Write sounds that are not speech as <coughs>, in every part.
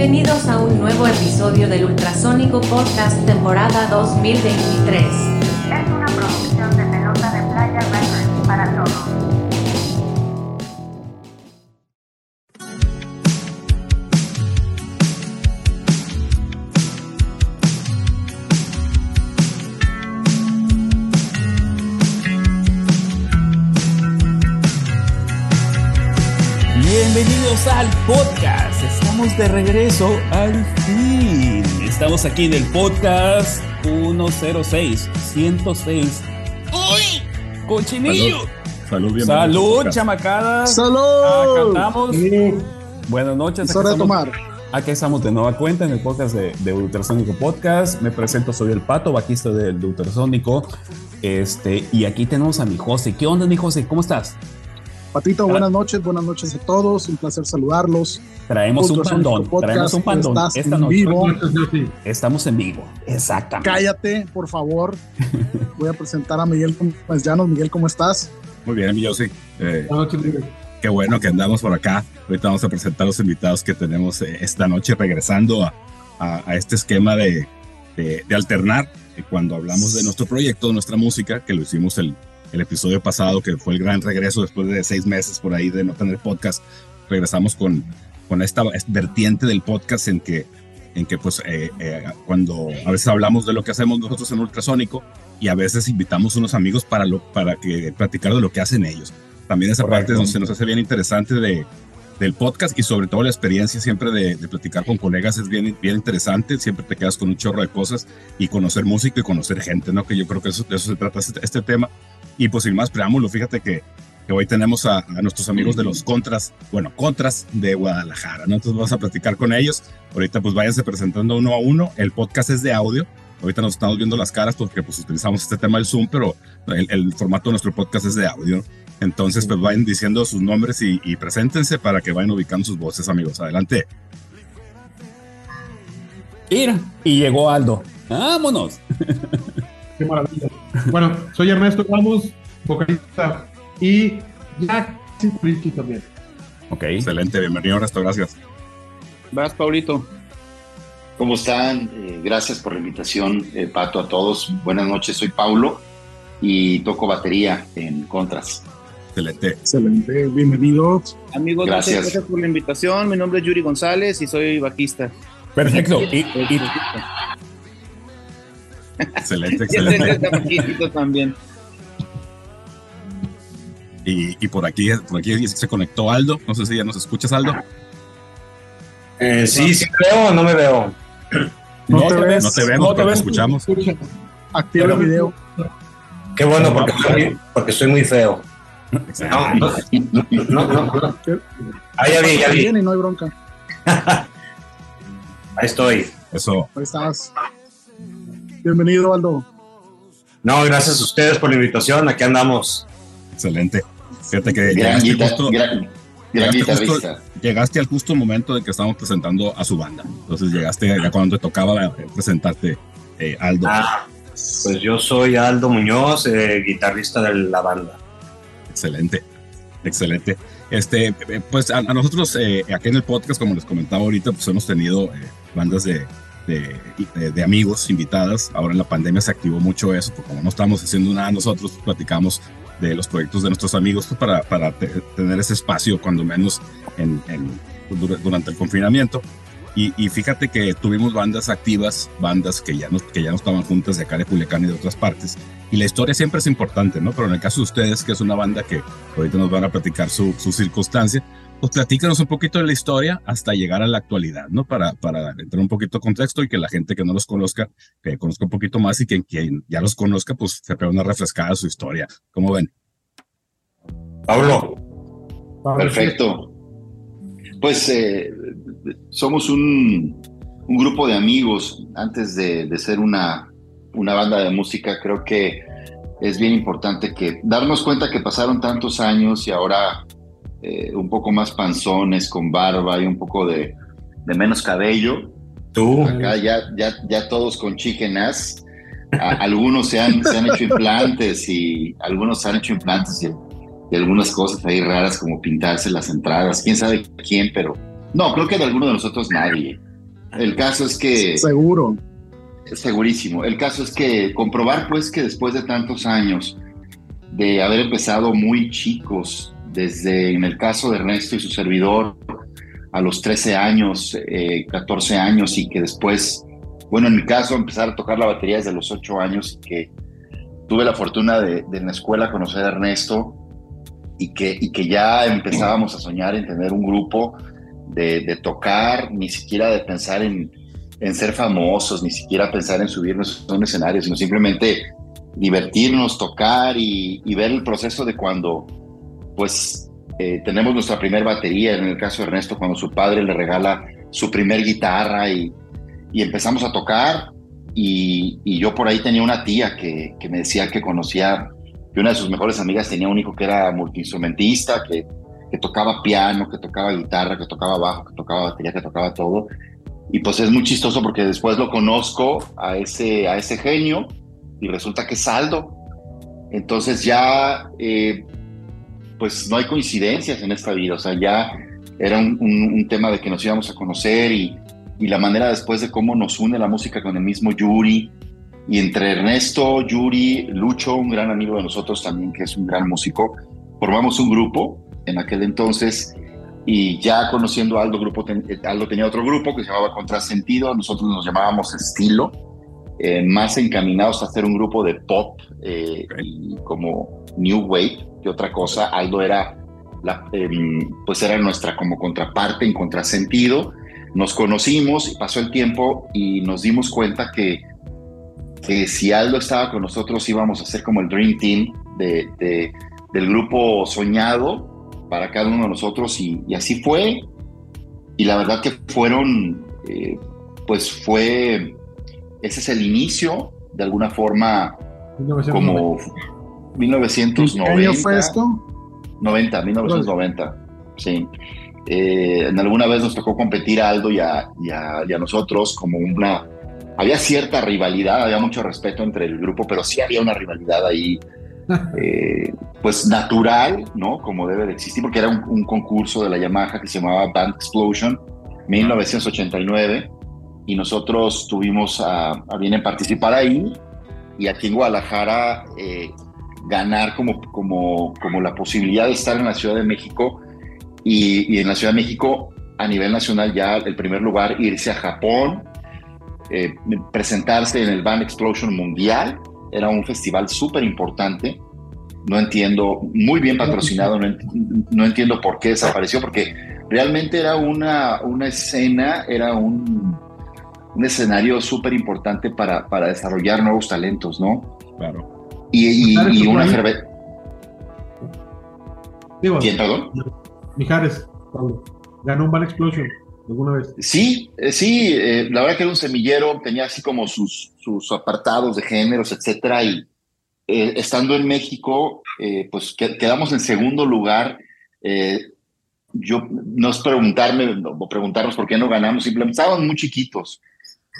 Bienvenidos a un nuevo episodio del Ultrasónico Podcast temporada 2023. Es una producción de Pelota de Playa Records para todos. Bienvenidos al podcast. De regreso al fin. Estamos aquí en el podcast 106, 106. ¡Uy! ¡Cochinillo! Salud, bienvenido. Salud, chamacada. ¡Salud! Acá estamos. Buenas noches. Es hora de tomar. Aquí estamos de nueva cuenta en el podcast de, de Ultrasónico Podcast. Me presento, soy el Pato, vaquista del de Ultrasónico. Este, y aquí tenemos a mi José. ¿Qué onda, mi José? ¿Cómo estás? Patito, buenas noches, buenas noches a todos. Un placer saludarlos. Traemos un pandón. Podcast, Traemos un pandón. estás Esta en noche. vivo. Estamos en vivo. Exactamente. Cállate, por favor. <laughs> Voy a presentar a Miguel Gómez Llanos. Miguel, ¿cómo estás? Muy bien, mi Yossi. Eh, qué bueno que andamos por acá. Ahorita vamos a presentar los invitados que tenemos eh, esta noche, regresando a, a- a este esquema de, de- de alternar. eh, Cuando hablamos de nuestro proyecto, de nuestra música, que lo hicimos el, el episodio pasado, que fue el gran regreso después de seis meses por ahí de no tener podcast, regresamos con, con esta vertiente del podcast en que, en que pues, eh, eh, cuando a veces hablamos de lo que hacemos nosotros en Ultrasónico, y a veces invitamos unos amigos para, lo, para que platicar de lo que hacen ellos. También esa Correcto. parte donde se nos hace bien interesante de, del podcast y sobre todo la experiencia siempre de, de platicar con colegas es bien, bien interesante, siempre te quedas con un chorro de cosas y conocer música y conocer gente, ¿no? Que yo creo que eso, de eso se trata este, este tema. Y pues sin más preámbulo, fíjate que, que hoy tenemos a, a nuestros amigos de los Contras, bueno, Contras de Guadalajara, ¿no? Entonces vamos a platicar con ellos. Ahorita pues váyanse presentando uno a uno. El podcast es de audio. Ahorita nos estamos viendo las caras porque pues utilizamos este tema del Zoom, pero el, el formato de nuestro podcast es de audio. Entonces pues vayan diciendo sus nombres y, y preséntense para que vayan ubicando sus voces, amigos. Adelante. Mira, y llegó Aldo. Vámonos. Qué maravilla. Bueno, soy Ernesto Ramos, vocalista y ya sí, whisky también. Ok. Excelente, bienvenido, Resto, gracias. Vas, Paulito. ¿Cómo están? Eh, gracias por la invitación, eh, Pato, a todos. Buenas noches, soy Paulo y toco batería en Contras. Excelente. Excelente, bienvenidos. Amigos, Gracias. muchas gracias por la invitación. Mi nombre es Yuri González y soy bajista. Perfecto. Y, y- Excelente, Y el excelente. bajista también. Y, y por aquí por aquí se conectó Aldo. No sé si ya nos escuchas, Aldo. Eh, sí, sí veo o no me veo. No te ves. No te vemos, no te pero te escuchamos. Escucha, Activa el video. Qué bueno, porque soy, porque soy muy feo. No, Excelente. no, no, no. Ah, ya vi, ya vi. Bien y no hay bronca. <laughs> Ahí estoy. Eso. Ahí estás. Bienvenido, Aldo. No, gracias a ustedes por la invitación. Aquí andamos. Excelente. Fíjate que Gran, llegaste, justo, gran- gran llegaste justo- guitarrista. llegaste al justo momento de que estábamos presentando a su banda. Entonces llegaste ya cuando te tocaba eh, presentarte, eh, Aldo. Ah, pues yo soy Aldo Muñoz, eh, guitarrista de la banda. Excelente, excelente. Este, pues a, a nosotros eh, aquí en el podcast, como les comentaba ahorita, pues hemos tenido eh, bandas de, de, amigos invitadas. Ahora en la pandemia se activó mucho eso, porque como no estábamos haciendo nada nosotros, platicamos de los proyectos de nuestros amigos pues, para, para te- tener ese espacio, cuando menos en, en- dur- durante el confinamiento. Y, y fíjate que tuvimos bandas activas, bandas que ya, no, que ya no estaban juntas de acá de Culiacán y de otras partes. Y la historia siempre es importante, ¿no? Pero en el caso de ustedes, que es una banda que ahorita nos van a platicar su, su circunstancia, pues platícanos un poquito de la historia hasta llegar a la actualidad, ¿no? Para, para entrar un poquito de contexto y que la gente que no los conozca, que conozca un poquito más y que quien ya los conozca, pues se pega una refrescada a su historia. ¿Cómo ven? Pablo, Perfecto. Pues eh, somos un, un grupo de amigos. Antes de, de ser una, una banda de música, creo que es bien importante que darnos cuenta que pasaron tantos años y ahora eh, un poco más panzones, con barba y un poco de, de menos cabello. tú. Acá ya, ya, ya todos con. A- algunos se han, se han hecho implantes y algunos se han hecho implantes y, y algunas cosas ahí raras como pintarse las entradas. Quién sabe quién, pero no, creo que de alguno de nosotros nadie. El caso es que... Seguro. Segurísimo. El caso es que comprobar pues que después de tantos años de haber empezado muy chicos, desde en el caso de Ernesto y su servidor, a los 13 años, eh, 14 años y que después, bueno, en mi caso, empezar a tocar la batería desde los 8 años y que tuve la fortuna de, de en la escuela conocer a Ernesto y que, y que ya empezábamos a soñar en tener un grupo de, tocar, ni siquiera de pensar en, en, ser famosos, ni siquiera pensar en subirnos a un escenario, sino simplemente divertirnos, tocar y, ver el proceso de cuando, pues, eh, tenemos nuestra primer batería, en el caso de Ernesto, cuando su padre le regala su primer guitarra y, y empezamos a tocar. Y, y, yo por ahí tenía una tía que, que, me decía que conocía, que una de sus mejores amigas tenía un hijo que era multiinstrumentista, que, que tocaba piano, que tocaba guitarra, que tocaba bajo, que tocaba batería, que tocaba todo. Y pues es muy chistoso porque después lo conozco a ese, a ese genio y resulta que es Saldo. Entonces ya eh, pues no hay coincidencias en esta vida, o sea, ya era un, un, un tema de que nos íbamos a conocer y, y, la manera después de cómo nos une la música con el mismo Yuri, y entre Ernesto, Yuri, Lucho, un gran amigo de nosotros también, que es un gran músico, formamos un grupo en aquel entonces y ya conociendo a Aldo, grupo Aldo tenía otro grupo que se llamaba Contrasentido, nosotros nos llamábamos Estilo, eh, más encaminados a hacer un grupo de pop eh, y como New Wave, que otra cosa. Aldo era, la, eh, pues era nuestra como contraparte en contrasentido. Nos conocimos y pasó el tiempo y nos dimos cuenta que, que si Aldo estaba con nosotros íbamos a ser como el Dream Team de, de, del grupo soñado para cada uno de nosotros y, y, así fue. Y la verdad que fueron, eh, pues fue, ese es el inicio, de alguna forma, 1990. como 1990. ¿Qué año fue esto? 90, 1990, sí. Eh, en alguna vez nos tocó competir a Aldo y a, y, a, y a, nosotros como una... Había cierta rivalidad, había mucho respeto entre el grupo, pero sí había una rivalidad ahí, eh, pues natural, ¿no? Como debe de existir, porque era un, un, concurso de la Yamaha que se llamaba Band Explosion, 1989, y nosotros tuvimos a, a bien en participar ahí, y aquí en Guadalajara... Eh, ganar como, como, como la posibilidad de estar en la Ciudad de México y, y, en la Ciudad de México a nivel nacional ya el primer lugar irse a Japón, eh, presentarse en el Band Explosion Mundial, era un festival súper importante, no entiendo, muy bien patrocinado, no, no, entiendo por qué desapareció, porque realmente era una, una escena, era un, un escenario súper importante para, para desarrollar nuevos talentos, ¿no? Claro. Y, y, y una cerveza. ¿Quién, perdón? Mijares, Pablo. Ganó un Van Explosion Sí, eh, sí, eh, la verdad que era un semillero, tenía así como sus, sus apartados de géneros, etcétera, y eh, estando en México, pues quedamos en segundo lugar. yo no es preguntarme o preguntarnos por qué no ganamos, simplemente estábamos muy chiquitos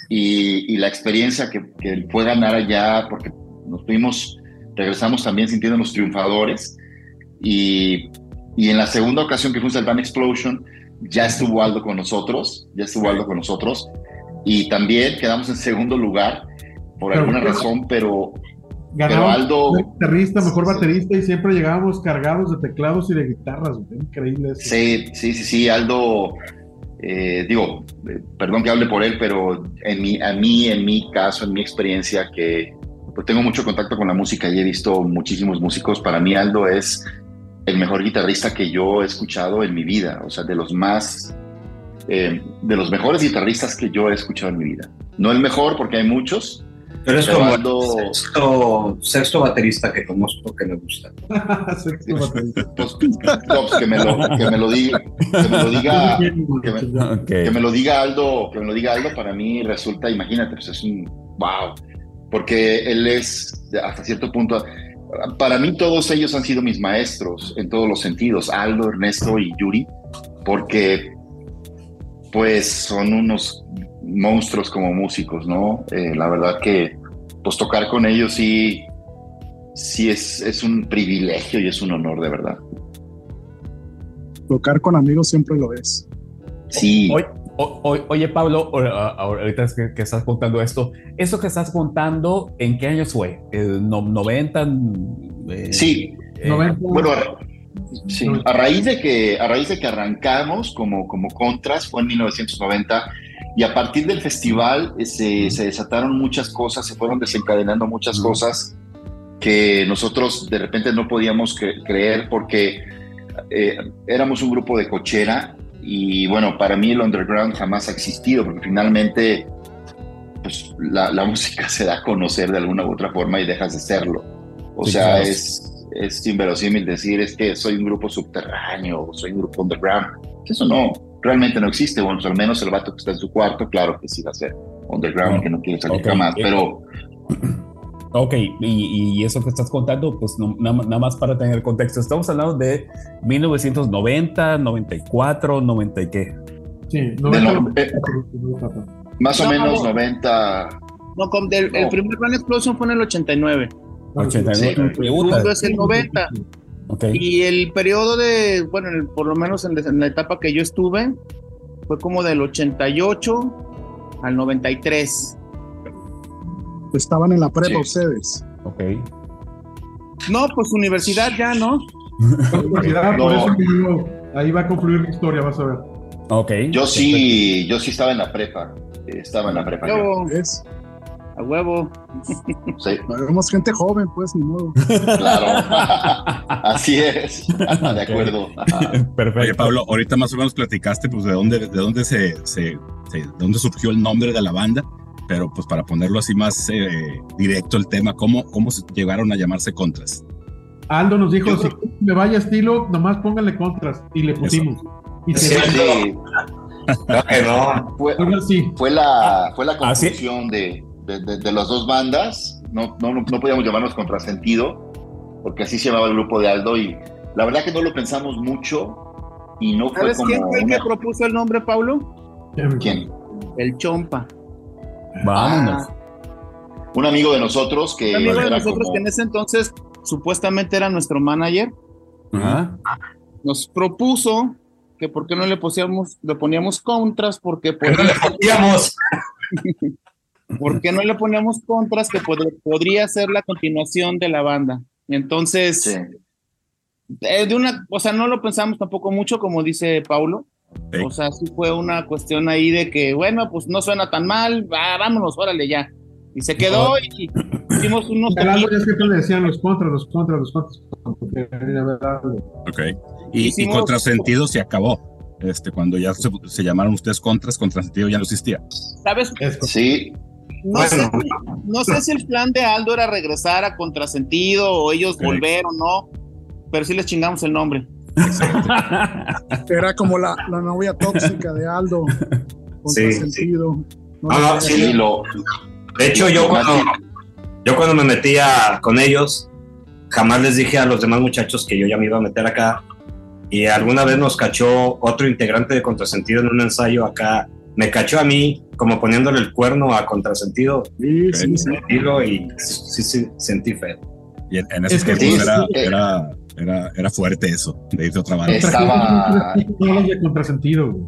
y, la experiencia que, que fue ganar allá, porque nos fuimos regresamos también sintiéndonos triunfadores. Y, y en la segunda ocasión que fuimos al Van Explosion, ya estuvo Aldo con nosotros, ya estuvo Aldo con nosotros. Y también quedamos en segundo lugar por pero, alguna razón, pero, pero Aldo. Guitarrista, mejor baterista y siempre llegábamos cargados de teclados y de guitarras. Increíble eso. Sí, sí, sí, sí. Aldo, eh, digo, eh, perdón que hable por él, pero en mi, a mí, en mi caso, en mi experiencia, que pues tengo mucho contacto con la música y he visto muchísimos músicos. Para mí Aldo es el mejor guitarrista que yo he escuchado en mi vida, o sea, de los más, eh, de los mejores guitarristas que yo he escuchado en mi vida. No el mejor porque hay muchos. Pero es como el sexto, sexto, baterista que conozco que me gusta. <laughs> sexto baterista. Pues, pues que, me lo, que me lo diga, que me lo diga, que me, okay. que me lo diga Aldo, que me lo diga Aldo, para mí resulta, imagínate, pues es un wow porque él es hasta cierto punto, para mí todos ellos han sido mis maestros en todos los sentidos, Aldo, Ernesto y Yuri, porque pues son unos monstruos como músicos, ¿no? Eh, la verdad que pues tocar con ellos sí, sí es, es un privilegio y es un honor de verdad. Tocar con amigos siempre lo es. Sí. Hoy, O- o- oye, Pablo, ahorita es que, que estás contando esto, ¿eso que estás contando, en qué años fue? Eh, no- ¿90? eh, Sí, eh, 90. bueno, a, sí, a raíz de que a raíz de que arrancamos como, como contras fue en 1990 y a partir del festival eh, se, se desataron muchas cosas, se fueron desencadenando muchas cosas que nosotros de repente no podíamos cre- creer porque eh, éramos un grupo de cochera y bueno, para mí el underground jamás ha existido porque finalmente pues, la, la <laughs> música se da a conocer de alguna u otra forma y dejas de serlo. O Sí, sea, claro. es, es inverosímil decir es que soy un grupo subterráneo o soy un grupo underground. Eso no, realmente no existe. Bueno, pues al menos el vato que está en su cuarto, claro que sí va a ser underground que no quiere salir Ok. jamás. Pero Ok, y, y eso que estás contando, pues no- nada, nada más para tener contexto, estamos hablando de 1990, 94, 90 y qué. Sí, de 90. no- eh, más o No, menos no. 90. No, del- el No. primer Run Explosion fue en el 89. 89, Sí. El es el 90. Ok, Y el periodo de, bueno, en el- por lo menos en, en la etapa que yo estuve, fue como del 88 al 93. Estaban en la prepa Sí. ustedes. ok. No, pues universidad ya, ¿no? <laughs> Universidad, por No. eso que digo, ahí va a concluir mi historia, vas a ver. Ok. Yo sí, yo sí estaba en la prepa. Estaba en la prepa. yo. Huevo, ¿Ves? a huevo. Sí, Vemos gente joven, pues, ni modo. claro. <laughs> Así es. De acuerdo. <laughs> Perfecto. Oye, Pablo, ahorita más o menos platicaste pues de dónde, de dónde se, se- se- de dónde surgió el nombre de la banda, pero pues para ponerlo así más eh, directo el tema, ¿cómo, cómo se llegaron a llamarse Contras? Aldo nos dijo, si me vaya estilo, nomás pónganle contras. Y le pusimos. Y Sí. se Sí, Claro que no. fue, la, fue la Ah, sí. conclusión de, de, de- de las dos bandas. No, no, no, no podíamos llamarnos Contrasentido, porque así se llamaba el grupo de Aldo. Y la verdad que no lo pensamos mucho y no fue ¿Sabes como. quién fue el que propuso el nombre, Paulo? ¿Quién? El Chompa. Vámonos. Un amigo de nosotros que. Un amigo de era nosotros como- que en ese entonces supuestamente era nuestro manager, Ajá. nos propuso que por qué no le poníamos, le poníamos contras, porque Que no podría, le poníamos. <laughs> ¿por qué no le poníamos contras que pod- podría ser la continuación de la banda? Entonces, Sí. eh, de una, o sea, no lo pensamos tampoco mucho, como dice Paulo. Sí. O sea, sí fue una cuestión ahí de que, bueno, pues no suena tan mal, vámonos, órale ya. Y se quedó y hicimos unos ya siempre le decían los contras, los contras, los contras. Ok. Y, y Hicimos- Contrasentido se acabó. Este, cuando ya se, se llamaron ustedes Contras, Contrasentido ya no existía. ¿Sabes? Es Sí, No, Bueno. sé, no sé si el plan de Aldo era regresar a Contrasentido o ellos Ok. volver o no, pero sí les chingamos el nombre. <laughs> Era como la, la novia tóxica de Aldo. Sí, sentido. No, Ah, no, sí. sí, lo. De hecho, yo cuando, yo cuando me metía con ellos, jamás les dije a los demás muchachos que yo ya me iba a meter acá. Y alguna vez nos cachó otro integrante de Contrasentido en un ensayo acá. Me cachó a mí como poniéndole el cuerno a Contrasentido. Sí, sí, sí. Y sí, sí, sentí feo. Y en, en esos Es que tiempos sí, era, sí. era, era, era fuerte eso, de irse a otra banda. Estaba- Todos de contrasentido, güey.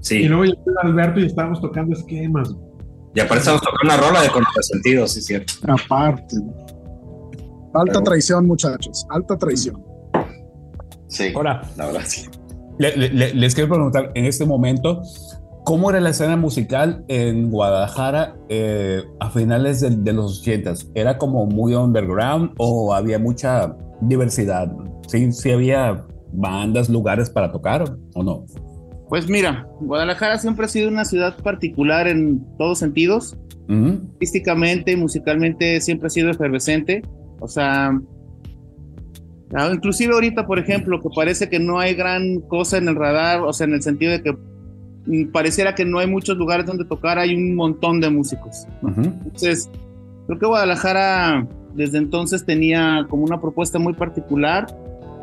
Y Sí. luego llegó Alberto y estábamos tocando esquemas. güey. Y aparte estamos tocando una rola de Contrasentido, sí, cierto. Aparte. Alta traición, muchachos. Alta traición. Sí, Ahora, la verdad sí. le- le- le- les quiero preguntar en este momento, ¿cómo era la escena musical en Guadalajara eh, a finales de, de los 80? ¿Era como muy underground o había mucha diversidad? ¿Sí, sí había bandas, lugares para tocar o no? Pues mira, Guadalajara siempre ha sido una ciudad particular en todos sentidos. Ujú. Artísticamente, musicalmente siempre ha sido efervescente. O sea, ah, inclusive ahorita, por ejemplo, que parece que no hay gran cosa en el radar, o sea, en el sentido de que pareciera que no hay muchos lugares donde tocar, hay un montón de músicos. Entonces, creo que Guadalajara desde entonces tenía como una propuesta muy particular.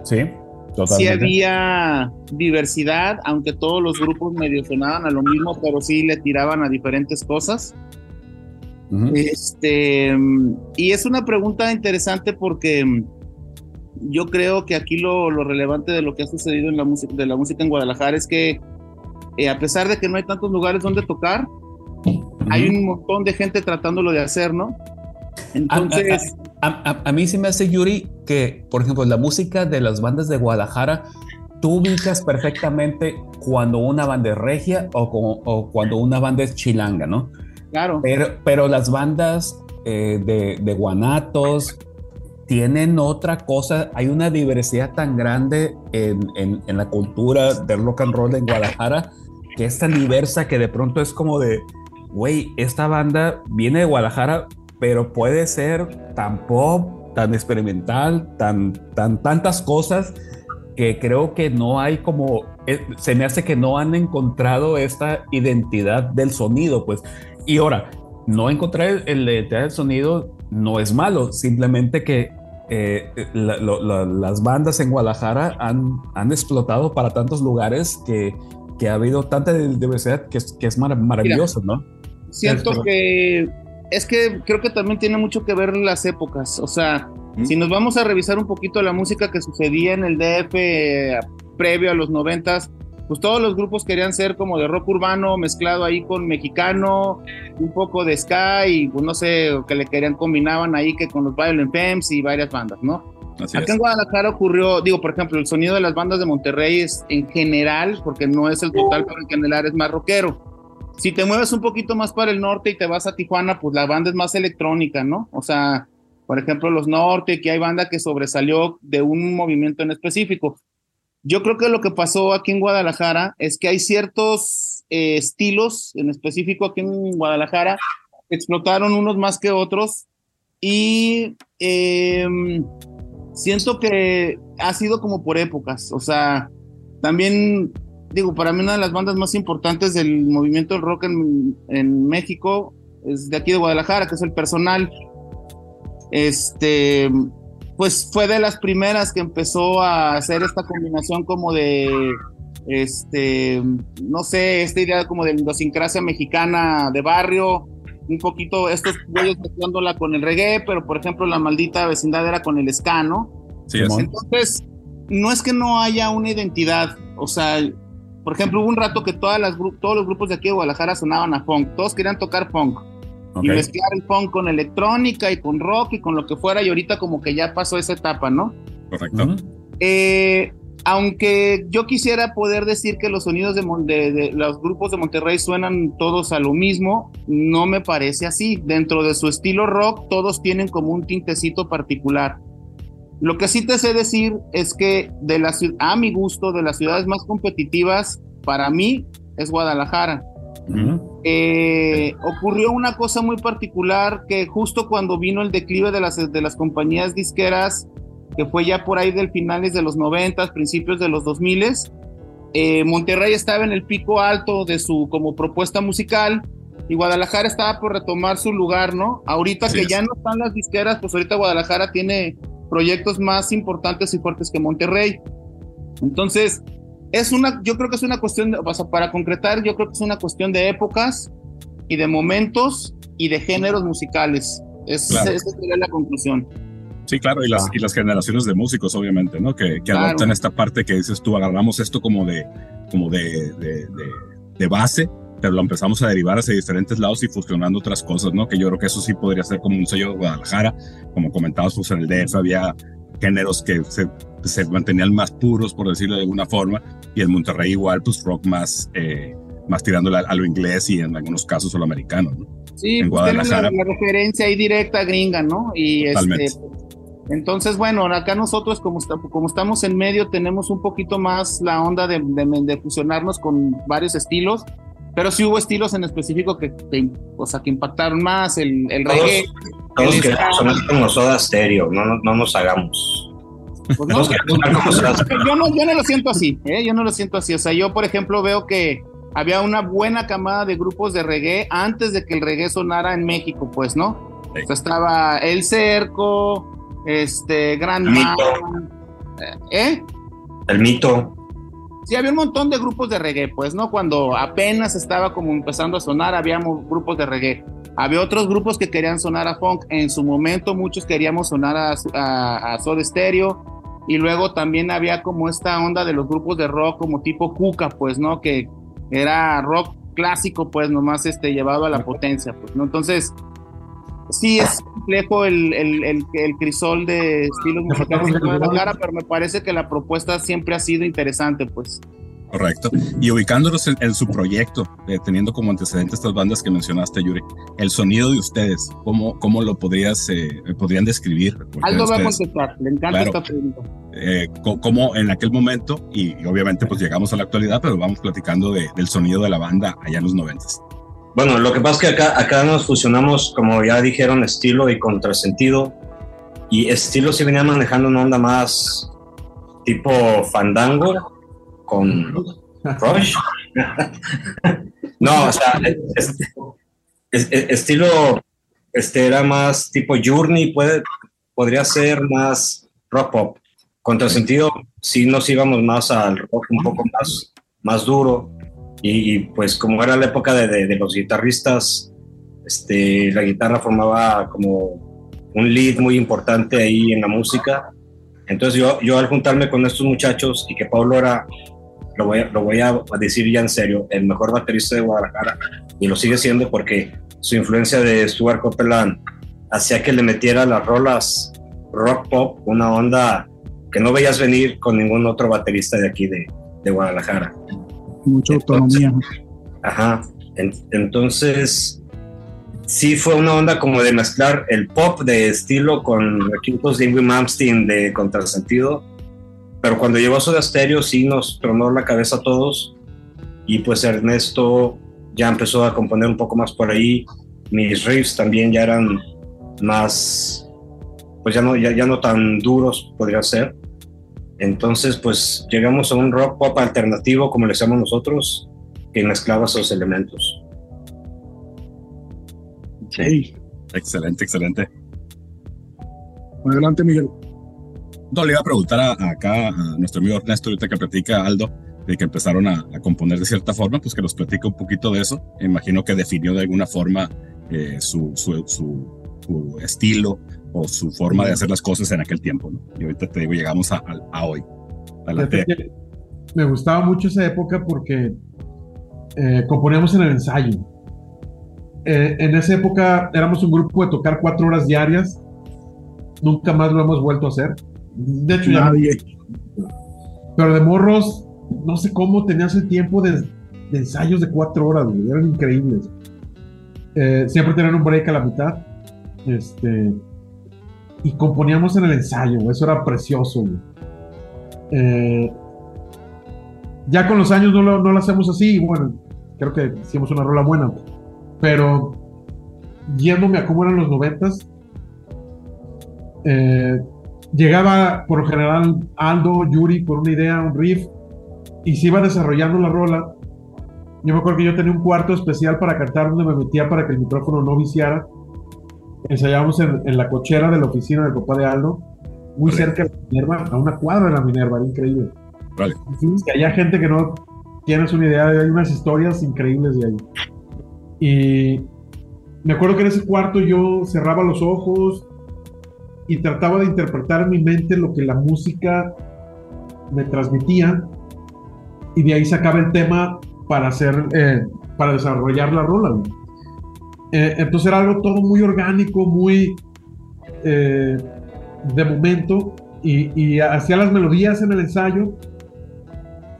Sí, Sí totalmente. había diversidad, aunque todos los grupos medio sonaban a lo mismo, pero sí le tiraban a diferentes cosas. Este, mm, y es una pregunta interesante porque mm, yo creo que aquí lo, lo relevante de lo que ha sucedido en la música, de la música en Guadalajara es que eh, a pesar de que no hay tantos lugares donde tocar, hay un montón de gente tratándolo de hacer, ¿no? Entonces... A, a- a mí sí me hace, Yuri, que, por ejemplo, la música de las bandas de Guadalajara, tú ubicas perfectamente cuando una banda es regia o, como- o cuando una banda es chilanga, ¿no? Claro. Pero, pero las bandas eh, de, de Guanatos tienen otra cosa. Hay una diversidad tan grande en, en- en la cultura del rock and roll en Guadalajara que es tan diversa que de pronto es como de, güey, esta banda viene de Guadalajara, pero puede ser tan pop, tan experimental, tan, tan tantas cosas que creo que no hay como, eh, se me hace que no han encontrado esta identidad del sonido, pues. Y ahora, no encontrar el, identidad del sonido no es malo, simplemente que eh, las bandas en Guadalajara han, han explotado para tantos lugares que, que ha habido tanta diversidad que es, que es marav- maravilloso, ¿no? Siento Es- que es que creo que también tiene mucho que ver las épocas. O sea, si nos vamos a revisar un poquito la música que sucedía en el DF eh, previo a los noventas, pues todos los grupos querían ser como de rock urbano mezclado ahí con mexicano, un poco de ska y pues no sé, que le querían combinaban ahí que con los Violent Femmes y varias bandas, ¿no? Así Acá es. en Guadalajara ocurrió, digo, por ejemplo, el sonido de las bandas de Monterrey es en general, porque no es el total, pero en general es más rockero. Si te mueves un poquito más para el norte y te vas a Tijuana, pues la banda es más electrónica, ¿no? O sea, por ejemplo, los norte, que hay banda que sobresalió de un movimiento en específico. Yo creo que lo que pasó aquí en Guadalajara es que hay ciertos eh, estilos en específico aquí en Guadalajara, explotaron unos más que otros y em, siento que ha sido como por épocas, o sea, también digo, para mí una de las bandas más importantes del movimiento del rock en, México es de aquí de Guadalajara, que es el personal. Este, pues fue de las primeras que empezó a hacer esta combinación como de, este, no sé, esta idea como de idiosincrasia mexicana de barrio, un poquito estos güeyes mezclándola con el reggae, pero por ejemplo la maldita vecindad era con el ska, ¿no? Sí, es. Entonces, no es que no haya una identidad, o sea, por ejemplo, hubo un rato que todas las todos los grupos de aquí de Guadalajara sonaban a funk, todos querían tocar funk y mezclar el funk con electrónica y con rock y con lo que fuera, y ahorita como que ya pasó esa etapa, ¿no? Correcto. Eh, aunque yo quisiera poder decir que los sonidos de, Mon- de- de los grupos de Monterrey suenan todos a lo mismo, no me parece así. Dentro de su estilo rock, todos tienen como un tintecito particular. Lo que sí te sé decir es que de la, ciu- a mi gusto, de las ciudades más competitivas, para mí es Guadalajara. Eh, ocurrió una cosa muy particular que justo cuando vino el declive de las, de las compañías disqueras, que fue ya por ahí del finales de los 90, principios de los 2000, eh, Monterrey estaba en el pico alto de su como propuesta musical y Guadalajara estaba por retomar su lugar, ¿no? Ahorita Así que es. ya no están las disqueras, pues ahorita Guadalajara tiene proyectos más importantes y fuertes que Monterrey. Entonces, es una, yo creo que es una cuestión, de, o sea, para concretar, yo creo que es una cuestión de épocas y de momentos y de géneros musicales. Es, Claro. Esa sería la conclusión. Sí, claro, y las, y las generaciones de músicos, obviamente, ¿no? Que, que Claro. adoptan esta parte que dices tú, agarramos esto como de, como de, de, de- de base, pero lo empezamos a derivar hacia diferentes lados y fusionando otras cosas, ¿no? Que yo creo que eso sí podría ser como un sello de Guadalajara, como comentabas, pues en el DF había géneros que se, se mantenían más puros, por decirlo de alguna forma, y en Monterrey igual, pues rock más, eh, más tirándole a, a lo inglés y en algunos casos a lo americano, ¿no? Sí, En pues tiene la, Guadalajara. la referencia ahí directa gringa, ¿no? Y Totalmente. este, entonces, bueno, acá nosotros como, esta- como estamos en medio tenemos un poquito más la onda de, de- de fusionarnos con varios estilos, pero sí hubo estilos en específico que, que, o sea, que impactaron más, el, el Todos, reggae. todos el queremos sonar como soda stereo, no, no, no nos hagamos. Pues no, yo no, yo no lo siento así, ¿eh? yo no lo siento así. O sea, yo, por ejemplo, veo que había una buena camada de grupos de reggae antes de que el reggae sonara en México, pues, ¿no? Sí. O sea, estaba El Cerco, este, Gran Mito. Man, ¿eh? El mito, Sí, había un montón de grupos de reggae, pues, ¿no? Cuando apenas estaba como empezando a sonar, habíamos grupos de reggae. Había otros grupos que querían sonar a funk. En su momento, muchos queríamos sonar a, a, a Soda Stereo. Y luego también había como esta onda de los grupos de rock, como tipo Cuca, pues, ¿no? Que era rock clásico, pues nomás este, llevado a la potencia, pues, ¿no? Entonces, sí es complejo el, el, el, el crisol de estilos musicales de Guadalajara, pero me parece que la propuesta siempre ha sido interesante, pues. Correcto. Y ubicándolos en, en su proyecto, eh, teniendo como antecedente estas bandas que mencionaste, Yuri, el sonido de ustedes, ¿cómo, cómo lo podrías, eh, podrían describir? Aldo va a contestar, le encanta Claro. esta pregunta. eh, co- cómo en aquel momento, y, y obviamente pues llegamos a la actualidad, pero vamos platicando de- del sonido de la banda allá en los noventas. Bueno, lo que pasa es que acá, acá nos fusionamos, como ya dijeron, estilo y contrasentido. Y estilo sí venía manejando una onda más tipo fandango con Rush. <laughs> no, o sea, es- es- es- estilo este era más tipo Journey, puede, podría ser más rock pop. Contrasentido, sí nos íbamos más al rock un poco más, más duro. Y, pues como era la época de, los guitarristas, este, la guitarra formaba como un lead muy importante ahí en la música. Entonces yo, al juntarme con estos muchachos y que Pablo era, lo voy, a, decir ya en serio, el mejor baterista de Guadalajara, y lo sigue siendo porque su influencia de Stuart Copeland hacía que le metiera las rolas rock pop, una onda que no veías venir con ningún otro baterista de aquí de Guadalajara. Mucha autonomía. Ajá. En- entonces, sí fue una onda como de mezclar el pop de estilo con equipos de Ingrid Malmsteen de contrasentido. Pero cuando llegó Soda Stereo sí nos tronó la cabeza a todos. Y pues Ernesto ya empezó a componer un poco más por ahí. Mis riffs también ya eran más, pues ya no, ya, ya no tan duros podría ser. Entonces, pues llegamos a un rock pop alternativo, como le llamamos nosotros, que mezclaba esos elementos. Sí. Excelente, excelente. Adelante, Miguel. No, le iba a preguntar a, acá a nuestro amigo Ernesto, ahorita que platica Aldo, de que empezaron a, a componer de cierta forma, pues que nos platica un poquito de eso. Imagino que definió de alguna forma eh, su, su, su- su estilo o su forma de hacer las cosas en aquel tiempo. ¿no? Y ahorita te digo, llegamos a, a- a hoy. Me gustaba mucho esa época porque eh, componíamos en el ensayo. Eh, en esa época éramos un grupo de tocar cuatro horas diarias. Nunca más lo hemos vuelto a hacer. De hecho, ya. Nadie. Pero de morros, no sé cómo tenías el tiempo de, de ensayos de cuatro horas, güey. Eran increíbles. Eh, siempre tenían un break a la mitad. Este. Y componíamos en el ensayo. Eso era precioso. Eh, ya con los años no lo, no lo hacemos así. y Bueno, creo que hicimos una rola buena. Pero yéndome a cómo eran los noventas, eh, llegaba por lo general Aldo, Yuri con una idea, un riff, y se iba desarrollando la rola. Yo me acuerdo que yo tenía un cuarto especial para cantar donde me metía para que el micrófono no viciara. Ensayábamos en, en la cochera de la oficina del papá de Aldo, muy Vale. cerca de Minerva, a una cuadra de la Minerva, era increíble. Vale. Que haya gente que no tienes una idea, hay unas historias increíbles de ahí. Y me acuerdo que en ese cuarto yo cerraba los ojos y trataba de interpretar en mi mente lo que la música me transmitía y de ahí sacaba el tema para hacer, eh, para desarrollar la rola. Eh, entonces era algo todo muy orgánico, muy eh, de momento y, y hacía las melodías en el ensayo,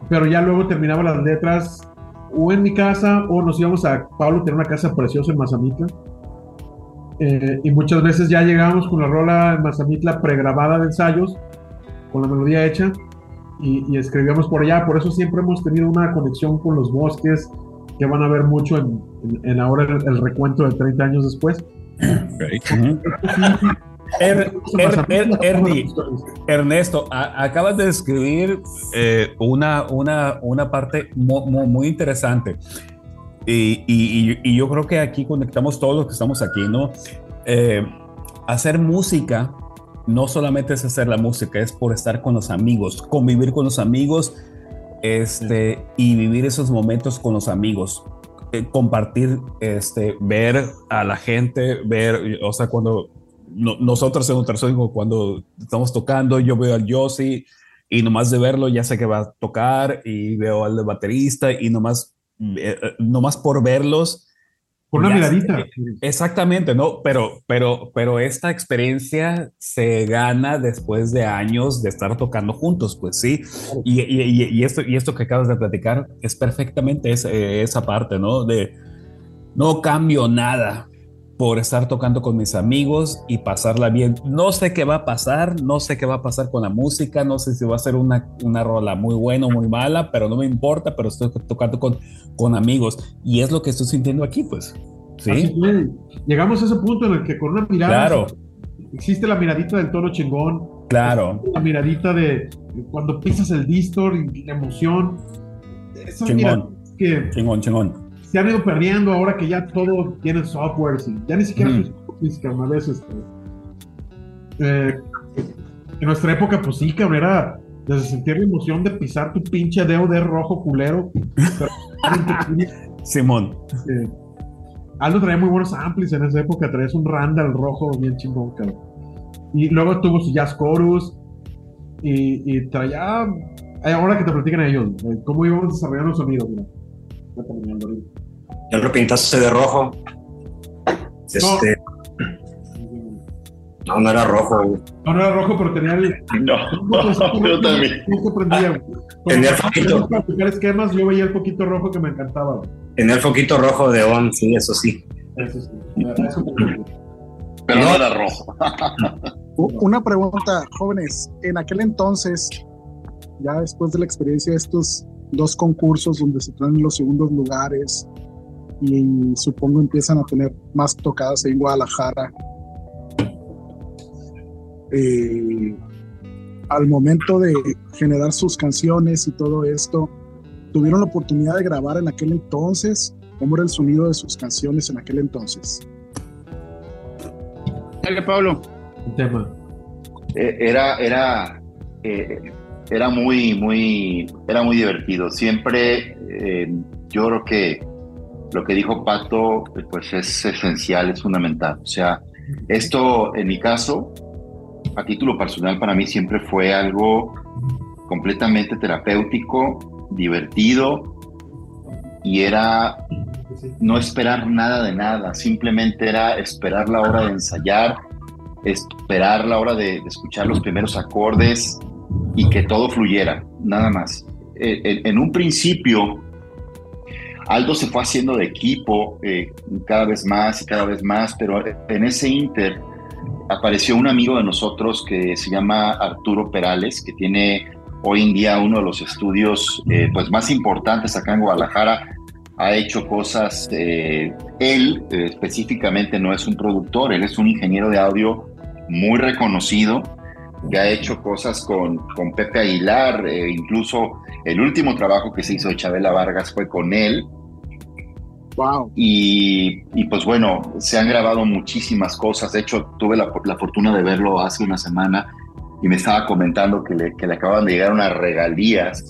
pero ya luego terminaba las letras o en mi casa o nos íbamos a Pablo tenía una casa preciosa en Mazamitla. Eh, y muchas veces ya llegábamos con la rola en Mazamitla pregrabada de ensayos con la melodía hecha y, y escribíamos por allá. Por eso siempre hemos tenido una conexión con los bosques que van a ver mucho en, en- en ahora el, el recuento de 30 años después Ok. Ujú. Er- er- er- Ernie, Ernesto, a- acabas de describir eh, una, una, una parte mu- mu- muy, interesante. Y, y- y- y yo creo que aquí conectamos todos los que estamos aquí, ¿no? Eh, hacer música no solamente es hacer la música, es por estar con los amigos, convivir con los amigos este, y vivir esos momentos con los amigos. Eh, compartir, este, ver a la gente, ver, o sea, cuando no- nosotros en Ultrasónico, cuando estamos tocando, yo veo al Yossi y nomás de verlo ya sé que va a tocar y veo al baterista y nomás eh, eh, nomás por verlos. Una miradita. Exactamente, ¿no? Pero, pero, pero esta experiencia se gana después de años de estar tocando juntos, pues sí. Y, y- y- y esto, y esto que acabas de platicar es perfectamente esa, esa parte, ¿no? De no cambio nada por estar tocando con mis amigos y pasarla bien. No sé qué va a pasar, no sé qué va a pasar con la música, no sé si va a ser una, una rola muy buena o muy mala, pero no me importa, pero estoy tocando con, con amigos. Y es lo que estoy sintiendo aquí, pues. Sí. Llegamos a ese punto en el que con una mirada claro, existe la miradita del tono chingón, claro. la miradita de cuando pisas el distor y la emoción. Esas Chingón. que Chingón, chingón. Se han ido perdiendo ahora que ya todo tiene software y ya ni siquiera Mm. física, a veces. Eh, en nuestra época, pues sí, cabrón, era desde sentir la emoción de pisar tu pinche dedo de rojo culero. <laughs> Simón. eh, Aldo traía muy buenos amplis en esa época, traías un Randall rojo bien chingón, cabrón. Y luego tuvo su Jazz Chorus y, y traía. eh, Ahora que te platican ellos, eh, cómo íbamos desarrollando el sonido, mira. Ya. Ya lo pintaste de rojo. Este, no, no era rojo. güey. No, no era rojo, pero tenía el. No, <laughs> yo también. Prendía. Tenía el foquito. Para esquemas, yo veía el poquito rojo que me encantaba. güey. Tenía el foquito rojo de on, sí, eso sí. Eso sí. Eso me- Pero no era rojo. <laughs> Una pregunta, jóvenes. En aquel entonces, ya después de la experiencia de estos dos concursos donde se traen los segundos lugares y supongo empiezan a tener más tocadas en Guadalajara, eh, al momento de generar sus canciones y todo esto, ¿tuvieron la oportunidad de grabar en aquel entonces? ¿Cómo era el sonido de sus canciones en aquel entonces? Dale, Pablo. Un tema. Eh, era, era, eh, era muy, muy, era muy divertido. Siempre, eh, yo creo que lo que dijo Pato, pues es esencial, es fundamental. O sea, esto, en mi caso, a título personal, para mí siempre fue algo completamente terapéutico, divertido, y era no esperar nada de nada, simplemente era esperar la hora de ensayar, esperar la hora de, escuchar los primeros acordes y que todo fluyera, nada más. Eh, en, en un principio, Aldo se fue haciendo de equipo eh, cada vez más y cada vez más, pero en ese inter apareció un amigo de nosotros que se llama Arturo Perales, que tiene hoy en día uno de los estudios eh, pues más importantes acá en Guadalajara, ha hecho cosas, eh, él específicamente no es un productor, él es un ingeniero de audio muy reconocido, que ha hecho cosas con, con Pepe Aguilar, eh, incluso el último trabajo que se hizo de Chabela Vargas fue con él, Wow. y, y, pues bueno, se han grabado muchísimas cosas. De hecho, tuve la, la, fortuna de verlo hace una semana y me estaba comentando que le, que le acaban de llegar unas regalías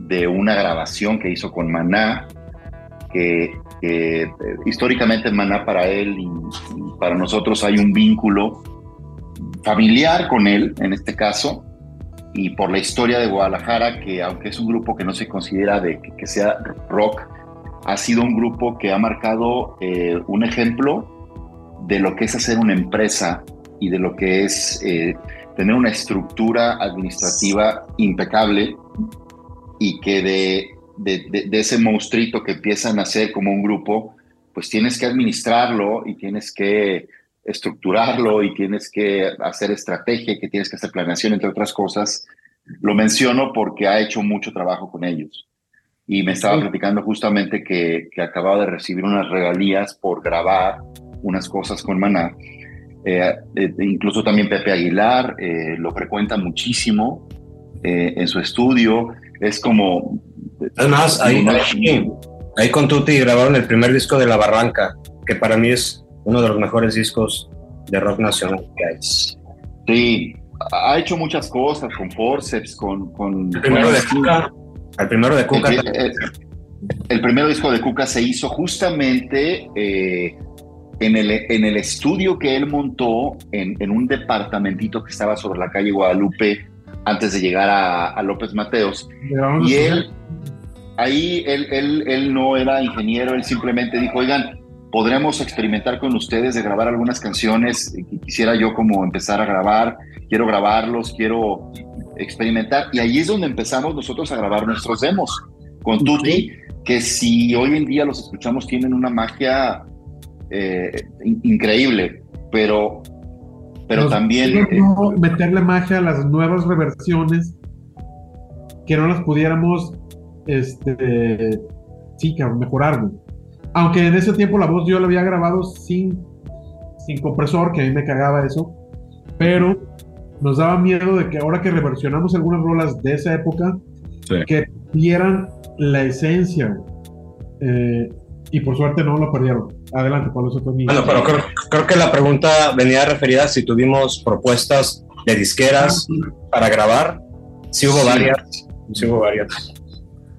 de una grabación que hizo con Maná, que, que eh, históricamente Maná para él y, y, para nosotros hay un vínculo familiar con él, en este caso, y por la historia de Guadalajara, que aunque es un grupo que no se considera de que, sea rock, ha sido un grupo que ha marcado eh, un ejemplo de lo que es hacer una empresa y de lo que es eh, tener una estructura administrativa impecable y que de, de, ese monstruito que empiezan a hacer como un grupo, pues tienes que administrarlo y tienes que estructurarlo y tienes que hacer estrategia, que tienes que hacer planeación, entre otras cosas. Lo menciono porque ha hecho mucho trabajo con ellos y me estaba platicando justamente que, que, acababa de recibir unas regalías por grabar unas cosas con Maná. Eh, eh, incluso también Pepe Aguilar eh, lo frecuenta muchísimo eh, en su estudio. Es como... Además, ahí, ahí, ahí con Tuti grabaron el primer disco de La Barranca, que para mí es uno de los mejores discos de rock nacional que hay. Sí, ha hecho muchas cosas con Forceps, con... con el primero de Cuca. El primero de Cuca. El, el, el, primer disco de Cuca se hizo justamente eh, en, el, en el estudio que él montó en, en, un departamentito que estaba sobre la calle Guadalupe antes de llegar a, a López Mateos. Y él, ahí él, él, él no era ingeniero, él simplemente dijo, oigan, podremos experimentar con ustedes de grabar algunas canciones que quisiera yo como empezar a grabar, quiero grabarlos, quiero experimentar. Y ahí es donde empezamos nosotros a grabar nuestros demos con Tutti, que si hoy en día los escuchamos tienen una magia eh, in- increíble, pero, pero Nos también... eh, meterle magia a las nuevas reversiones que no las pudiéramos, este, sí, mejorar. Aunque en ese tiempo la voz yo la había grabado sin, sin compresor, que a mí me cagaba eso, pero nos daba miedo de que ahora que reversionamos algunas rolas de esa época, Sí. que perdieran la esencia. Eh, y por suerte no lo perdieron. Adelante, Pablo, eso fue mi... Bueno, pero creo, creo que la pregunta venía referida a si tuvimos propuestas de disqueras para grabar. Sí hubo Sí. varias. Sí hubo varias.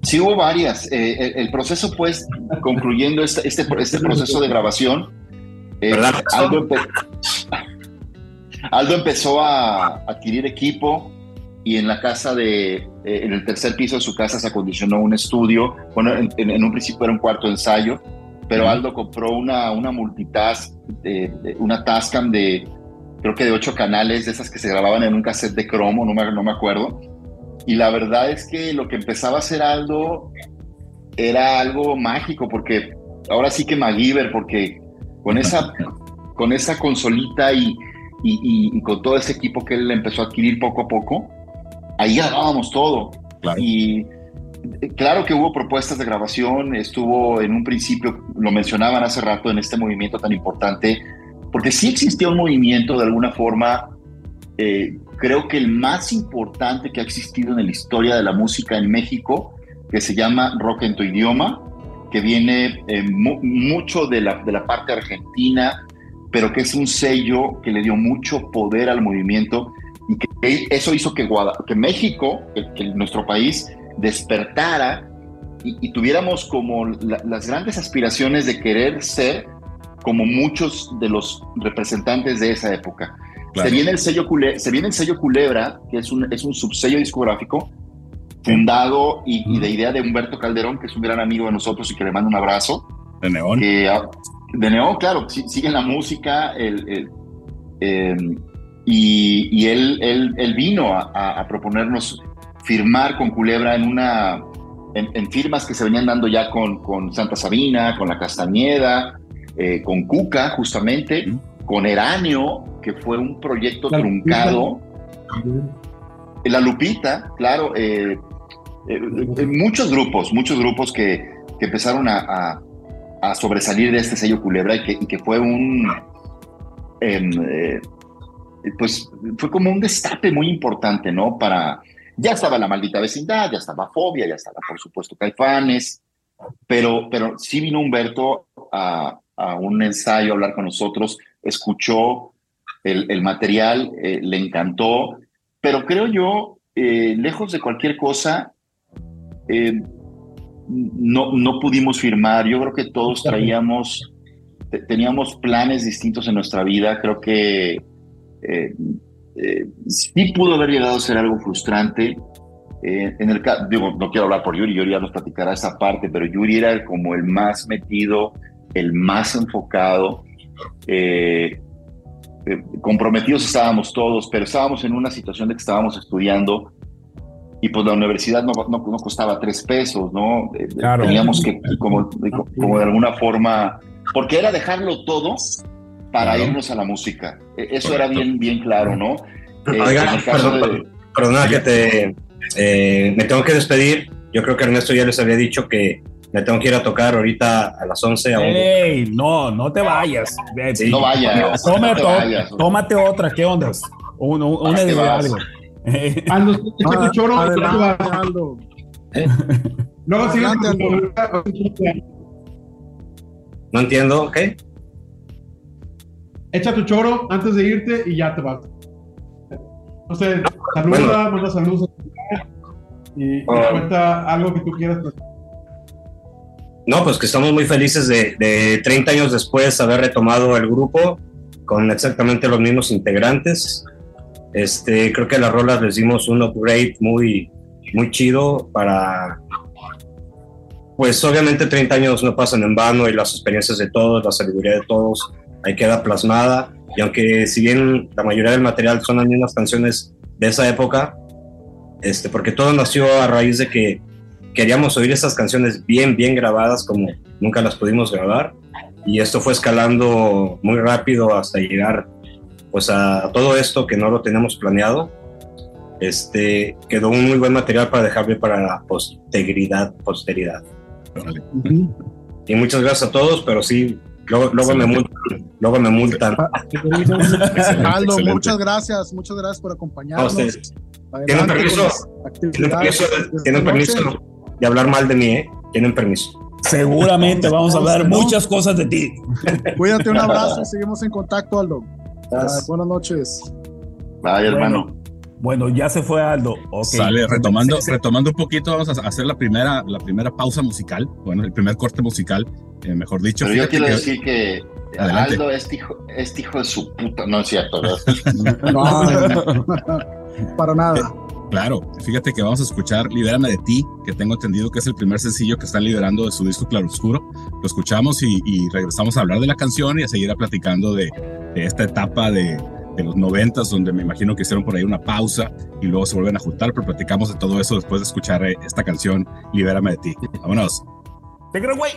Sí hubo varias. Eh, el, el proceso, pues, concluyendo este, este, este proceso de grabación, eh. Aldo, empe- Aldo empezó a adquirir equipo y en la casa de, eh, en el tercer piso de su casa se acondicionó un estudio. Bueno, en, en- un principio era un cuarto ensayo, pero Aldo compró una, una multitask, de- una Tascam de, creo que de ocho canales, de esas que se grababan en un cassette de cromo, no me, no me acuerdo. Y la verdad es que lo que empezaba a hacer Aldo era algo mágico, porque ahora sí que MacGyver, porque con esa, con esa consolita y, y, y- y con todo ese equipo que él empezó a adquirir poco a poco, ahí grabábamos todo. Claro. Y eh, claro que hubo propuestas de grabación, estuvo en un principio, lo mencionaban hace rato en este movimiento tan importante, porque sí existía un movimiento de alguna forma, eh, creo que el más importante que ha existido en la historia de la música en México, que se llama Rock en tu idioma, que viene eh, mu- mucho de la, de la parte argentina, pero que es un sello que le dio mucho poder al movimiento y que eso hizo que, Guada- que México, que, que nuestro país, despertara y, y tuviéramos como la- las grandes aspiraciones de querer ser como muchos de los representantes de esa época. Claro. Se, viene el sello Cule- se viene el sello Culebra, que es un, es un subsello discográfico fundado y, y de idea de Humberto Calderón, que es un gran amigo de nosotros y que le mando un abrazo De neón. que ah, de Neón, claro, sí- sigue la música, el, el, eh, y, y él, él, él vino a, proponernos firmar con Culebra en una en, en firmas que se venían dando ya con, con Santa Sabina, con La Castañeda, eh, con Cuca, justamente. Con Eranio, que fue un proyecto La truncado. La Lupita, claro, eh, eh, eh, muchos grupos, muchos grupos que, que empezaron a, a- a sobresalir de este sello Culebra y que, y que fue un, em, eh, pues fue como un destape muy importante, ¿no? Para, ya estaba la maldita vecindad, ya estaba Fobia, ya estaba por supuesto Caifanes, pero, pero sí vino Humberto a, a un ensayo a hablar con nosotros, escuchó el, el material, eh, le encantó, pero creo yo, eh, lejos de cualquier cosa, eh, no, no pudimos firmar. Yo creo que todos traíamos, te- teníamos planes distintos en nuestra vida. Creo que eh, eh, sí pudo haber llegado a ser algo frustrante. Eh, en el ca- digo, no quiero hablar por Yuri, Yuri ya nos platicará esa parte, pero Yuri era el- como el más metido, el más enfocado. Eh, eh, comprometidos estábamos todos, pero estábamos en una situación de que estábamos estudiando y pues la universidad no, no, no costaba tres pesos, ¿no? Eh, Claro. Teníamos que, como, como de alguna forma, porque era dejarlo todo para Claro. irnos a la música. Eh, Eso era bien, bien claro, ¿no? Eh, caso perdón, de- Perdona que te. Eh, me tengo que despedir. Yo creo que Ernesto ya les había dicho que me tengo que ir a tocar ahorita a las 11 a Ey, no, no te vayas. Sí, no vayas, no tómate otra, ¿qué onda? Un- un- una ¿Para qué de vas? algo. <laughs> Aldo, echa tu choro. Adelante, Aldo. Luego sigue Adelante, No entiendo, ¿ok? Echa tu choro antes de irte y ya te vas. No sé, saluda, manda saludos y, y Ah. cuenta algo que tú quieras. No, pues que estamos muy felices de, de 30 años después haber retomado el grupo con exactamente los mismos integrantes. Este, creo que a las rolas les dimos un upgrade muy, muy chido para, pues obviamente 30 años no pasan en vano y las experiencias de todos, la sabiduría de todos, ahí queda plasmada. Y aunque si bien la mayoría del material son las mismas canciones de esa época, este, porque todo nació a raíz de que queríamos oír esas canciones bien, bien grabadas como nunca las pudimos grabar. Y esto fue escalando muy rápido hasta llegar pues a todo esto que no lo teníamos planeado. Este, quedó un muy buen material para dejarle para la posteridad, posteridad. Y muchas gracias a todos, pero sí, luego, luego me multan, luego me multan. <laughs> Aldo, muchas gracias, muchas gracias por acompañarnos. ¿Tienen permiso? ¿Tienen permiso, ¿tienen permiso de hablar mal de mí, ¿eh? Tienen permiso. Seguramente vamos a hablar muchas cosas de ti. <laughs> Cuídate, un abrazo, <laughs> seguimos en contacto, Aldo. buenas noches. Bye, hermano. Bueno, ya se fue Aldo. Sale, retomando, retomando un poquito, vamos a hacer la primera, la primera pausa musical, bueno, el primer corte musical, eh, mejor dicho. Pero yo quiero decir que Aldo es hijo, es hijo de su puta, no es cierto, <laughs> no, para nada. Claro, fíjate que vamos a escuchar Libérame de ti, que tengo entendido que es el primer sencillo que están liberando de su disco Claroscuro. Lo escuchamos y, regresamos a hablar de la canción y a seguir platicando de esta etapa de, de los noventas, donde me imagino que hicieron por ahí una pausa y luego se vuelven a juntar, pero platicamos de todo eso después de escuchar eh, esta canción, Libérame de ti. Vámonos. Te creo, güey.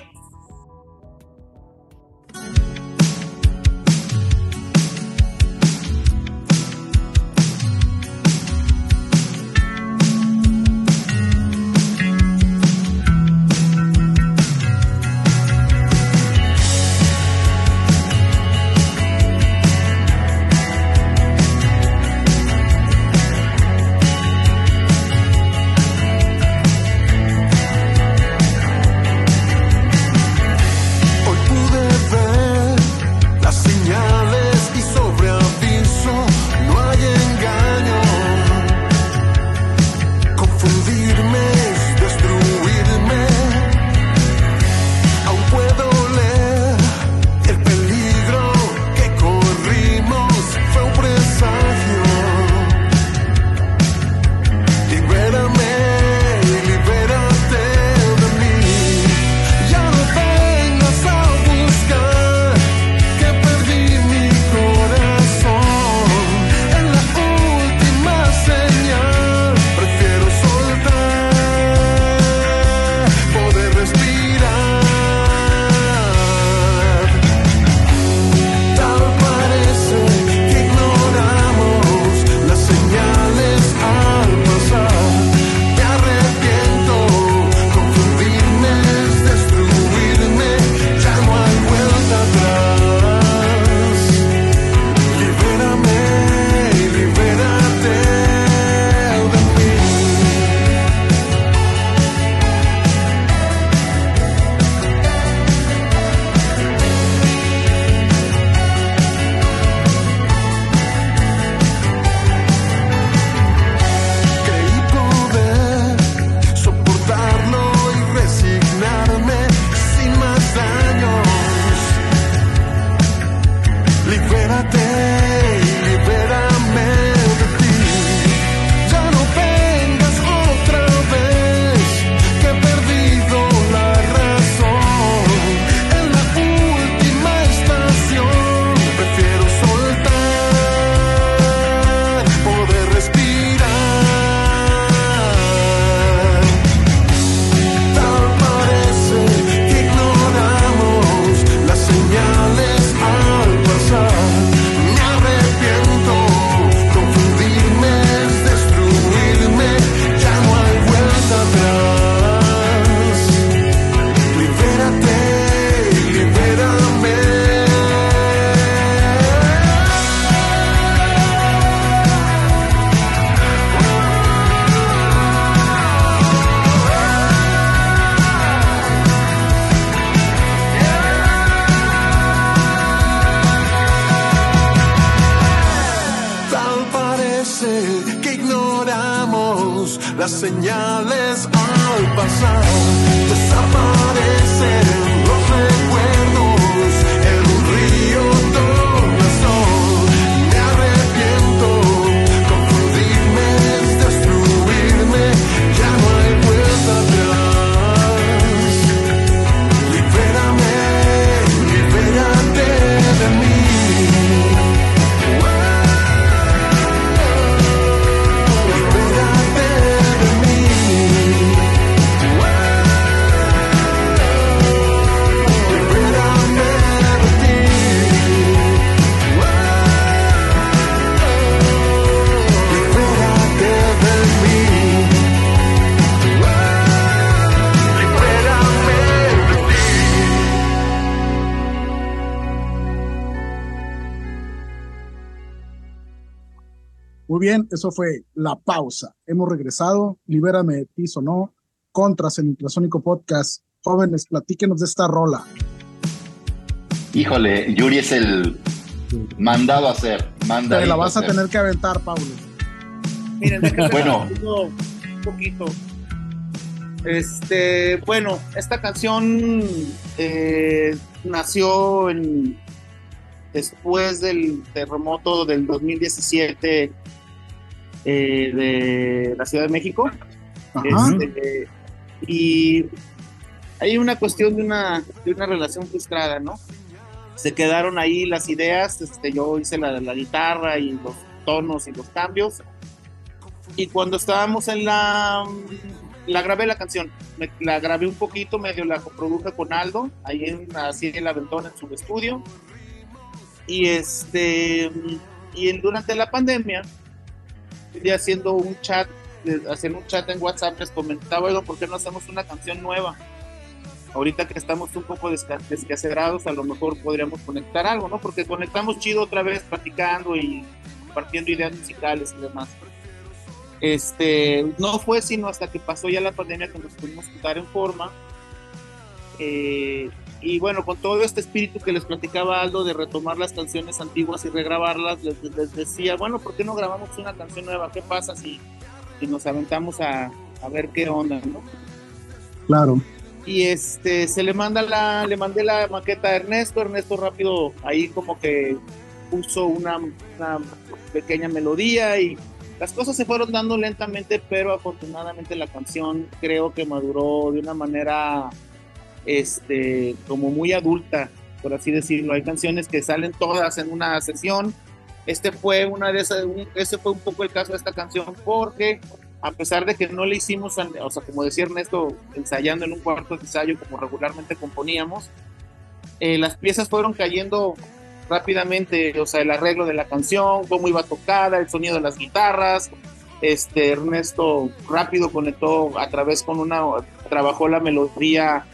Bien, eso fue la pausa. Hemos regresado. Libérame de ti, no. Contras en Ultrasónico Podcast. Jóvenes, platíquenos de esta rola. Híjole, Yuri es el mandado a hacer. Mandado Te la vas a tener que aventar, Pablo. Miren, <laughs> Bueno. un poquito. Este, bueno, esta canción eh, nació en, después del terremoto del 2017 eh, de la Ciudad de México. Este, y hay una cuestión de una, de una relación frustrada, ¿no? Se quedaron ahí las ideas, este, yo hice la, la guitarra y los tonos y los cambios. Y cuando estábamos en la... La grabé la canción, me- la grabé un poquito, medio la coproduje con Aldo, ahí en, así en el aventón en su estudio. Y este... Y en- durante la pandemia, haciendo un chat, haciendo un chat en WhatsApp, les comentaba, "Oigan, ¿por qué no hacemos una canción nueva? Ahorita que estamos un poco desca- descacerados, a lo mejor podríamos conectar algo, ¿no? Porque conectamos chido otra vez, platicando y compartiendo ideas musicales y demás. Este, no fue sino hasta que pasó ya la pandemia que nos pudimos juntar en forma. Eh, y bueno, con todo este espíritu que les platicaba Aldo de retomar las canciones antiguas y regrabarlas, les, les decía, bueno, ¿por qué no grabamos una canción nueva? ¿Qué pasa si, si nos aventamos a, a ver qué onda, no? Claro. y este se le manda la le mandé la maqueta a Ernesto Ernesto rápido ahí como que puso una, una pequeña melodía y las cosas se fueron dando lentamente pero afortunadamente la canción creo que maduró de una manera este como muy adulta por así decirlo. Hay canciones que salen todas en una sesión. Este fue una de esas un- ese fue un poco el caso de esta canción porque a pesar de que no le hicimos, o sea, como decía Ernesto, ensayando en un cuarto de ensayo como regularmente componíamos, eh, las piezas fueron cayendo rápidamente, o sea, el arreglo de la canción, cómo iba tocada, el sonido de las guitarras, este, Ernesto rápido conectó a través con una, trabajó la melodía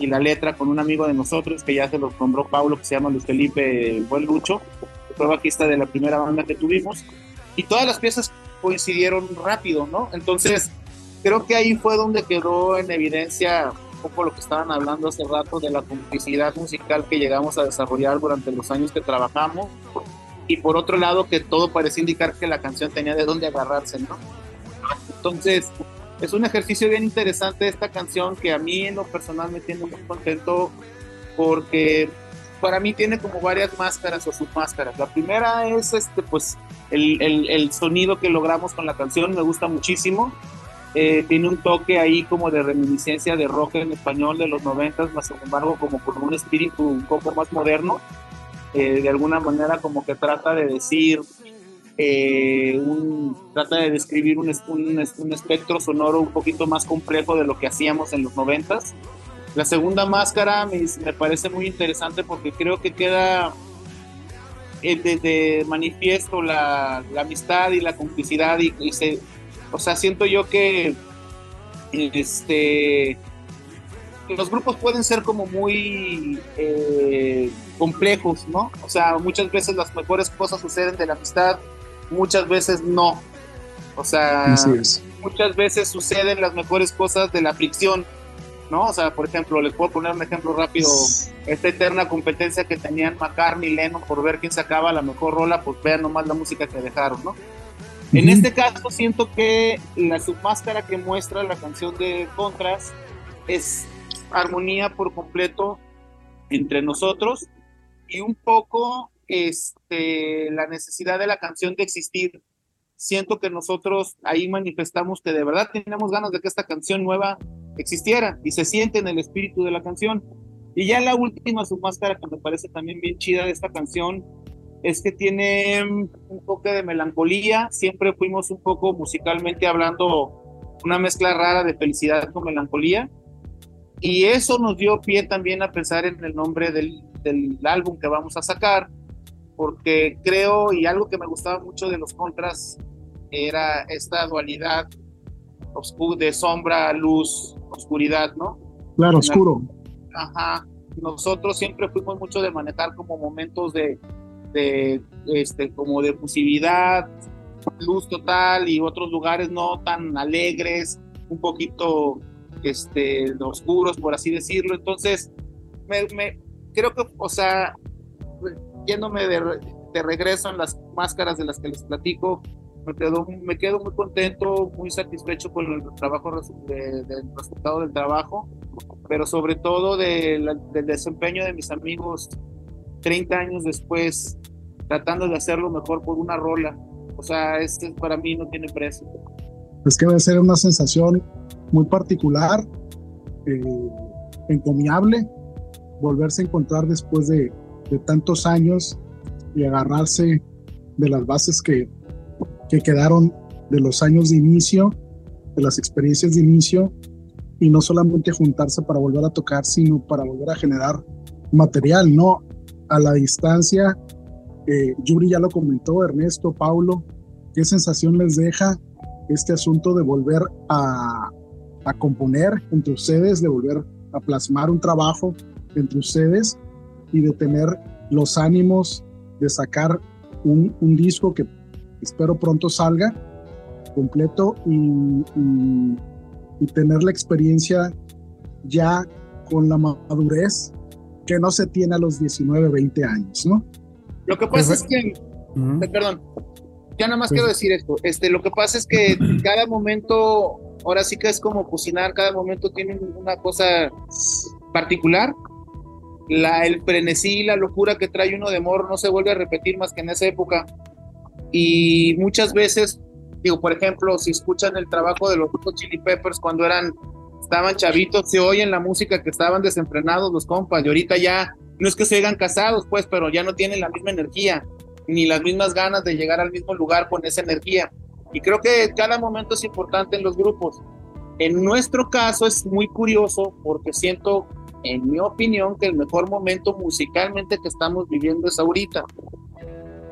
y la letra con un amigo de nosotros que ya se los nombró Pablo, que se llama Luis Felipe Buen Lucho, fue bajista de la primera banda que tuvimos, y todas las piezas coincidieron rápido, ¿no? Entonces, creo que ahí fue donde quedó en evidencia un poco lo que estaban hablando hace rato de la complicidad musical que llegamos a desarrollar durante los años que trabajamos. Y por otro lado, que todo parecía indicar que la canción tenía de dónde agarrarse, ¿no? Entonces, es un ejercicio bien interesante esta canción que a mí en lo personal me tiene muy contento porque para mí tiene como varias máscaras o submáscaras. La primera es este, pues, el, el, el sonido que logramos con la canción, me gusta muchísimo. Eh, tiene un toque ahí como de reminiscencia de rock en español de los noventas, más sin embargo como con un espíritu un poco más moderno. Eh, de alguna manera como que trata de decir, eh, trata de describir un, un, es- un espectro sonoro un poquito más complejo de lo que hacíamos en los noventas. La segunda máscara me, parece muy interesante porque creo que queda eh, de, manifiesto la, amistad y la complicidad y se, o sea, siento yo que este los grupos pueden ser como muy eh, complejos, ¿no? O sea, muchas veces las mejores cosas suceden de la amistad, muchas veces no. O sea, muchas veces suceden las mejores cosas de la fricción, ¿no? O sea, por ejemplo, les puedo poner un ejemplo rápido, esta eterna competencia que tenían McCartney y Lennon por ver quién sacaba la mejor rola, pues vean nomás la música que dejaron, ¿no? En este caso siento que la submáscara que muestra la canción de Contras es armonía por completo entre nosotros y un poco este, la necesidad de la canción de existir. Siento que nosotros ahí manifestamos que de verdad tenemos ganas de que esta canción nueva existiera y se siente en el espíritu de la canción. Y ya la última submáscara que me parece también bien chida de esta canción es que tiene un toque de melancolía. Siempre fuimos un poco musicalmente hablando una mezcla rara de felicidad con melancolía. Y eso nos dio pie también a pensar en el nombre del, del álbum que vamos a sacar, porque creo, y algo que me gustaba mucho de los contras, era esta dualidad de sombra, luz, oscuridad, ¿no? Claro, oscuro. Ajá. Nosotros siempre fuimos mucho de manejar como momentos de, de este, como de fusividad, luz total y otros lugares no tan alegres, un poquito este, oscuros, por así decirlo. Entonces, me, me creo que, o sea, yéndome de, de, regreso en las máscaras de las que les platico, me quedo, me quedo muy contento, muy satisfecho con el trabajo, de, del resultado del trabajo, pero sobre todo de del desempeño de mis amigos 30 años después, tratando de hacerlo mejor por una rola. O sea, este para mí no tiene precio. Es que debe ser una sensación muy particular, eh, encomiable, volverse a encontrar después de, de, tantos años y agarrarse de las bases que, que quedaron de los años de inicio, de las experiencias de inicio, y no solamente juntarse para volver a tocar, sino para volver a generar material, ¿no? A la distancia, eh, Yuri ya lo comentó, Ernesto, Paulo, ¿qué sensación les deja este asunto de volver a, a componer entre ustedes, de volver a plasmar un trabajo entre ustedes y de tener los ánimos de sacar un, un disco que espero pronto salga completo y, y, y, tener la experiencia ya con la madurez que no se tiene a los 19, 20 años, ¿no? Lo que pasa es que, uh -huh. perdón, ya nada más quiero decir esto, este, lo que pasa es que <clears throat> cada momento ahora sí que es como cocinar, cada momento tiene una cosa particular. La, el frenesí, la locura que trae uno de morro no se vuelve a repetir más que en esa época. Y muchas veces, digo, por ejemplo, si escuchan el trabajo de los Chili Peppers cuando eran, estaban chavitos, se oyen la música que estaban desenfrenados los compas, y ahorita ya, no es que se oigan casados, pues, pero ya no tienen la misma energía, ni las mismas ganas de llegar al mismo lugar con esa energía. Y creo que cada momento es importante en los grupos. En nuestro caso es muy curioso porque siento, en mi opinión, que el mejor momento musicalmente que estamos viviendo es ahorita.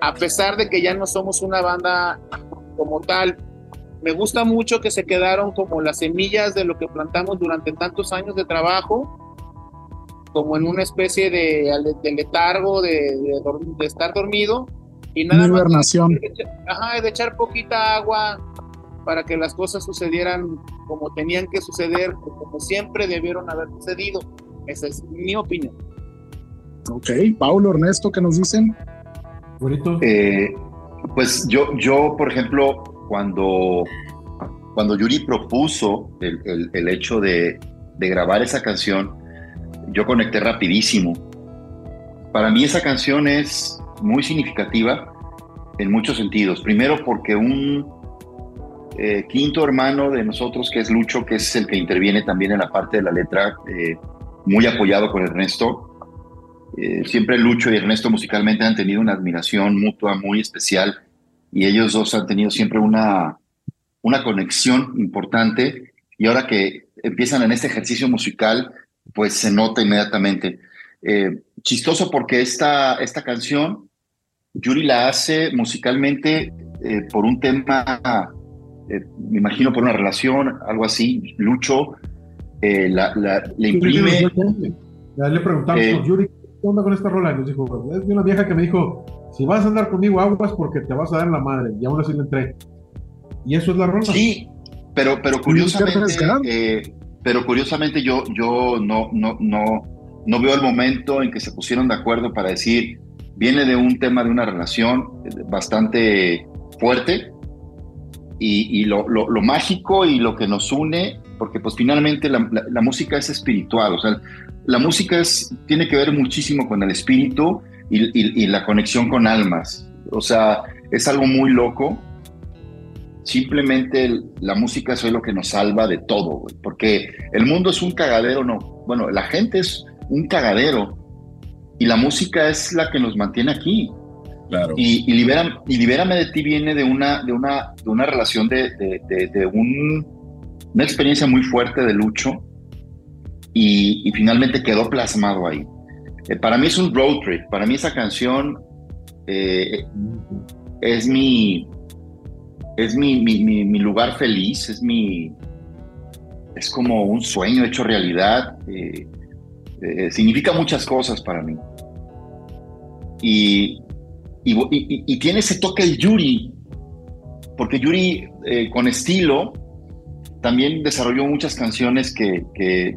A pesar de que ya no somos una banda como tal, me gusta mucho que se quedaron como las semillas de lo que plantamos durante tantos años de trabajo, como en una especie de, de letargo, de, de, de estar dormido, y nada más de, ajá, de echar poquita agua para que las cosas sucedieran como tenían que suceder, como siempre debieron haber sucedido. Esa es mi opinión. Ok, Paulo, Ernesto, ¿qué nos dicen? Eh, pues yo, yo, por ejemplo, cuando, cuando Yuri propuso el, el, el hecho de, de grabar esa canción, yo conecté rapidísimo. Para mí esa canción es muy significativa en muchos sentidos. Primero porque un eh, quinto hermano de nosotros, que es Lucho, que es el que interviene también en la parte de la letra, eh, muy apoyado con Ernesto. Eh, siempre Lucho y Ernesto musicalmente han tenido una admiración mutua muy especial y ellos dos han tenido siempre una, una conexión importante y ahora que empiezan en este ejercicio musical, pues se nota inmediatamente. chistoso porque esta, esta canción Yuri la hace musicalmente eh, por un tema, eh, me imagino por una relación, algo así. Lucho eh, la, la, le imprime. Ya le preguntamos, eh, Yuri, ¿qué onda con esta rola? Y nos dijo, es de una vieja que me dijo, si vas a andar conmigo aguas porque te vas a dar la madre. Y aún así le entré. Y eso es la rola. Sí, pero, pero curiosamente, pero curiosamente yo, yo no, no, no, no veo el momento en que se pusieron de acuerdo para decir viene de un tema de una relación bastante fuerte y, y lo, lo, lo, mágico y lo que nos une, porque pues finalmente la, la, la, música es espiritual, o sea, la música es, tiene que ver muchísimo con el espíritu y, y, y la conexión con almas, o sea, es algo muy loco. Simplemente la música es lo que nos salva de todo, porque el mundo es un cagadero, no. Bueno, la gente es un cagadero, y la música es la que nos mantiene aquí. Claro. Y, y, libera, y Libérame de ti viene de una, de una, de una relación de, de, de, de un, una experiencia muy fuerte de Lucho y, y finalmente quedó plasmado ahí. Eh, para mí es un road trip, para mí esa canción eh, es mi, es mi, mi, mi, mi, lugar feliz, es mi, es como un sueño hecho realidad. Eh, eh, significa muchas cosas para mí. Y, y, y, y, tiene ese toque el Yuri porque Yuri eh, con estilo también desarrolló muchas canciones que, que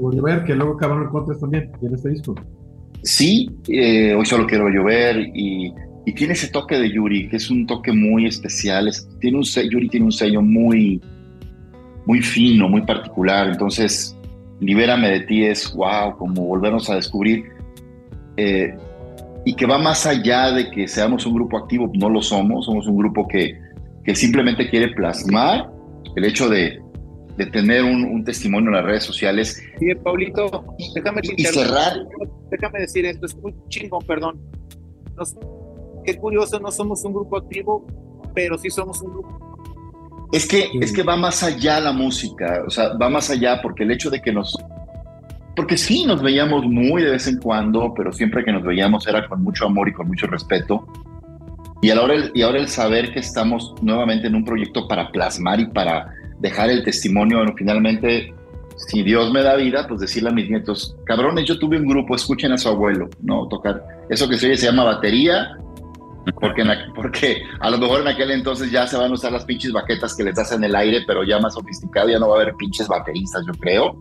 Oliver, que luego acabaron contras también en este disco. sí, eh, hoy solo quiero llover y, y tiene ese toque de Yuri, que es un toque muy especial. es- tiene un, Yuri tiene un sello muy, muy fino, muy particular. Entonces, Libérame de ti es wow, como volvernos a descubrir. eh, y que va más allá de que seamos un grupo activo, no lo somos, somos un grupo que, que simplemente quiere plasmar el hecho de, de tener un, un testimonio en las redes sociales Sí, Paulito, déjame, y cerrar. déjame decir esto, es muy chingón, perdón. Nos- qué curioso, no somos un grupo activo, pero sí somos un grupo. Es que, es que va más allá la música, o sea, va más allá porque el hecho de que nos... Porque sí, nos veíamos muy de vez en cuando, pero siempre que nos veíamos era con mucho amor y con mucho respeto. Y ahora el, y ahora el saber que estamos nuevamente en un proyecto para plasmar y para dejar el testimonio, bueno, finalmente, si Dios me da vida, pues decirle a mis nietos, cabrones, yo tuve un grupo, escuchen a su abuelo, ¿no? Tocar. Eso que se oye se llama batería, porque, en aqu- porque a lo mejor en aquel entonces ya se van a usar las pinches baquetas que les das en el aire, pero ya más sofisticado, ya no va a haber pinches bateristas, yo creo.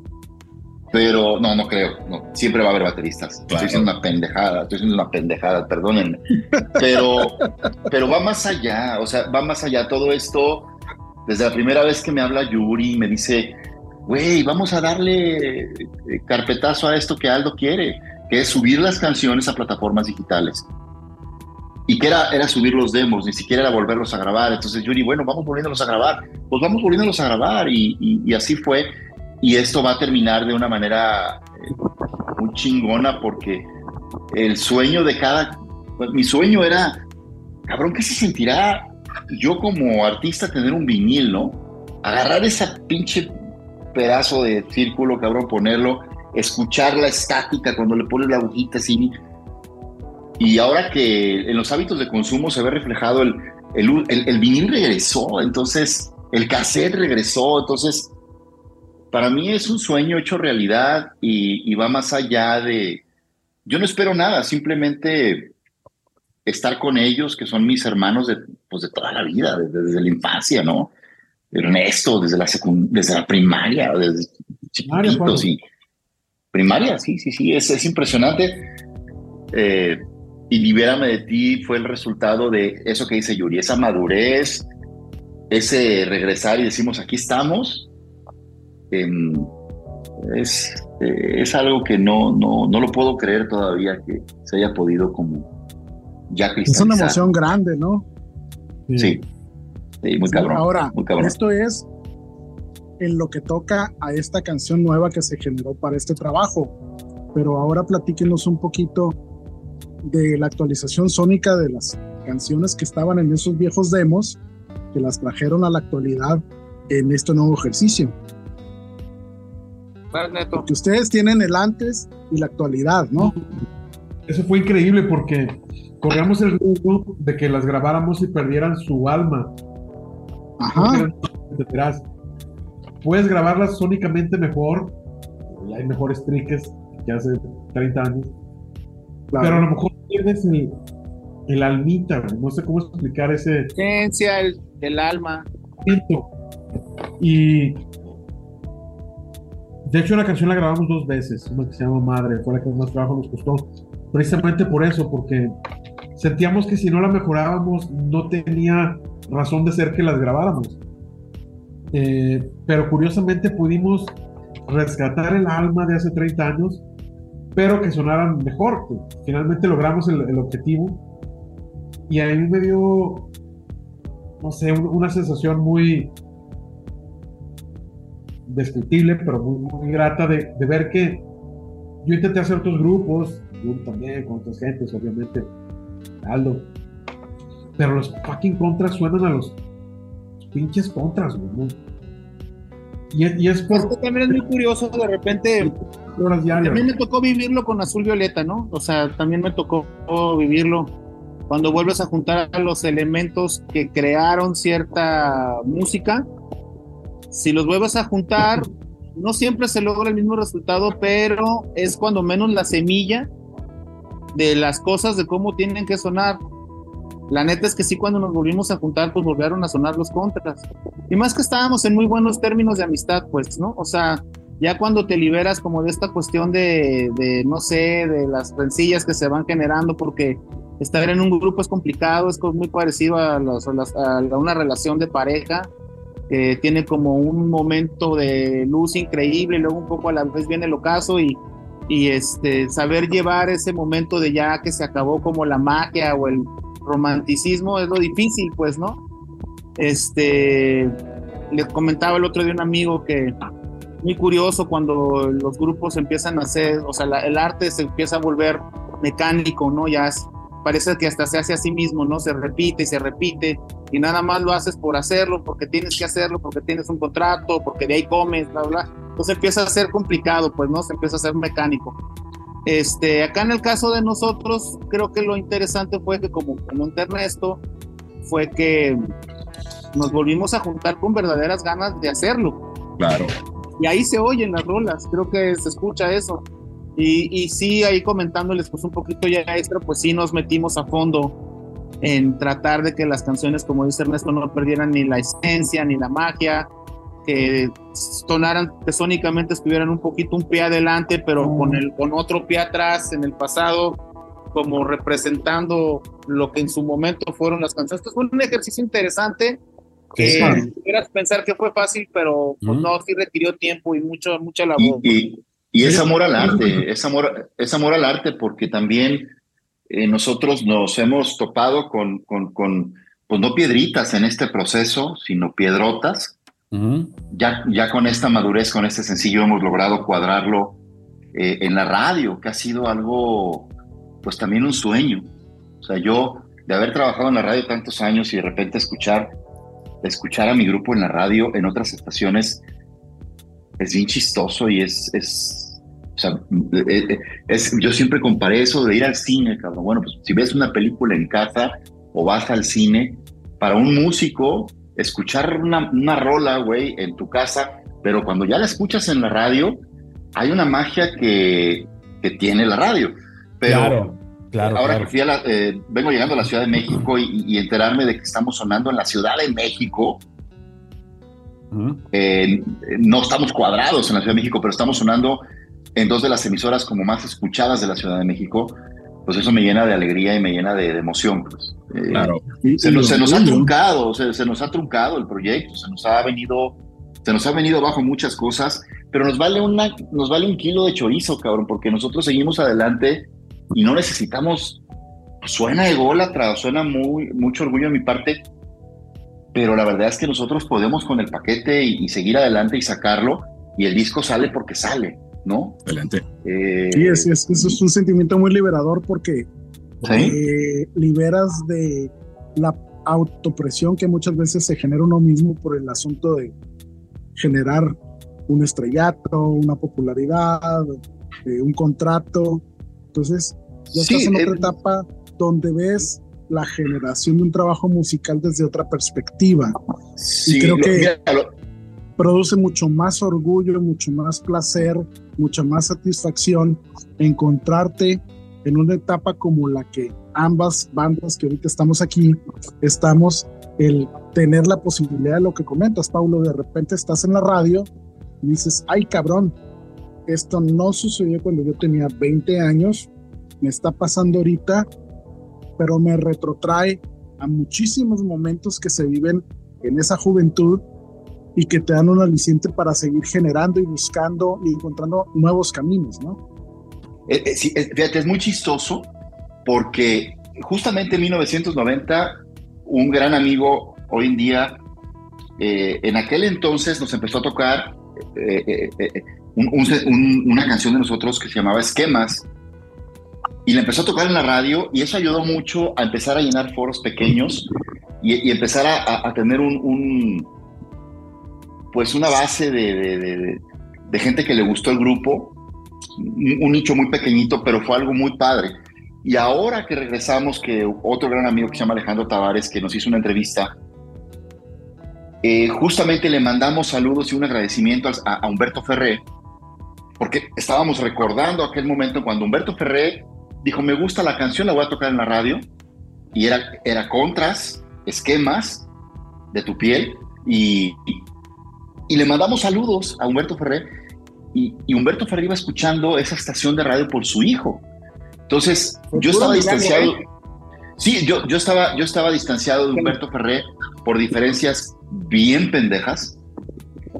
Pero no, no creo, no, siempre va a haber bateristas. Claro. Estoy diciendo una pendejada, estoy diciendo una pendejada, perdónenme. Pero, pero va más allá, o sea, va más allá todo esto. Desde la primera vez que me habla Yuri, me dice, güey, vamos a darle eh, carpetazo a esto que Aldo quiere, que es subir las canciones a plataformas digitales y que era, era subir los demos, ni siquiera era volverlos a grabar. Entonces Yuri, bueno, vamos volviéndolos a grabar, pues vamos volviéndolos a grabar y, y- y así fue. Y esto va a terminar de una manera eh, muy chingona porque el sueño de cada, pues, mi sueño era, cabrón, ¿qué se sentirá yo como artista tener un vinil, no? Agarrar esa pinche pedazo de círculo, cabrón, ponerlo, escuchar la estática cuando le pones la agujita así, y ahora que en los hábitos de consumo se ve reflejado el, el, el- el vinil regresó, entonces el cassette regresó, entonces para mí es un sueño hecho realidad y, y va más allá de, yo no espero nada, simplemente estar con ellos, que son mis hermanos de, pues de toda la vida, desde, desde la infancia, ¿no? Ernesto, desde la, desde la primaria, desde Pablo. chiquitos y primaria, sí, sí, sí, es, es impresionante. Eh, y Libérame de ti fue el resultado de eso que dice Yuri, esa madurez, ese regresar y decimos, aquí estamos. Em, es, eh, es algo que no, no, no lo puedo creer todavía que se haya podido como ya Es una cristalizar. emoción grande, ¿no? Sí, sí, muy Sí, cabrón. Ahora, muy cabrón. esto es en lo que toca a esta canción nueva que se generó para este trabajo. Pero ahora platíquenos un poquito de la actualización sónica de las canciones que estaban en esos viejos demos, que las trajeron a la actualidad en este nuevo ejercicio. Vas, Neto. Porque ustedes tienen el antes y la actualidad, ¿no? Eso fue increíble porque corríamos el riesgo de que las grabáramos y perdieran su alma. Ajá. Puedes grabarlas sónicamente mejor, y hay mejores triques que hace 30 años, claro. pero a lo mejor pierdes el, el almita, no sé cómo explicar ese Esencia, el, el alma. Y de hecho la canción la grabamos dos veces, una que se llama Madre, fue la que más trabajo nos costó, precisamente por eso, porque sentíamos que si no la mejorábamos no tenía razón de ser que las grabáramos. Eh, pero curiosamente pudimos rescatar el alma de hace 30 años, pero que sonaran mejor. finalmente logramos el, objetivo y a mí me dio, no sé, un- una sensación muy descriptible, pero muy, muy grata de, de ver que yo intenté hacer otros grupos, yo también con otras gentes, obviamente, Aldo, pero los fucking contras suenan a los pinches contras. Y, es- y es por Esto también es muy curioso, de repente, horas también me tocó vivirlo con Azul Violeta, ¿no? O sea, también me tocó vivirlo cuando vuelves a juntar a los elementos que crearon cierta música. Si los vuelves a juntar, no siempre se logra el mismo resultado, pero es cuando menos la semilla de las cosas de cómo tienen que sonar. la neta es que sí, cuando nos volvimos a juntar, pues volvieron a sonar los contras. Y más que estábamos en muy buenos términos de amistad, pues, ¿no? O sea, ya cuando te liberas como de esta cuestión de, de no sé, de las rencillas que se van generando, porque estar en un grupo es complicado, es muy parecido a, a las- a una relación de pareja, que tiene como un momento de luz increíble, luego un poco a la vez viene el ocaso y, y este, saber llevar ese momento de ya que se acabó como la magia o el romanticismo es lo difícil, pues, ¿no? Este, le comentaba el otro día un amigo que muy curioso cuando los grupos empiezan a hacer, o sea, el arte se empieza a volver mecánico, ¿no? Ya parece que hasta se hace a sí mismo, ¿no? Se repite y se repite y nada más lo haces por hacerlo, porque tienes que hacerlo, porque tienes un contrato, porque de ahí comes, bla, bla. Entonces empieza a ser complicado, pues, ¿no? Se empieza a ser mecánico. Este, acá en el caso de nosotros, creo que lo interesante fue que como comentó Ernesto, fue que nos volvimos a juntar con verdaderas ganas de hacerlo. Claro. Y ahí se oyen las rolas, creo que se escucha eso. Y, y sí, ahí comentándoles pues un poquito ya extra, pues sí nos metimos a fondo en tratar de que las canciones, como dice Ernesto, no perdieran ni la esencia ni la magia, que sonaran, que sónicamente estuvieran un poquito un pie adelante, pero con, el, con otro pie atrás en el pasado, como representando lo que en su momento fueron las canciones. Esto fue un ejercicio interesante que Sí. pudieras pensar que fue fácil, pero pues, Ujú. no, sí requirió tiempo y mucho, mucha labor. y- y es amor al arte, es amor, es amor al arte porque también eh, nosotros nos hemos topado con, con, con, pues no piedritas en este proceso, sino piedrotas. Ya, ya con esta madurez, con este sencillo, hemos logrado cuadrarlo eh, en la radio, que ha sido algo, pues también un sueño. O sea, yo, de haber trabajado en la radio tantos años y de repente escuchar, escuchar a mi grupo en la radio, en otras estaciones, es bien chistoso y es, es, o sea, eh, eh, es, yo siempre comparé eso de ir al cine, cabrón. Bueno, pues si ves una película en casa o vas al cine, para un músico, escuchar una, una rola, güey, en tu casa, pero cuando ya la escuchas en la radio, hay una magia que, que tiene la radio. Pero claro, claro. ahora claro. que fui a la- eh, vengo llegando a la Ciudad de México y, y enterarme de que estamos sonando en la Ciudad de México, eh, no estamos cuadrados en la Ciudad de México, pero estamos sonando en dos de las emisoras como más escuchadas de la Ciudad de México, pues eso me llena de alegría y me llena de, de emoción. Pues. Eh, Claro. se, nos, se nos ha truncado, se, se nos ha truncado el proyecto, se nos ha venido, se nos ha venido abajo muchas cosas, pero nos vale una, nos vale un kilo de chorizo, cabrón, porque nosotros seguimos adelante y no necesitamos, suena ególatra, suena muy, mucho orgullo de mi parte, pero la verdad es que nosotros podemos con el paquete y, y seguir adelante y sacarlo, y el disco sale porque sale, ¿no? Excelente. Eh, Sí, es, es, eso es un sentimiento muy liberador porque ¿sí? eh, liberas de la autopresión que muchas veces se genera uno mismo por el asunto de generar un estrellato, una popularidad, eh, un contrato. Entonces, ya Sí, estás en otra etapa donde ves la generación de un trabajo musical desde otra perspectiva. sí, creo lo- que- mira, lo- Produce mucho más orgullo, mucho más placer, mucha más satisfacción encontrarte en una etapa como la que ambas bandas que ahorita estamos aquí estamos, el tener la posibilidad de lo que comentas, Paulo, de repente estás en la radio y dices, ay cabrón, esto no sucedió cuando yo tenía 20 años, me está pasando ahorita, pero me retrotrae a muchísimos momentos que se viven en esa juventud y que te dan un aliciente para seguir generando y buscando y encontrando nuevos caminos, ¿no? Eh, eh, sí, eh, fíjate, es muy chistoso porque justamente en 1990 un gran amigo hoy en día, eh, en aquel entonces nos empezó a tocar eh, eh, un- un- un- una canción de nosotros que se llamaba Esquemas y la empezó a tocar en la radio y eso ayudó mucho a empezar a llenar foros pequeños y, y empezar a- a tener un, un, pues una base de, de- gente que le gustó el grupo un, nicho muy pequeñito, pero fue algo muy padre. Y ahora que regresamos, que otro gran amigo que se llama Alejandro Tavares, que nos hizo una entrevista, eh, justamente le mandamos saludos y un agradecimiento a, Humberto Ferré, porque estábamos recordando aquel momento cuando Humberto Ferré dijo, me gusta la canción, la voy a tocar en la radio. y era, era contras, esquemas de tu piel y, y le mandamos saludos a Humberto Ferrer y, y Humberto Ferrer iba escuchando esa estación de radio por su hijo. Entonces, yo estaba distanciado. ¿eh? Sí, yo, yo, estaba, yo estaba distanciado de Humberto Ferrer por diferencias bien pendejas,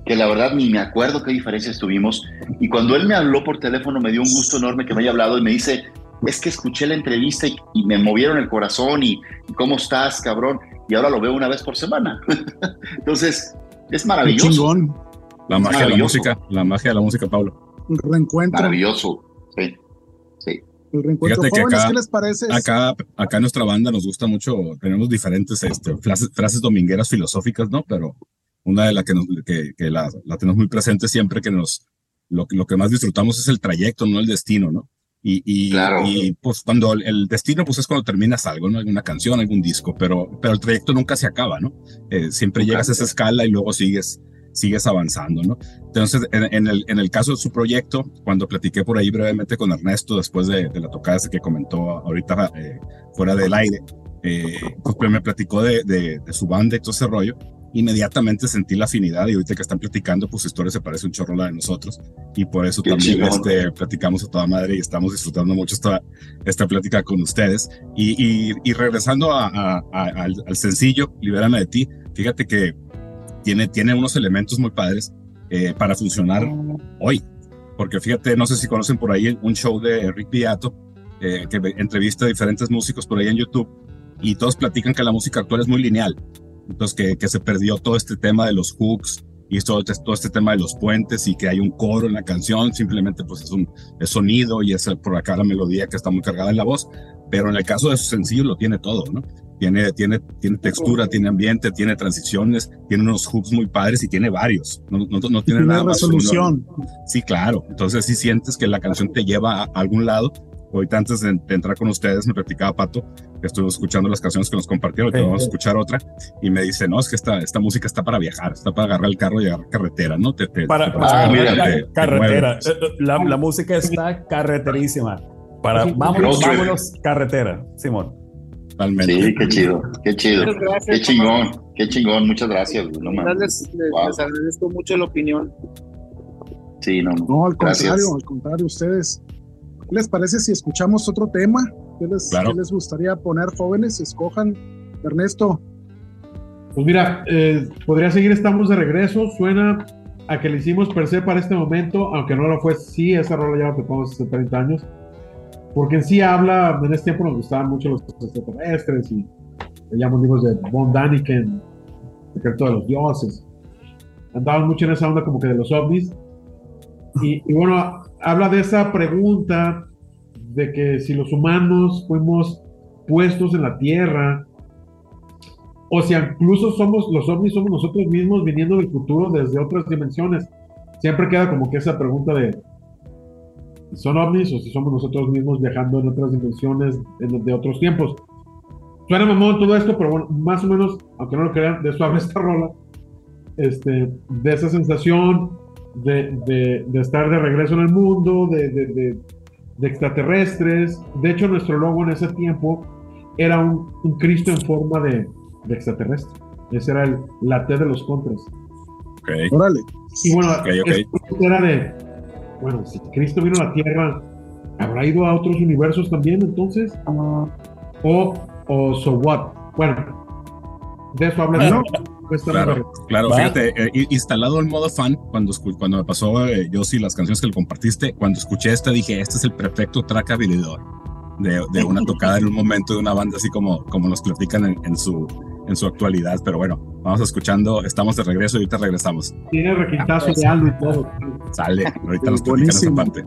que la verdad ni me acuerdo qué diferencias tuvimos. Y cuando él me habló por teléfono, me dio un gusto enorme que me haya hablado y me dice, es que escuché la entrevista y, y me movieron el corazón y, y cómo estás, cabrón. Y ahora lo veo una vez por semana. <laughs> Entonces, es Qué maravilloso. chingón. La magia de la música, la magia de la música, Pablo. El reencuentro. Maravilloso. Sí, sí. El reencuentro. Fíjate que acá- ¿qué les parece? Acá, acá en nuestra banda nos gusta mucho, tenemos diferentes este, frases, frases domingueras filosóficas, ¿no? Pero una de las que, nos, que, que la, la tenemos muy presente siempre que nos, lo, que- lo que más disfrutamos es el trayecto, no el destino, ¿no? Y, y, Claro. y pues cuando el, destino, pues es cuando terminas algo, ¿no? Alguna canción, algún disco, pero, pero el trayecto nunca se acaba, ¿no? Eh, siempre llegas a esa escala y luego sigues, sigues avanzando, ¿no? Entonces, en, en el, en el caso de su proyecto, cuando platiqué por ahí brevemente con Ernesto después de, de la tocada que comentó ahorita eh, fuera del aire, eh, pues me platicó de, de, de su banda y todo ese rollo. Inmediatamente sentí la afinidad y ahorita que están platicando, pues su historia se parece un chorro a la de nosotros y por eso Qué también chingón. este, platicamos a toda madre y estamos disfrutando mucho esta, esta plática con ustedes. Y, y, y regresando a, a- a- al, al sencillo, Libérame de ti, fíjate que tiene, tiene unos elementos muy padres eh, para funcionar hoy. Porque fíjate, no sé si conocen por ahí un show de Rick Beato, eh, que entrevista a diferentes músicos por ahí en YouTube, y todos platican que la música actual es muy lineal. Entonces, que, que se perdió todo este tema de los hooks y todo este, todo este tema de los puentes y que hay un coro en la canción, simplemente pues es un es sonido y es por acá la melodía que está muy cargada en la voz. Pero en el caso de su sencillo lo tiene todo, ¿no? Tiene, tiene, tiene textura, tiene ambiente, tiene transiciones, tiene unos hooks muy padres y tiene varios. No, no, no tiene Tiene nada más uno. resolución. Sí, claro. Entonces sí sientes que la canción te lleva a algún lado. Ahorita antes de, de entrar con ustedes me platicaba Pato que estuve escuchando las canciones que nos compartieron, que vamos a escuchar otra, y me dice, no, es que esta, esta música está para viajar, está para agarrar el carro y agarrar carretera, ¿no? Te, te- Para, te- para agarrar mira, la te- te carretera. Eh, eh, La, la música está carreterísima. Para, vámonos, vámonos, carretera, Simón. Totalmente. Sí, qué chido, qué chido. Muchas gracias. Qué chingón, qué chingón. Muchas gracias. No. Les, les- Wow. les agradezco mucho la opinión. Sí, no. No, al Gracias. contrario, al contrario, ustedes. ¿Qué les parece si escuchamos otro tema? ¿Qué les, Claro. qué les gustaría poner, jóvenes? Escojan. Ernesto, Pues mira, eh, podría seguir Estamos de regreso. Suena a que le hicimos per se para este momento, aunque no lo fue. Sí, esa rola ya la tocamos hace 30 años. Porque en sí habla, en ese tiempo nos gustaban mucho los extraterrestres y leíamos libros de Von Daniken, Secreto de los Dioses. Andaban mucho en esa onda como que de los ovnis. Y, y bueno, habla de esa pregunta de que si los humanos fuimos puestos en la Tierra, o si incluso somos los ovnis, somos nosotros mismos viniendo del futuro desde otras dimensiones. Siempre queda como que esa pregunta de son ovnis o si somos nosotros mismos viajando en otras dimensiones en- de otros tiempos. Suena mamón todo esto, pero bueno, más o menos, aunque no lo crean, de eso habla esta rola. Este, de esa sensación de, de- de estar de regreso en el mundo, de, de- de- de extraterrestres. De hecho, nuestro logo en ese tiempo era un, un Cristo en forma de, de extraterrestre. Ese era el, la T de los contras. Ok, órale. Y bueno, era de, bueno, si Cristo vino a la Tierra, ¿habrá ido a otros universos también entonces? O, o so what? Bueno, de eso habla Claro, claro, Va. fíjate, eh, instalado el modo fan, cuando, cuando me pasó eh, yo sí las canciones que le compartiste, cuando escuché esta dije, este es el perfecto track habilidor de, de una tocada en un momento de una banda así como, como nos platican en, en su, en su actualidad. Pero bueno, vamos escuchando, estamos de regreso y ahorita regresamos. Tiene requintazo de algo y todo. Sale, ahorita nos platican esa parte.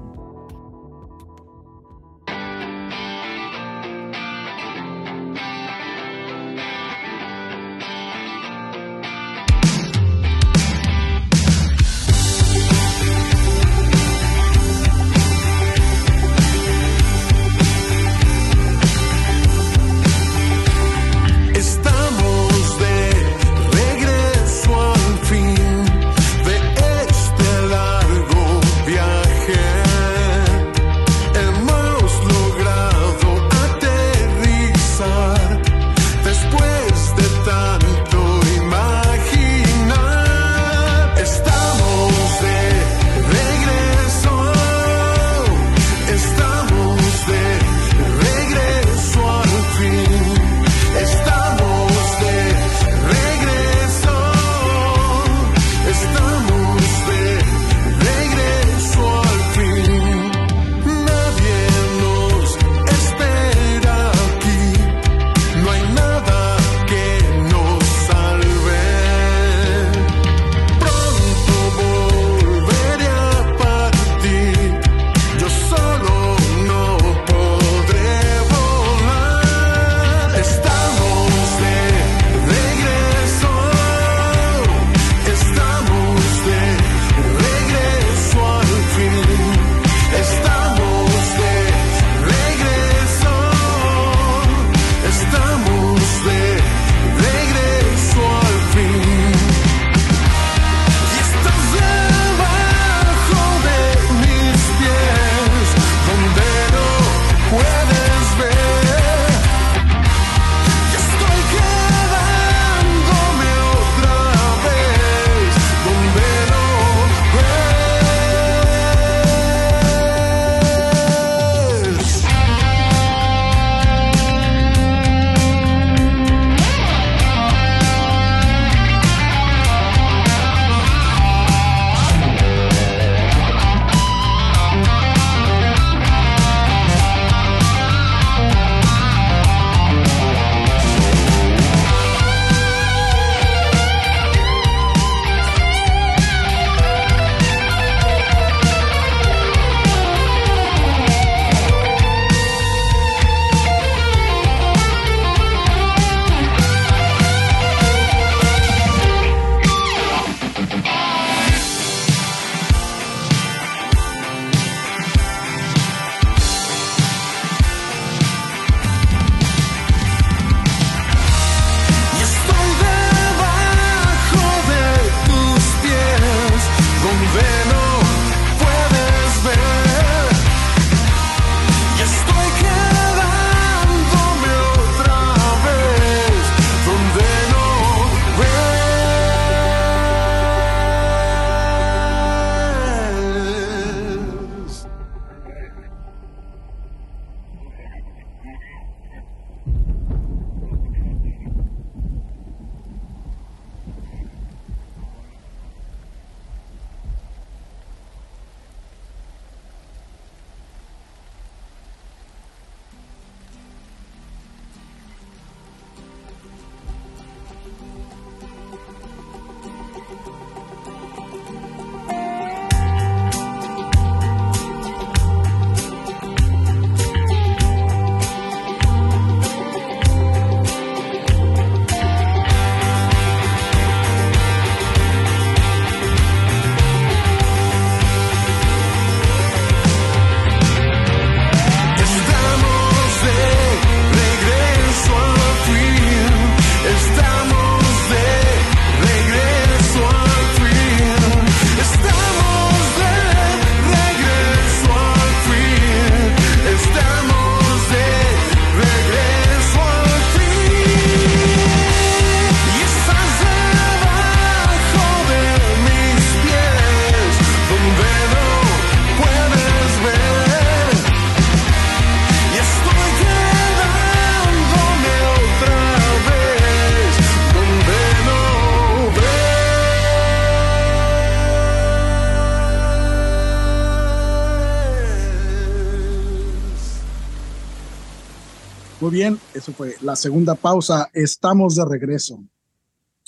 Bien, eso fue la segunda pausa. Estamos de regreso.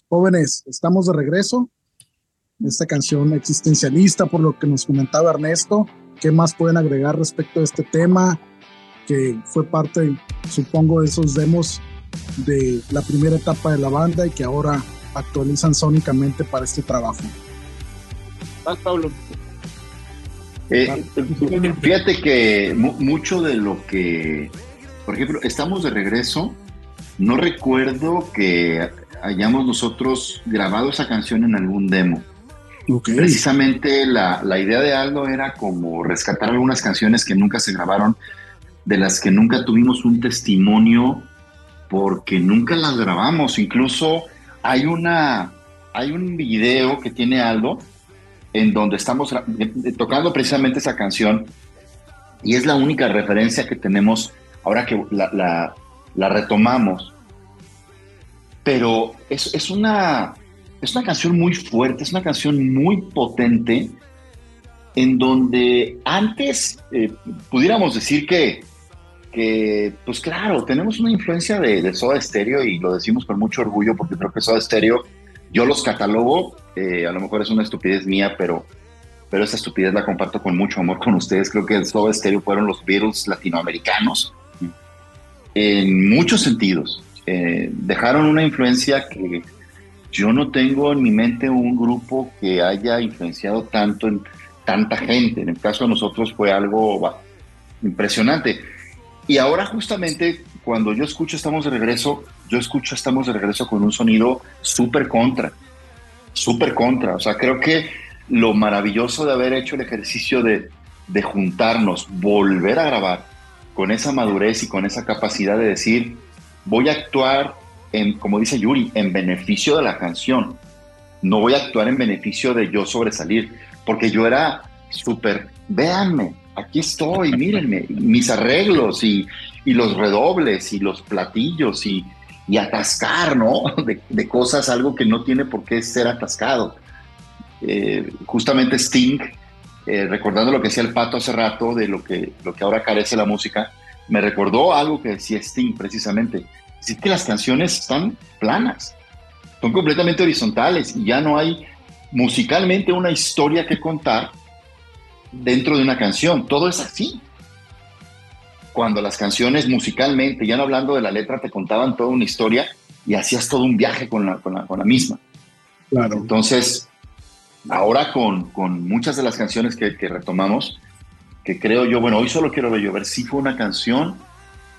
Jóvenes, estamos de regreso. Esta canción existencialista, por lo que nos comentaba Ernesto. ¿Qué más pueden agregar respecto a este tema? Que fue parte, supongo, de esos demos de la primera etapa de la banda y que ahora actualizan sónicamente para este trabajo. Vas, Pablo. Eh, fíjate que mu- mucho de lo que, por ejemplo, estamos de regreso. No recuerdo que hayamos nosotros grabado esa canción en algún demo. Precisamente la, la idea de Aldo era como rescatar algunas canciones que nunca se grabaron, de las que nunca tuvimos un testimonio porque nunca las grabamos. Incluso hay una hay un video que tiene Aldo en donde estamos de- tocando precisamente esa canción y es la única referencia que tenemos ahora que la, retomamos. Pero es, es una es una canción muy fuerte, es una canción muy potente, en donde antes eh, pudiéramos decir que, que, pues claro, tenemos una influencia de, Soda Stereo y lo decimos con mucho orgullo porque creo que Soda Stereo, yo los catalogo, eh, a lo mejor es una estupidez mía, pero, pero esa estupidez la comparto con mucho amor con ustedes. Creo que Soda Stereo fueron los Beatles latinoamericanos en muchos sentidos. Eh, dejaron una influencia que yo no tengo en mi mente un grupo que haya influenciado tanto en tanta gente. En el caso de nosotros fue algo bah, impresionante. Y ahora justamente cuando yo escucho Estamos de regreso, yo escucho Estamos de regreso con un sonido súper contra, súper contra. O sea, creo que lo maravilloso de haber hecho el ejercicio de, de juntarnos, volver a grabar con esa madurez y con esa capacidad de decir, voy a actuar en, como dice Yuri, en beneficio de la canción. No voy a actuar en beneficio de yo sobresalir, porque yo era súper, véanme, aquí estoy, mírenme, mis arreglos y, y los redobles y los platillos y, y atascar, ¿no? <laughs> De, de cosas, algo que no tiene por qué ser atascado. Eh, justamente Sting, eh, recordando lo que decía el pato hace rato, de lo que, lo que ahora carece la música, me recordó algo que decía Sting precisamente. Es que las canciones están planas, son completamente horizontales y ya no hay musicalmente una historia que contar dentro de una canción. Todo es así. Cuando las canciones musicalmente, ya no hablando de la letra, te contaban toda una historia y hacías todo un viaje con la, con la, con la misma. Claro. Entonces, ahora con, con muchas de las canciones que, retomamos, que creo yo, bueno, hoy solo quiero ver llover, sí fue una canción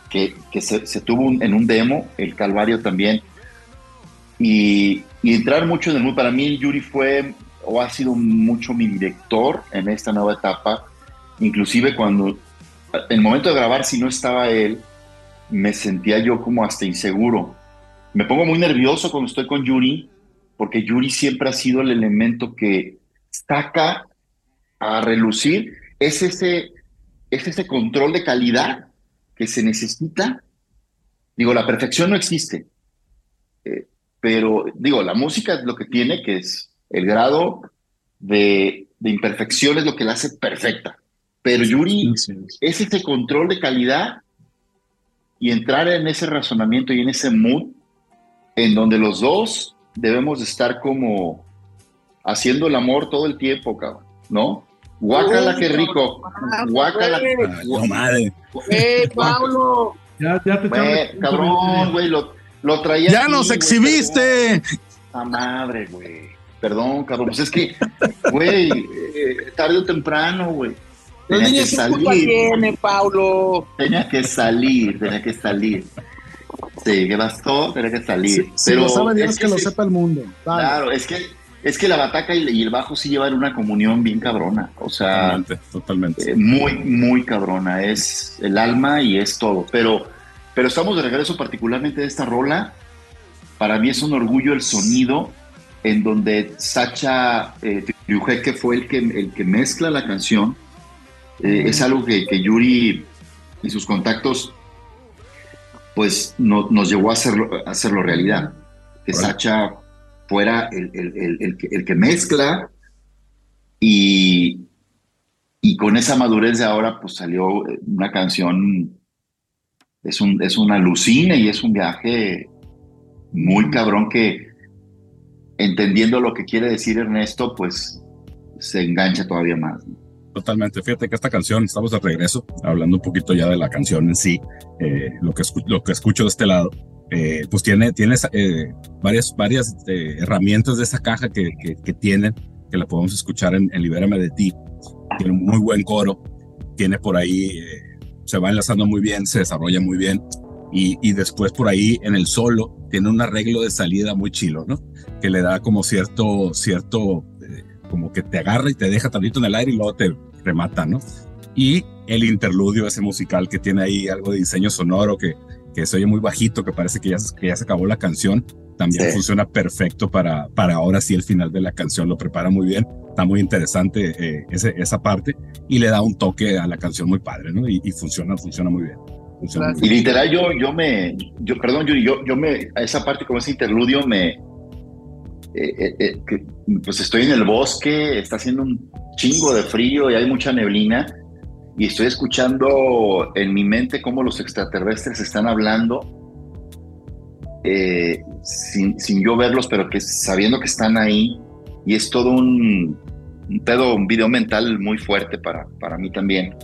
que, se, tuvo en un demo, el Calvario también, y, y entrar mucho en el mood. Para mí, Yuri fue o ha sido mucho mi director en esta nueva etapa, inclusive cuando, en el momento de grabar, si no estaba él, me sentía yo como hasta inseguro. Me pongo muy nervioso cuando estoy con Yuri, porque Yuri siempre ha sido el elemento que saca a relucir, es ese, es ese control de calidad que se necesita. Digo, la perfección no existe, Eh, pero digo, la música es lo que tiene, que es el grado de, de imperfección es lo que la hace perfecta. Pero Yuri es ese control de calidad y entrar en ese razonamiento y en ese mood en donde los dos debemos de estar como haciendo el amor todo el tiempo, cabrón, ¿no? Guácala, qué rico. Guácala. Ah, no madre. ¡Eh, Pablo! Ya, ya te echaron- cabrón, güey, lo, lo traía. ¡Ya aquí, nos exhibiste! A madre, güey. Perdón, cabrón. Pues es que, güey, eh, tarde o temprano, güey. Tenía que niños ¿qué culpa salir. tiene, Pablo? Tenía que salir, tenía que salir. Sí, ¿qué pasó? Tenía que salir. Si, si lo sabe Dios, es que, lo sí, sepa el mundo. Dale. Claro, es que, es que la bataca y, y el bajo sí llevan una comunión bien cabrona. O sea, Totalmente, totalmente. eh, muy, muy cabrona. Es el alma y es todo. Pero, pero estamos de regreso, particularmente de esta rola. Para mí es un orgullo el sonido en donde Sacha eh, fue el que, el que mezcla la canción. Eh, es algo que, que Yuri y sus contactos pues no- nos llevó a hacerlo, a hacerlo realidad. Que. Sacha fuera el, el- el- el que, el que mezcla y, y con esa madurez de ahora pues salió eh, una canción es un, es una alucine y es un viaje muy cabrón que entendiendo lo que quiere decir Ernesto, pues se engancha todavía más. ¿no? Totalmente. Fíjate que esta canción, estamos de regreso, hablando un poquito ya de la canción en sí, eh, lo, que lo que escucho de este lado, eh, pues tiene, tiene eh, varias, varias eh, herramientas de esa caja que, que, que tienen, que la podemos escuchar en, en Libérame de ti. Tiene un muy buen coro, tiene por ahí, eh, se va enlazando muy bien, se desarrolla muy bien. Y, y después por ahí en el solo tiene un arreglo de salida muy chilo, ¿no? Que le da como cierto, cierto, eh, como que te agarra y te deja tantito en el aire y luego te remata, ¿no? Y el interludio ese musical que tiene ahí algo de diseño sonoro que, que se oye muy bajito, que parece que ya, que ya se acabó la canción, también Sí. funciona perfecto para, para ahora sí el final de la canción, lo prepara muy bien, está muy interesante eh, ese, esa parte y le da un toque a la canción muy padre, ¿no? Y, y funciona, funciona muy bien. Funciona muy Y bien. literal, yo, yo me, yo, perdón, Yuri, yo, yo me, a esa parte como ese interludio me, eh, eh, eh, que, pues estoy en el bosque, está haciendo un chingo de frío y hay mucha neblina y estoy escuchando en mi mente cómo los extraterrestres están hablando eh, sin, sin yo verlos, pero que sabiendo que están ahí y es todo un, un pedo, un video mental muy fuerte para, para mí también.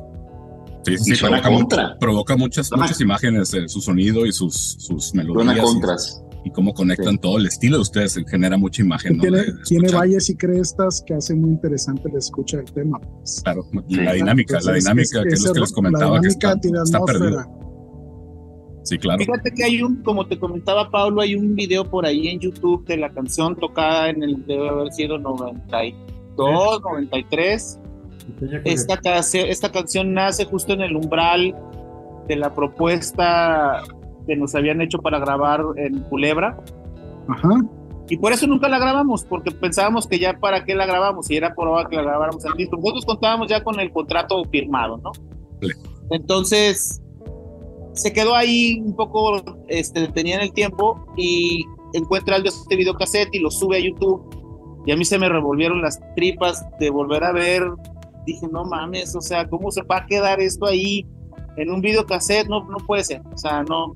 Sí, sí, y suena provoca, contra. provoca muchas, Suena- muchas imágenes, su sonido y sus, sus melodías. Suena contras. Y, cómo conectan todo el estilo de ustedes, genera mucha imagen. ¿no? tiene, De- de tiene escuchar. valles y crestas que hace muy interesante la escucha del tema. pues. Claro, la dinámica, la dinámica es- que es ese lo que les comentaba la que dinámica está, tiene está perdido. Sí, claro. Fíjate que hay un, como te comentaba Pablo, hay un video por ahí en YouTube de la canción tocada en el, debe haber sido 92, 93. Esta, cance- esta canción nace justo en el umbral de la propuesta que nos habían hecho para grabar en Culebra. Ajá. Y por eso nunca la grabamos, porque pensábamos que ya para qué la grabamos, y era por ahora que la grabáramos en disco. Nosotros contábamos ya con el contrato firmado, ¿no? Vale. Entonces, se quedó ahí un poco, este, tenía en el tiempo, y encuentra Aldo este videocassette y lo sube a YouTube. Y a mí se me revolvieron las tripas de volver a ver. Dije, no mames, o sea, ¿cómo se va a quedar esto ahí en un videocassette? No, no puede ser, o sea, no.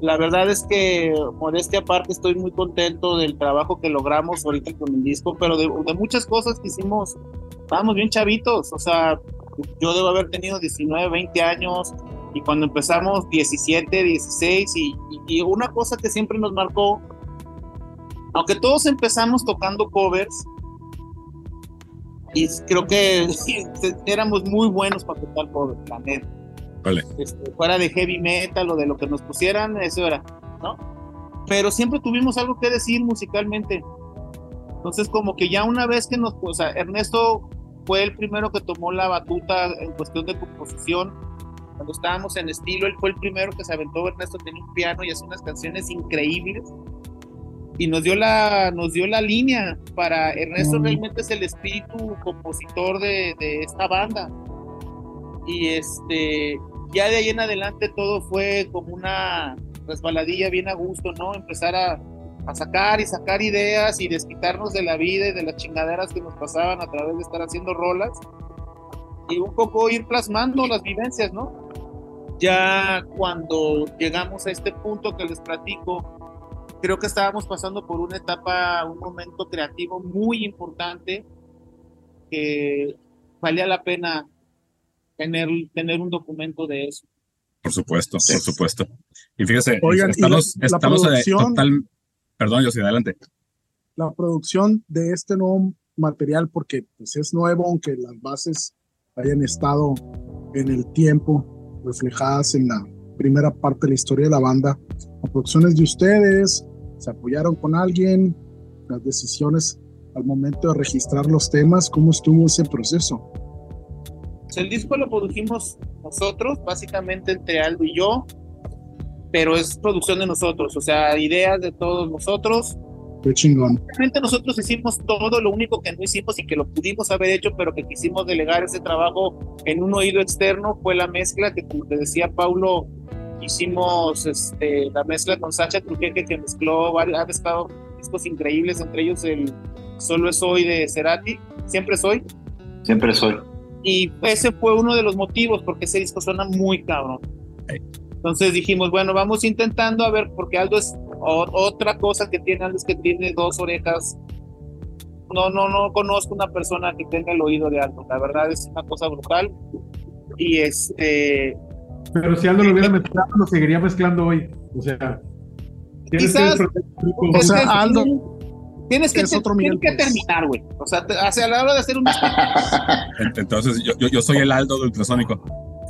La verdad es que, modestia aparte, estoy muy contento del trabajo que logramos ahorita con el disco, pero de, muchas cosas que hicimos, estábamos bien chavitos, o sea, yo debo haber tenido 19, 20 años, y cuando empezamos 17, 16, y, y- y una cosa que siempre nos marcó, aunque todos empezamos tocando covers, y creo que <laughs> éramos muy buenos para tocar covers, la neta Vale. este, fuera de heavy metal o de lo que nos pusieran, eso era, ¿no? Pero siempre tuvimos algo que decir musicalmente. Entonces, como que ya una vez que nos, o sea, Ernesto fue el primero que tomó la batuta en cuestión de composición. Cuando estábamos en estilo, él fue el primero que se aventó. Ernesto tenía un piano y hace unas canciones increíbles. Y nos dio la, nos dio la línea para Ernesto Mm. realmente es el espíritu compositor de, de esta banda y este ya de ahí en adelante todo fue como una resbaladilla bien a gusto, ¿no? Empezar a, a sacar y sacar ideas y desquitarnos de la vida y de las chingaderas que nos pasaban a través de estar haciendo rolas y un poco ir plasmando las vivencias, ¿no? Ya cuando llegamos a este punto que les platico, creo que estábamos pasando por una etapa, un momento creativo muy importante que valía la pena tener, tener un documento de eso. Por supuesto, por supuesto. Y fíjese, Oigan, estamos, la- la estamos producción- total. Perdón, yo sí, adelante. La producción de este nuevo material, porque pues, es nuevo, aunque las bases hayan estado en el tiempo reflejadas en la primera parte de la historia de la banda. La producción es de ustedes, se apoyaron con alguien, las decisiones al momento de registrar los temas, ¿cómo estuvo ese proceso? El disco lo produjimos nosotros, básicamente entre Aldo y yo, pero es producción de nosotros, o sea, ideas de todos nosotros. Qué chingón. Realmente nosotros hicimos todo, lo único que no hicimos y que lo pudimos haber hecho, pero que quisimos delegar ese trabajo en un oído externo fue la mezcla que, como te decía Paulo, hicimos este, la mezcla con Sacha Trujeque que mezcló, varios- ha mezclado discos increíbles, entre ellos el Solo es hoy de Cerati, siempre soy. Siempre soy. Y ese fue uno de los motivos porque ese disco suena muy cabrón. Entonces dijimos, bueno, vamos intentando a ver, porque Aldo es o- otra cosa que tiene Aldo es que tiene dos orejas. No, no, no conozco una persona que tenga el oído de Aldo. La verdad es una cosa brutal. Y este, Pero si Aldo lo hubiera <laughs> mezclado, lo seguiría mezclando hoy. O sea, tienes Quizás- que O sea, Aldo tienes que, es otro tienes que terminar, güey. O sea, te- hacia la hora de hacer un <laughs> En- Entonces, yo, yo, yo soy el Aldo de Ultrasónico.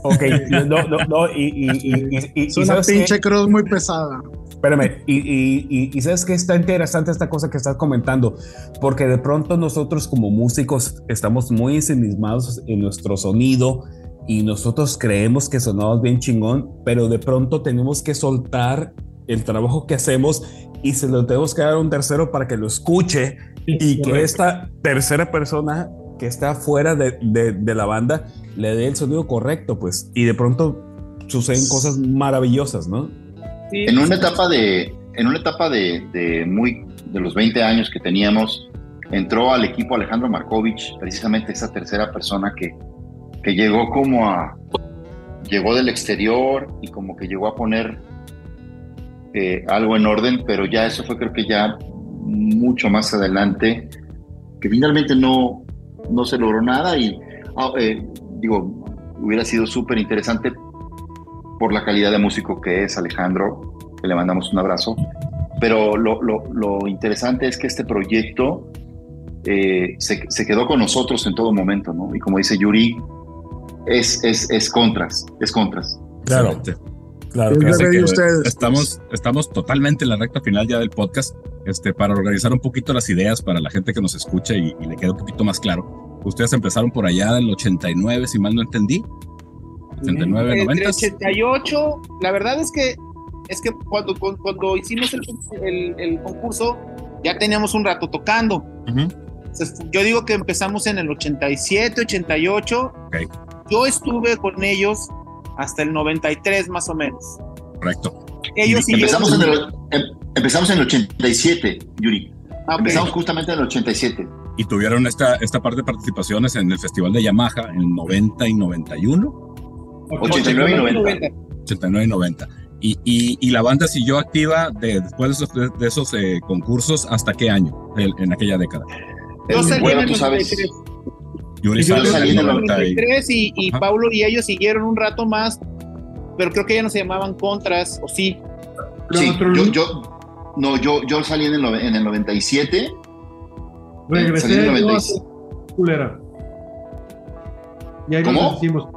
Ok, <laughs> no, no, no, y, y, y, y, y- es una ¿sabes qué? pinche cruz muy pesada. Espérame, y, y, y, y sabes que está interesante esta cosa que estás comentando, porque de pronto nosotros como músicos estamos muy ensimismados en nuestro sonido y nosotros creemos que sonamos bien chingón, pero de pronto tenemos que soltar el trabajo que hacemos y se lo tenemos que dar a un tercero para que lo escuche y que esta tercera persona que está fuera de, de, de la banda le dé el sonido correcto, pues, y de pronto suceden cosas maravillosas, ¿no? Sí, En una etapa de, en una etapa de, de muy de los 20 años que teníamos, entró al equipo Alejandro Markovich, precisamente esa tercera persona que, que llegó como a llegó del exterior y como que llegó a poner eh, algo en orden, pero ya eso fue creo que ya mucho más adelante, que finalmente no, no se logró nada y ah, eh, digo, hubiera sido súper interesante por la calidad de músico que es Alejandro, que le mandamos un abrazo. Pero lo, lo- lo interesante es que este proyecto eh, se, se quedó con nosotros en todo momento, ¿no? Y como dice Yuri, es, es, es contras, es contras. Claro, Excelente. Claro. Que ustedes. Estamos, estamos totalmente en la recta final ya del podcast, este, para organizar un poquito las ideas para la gente que nos escucha y, y le quede un poquito más claro. Ustedes empezaron por allá del 89, si mal no entendí. 89, entre 90. 88, la verdad es que es que cuando, cuando, cuando hicimos el, el- el concurso ya teníamos un rato tocando. Ujú. Entonces, yo digo que empezamos en el 87, 88. Ok. Yo estuve con ellos hasta el 93 más o menos. Correcto. Ellos Empezamos en, el, em- empezamos en el 87, Yuri. Ah. Empezamos justamente en el 87. Y tuvieron esta, esta parte de participaciones en el Festival de Yamaha en 90 y 91, 89 y 90. 89 y 90. Y, y, y la banda siguió activa de, después de esos, de esos eh, concursos hasta qué año en, en aquella década. Yo salí bueno, en el tú sabes. 93. Yuri salí en el el 90 y- 93 y, y. Paulo y ellos siguieron un rato más, pero creo que ya no se llamaban contras, o sí. Sí, Otro yo, link. yo, no, yo, yo salí en el, en el 97. Regresé salí en el yo a 96. ser culera. Y ahí ¿Cómo? nos hicimos.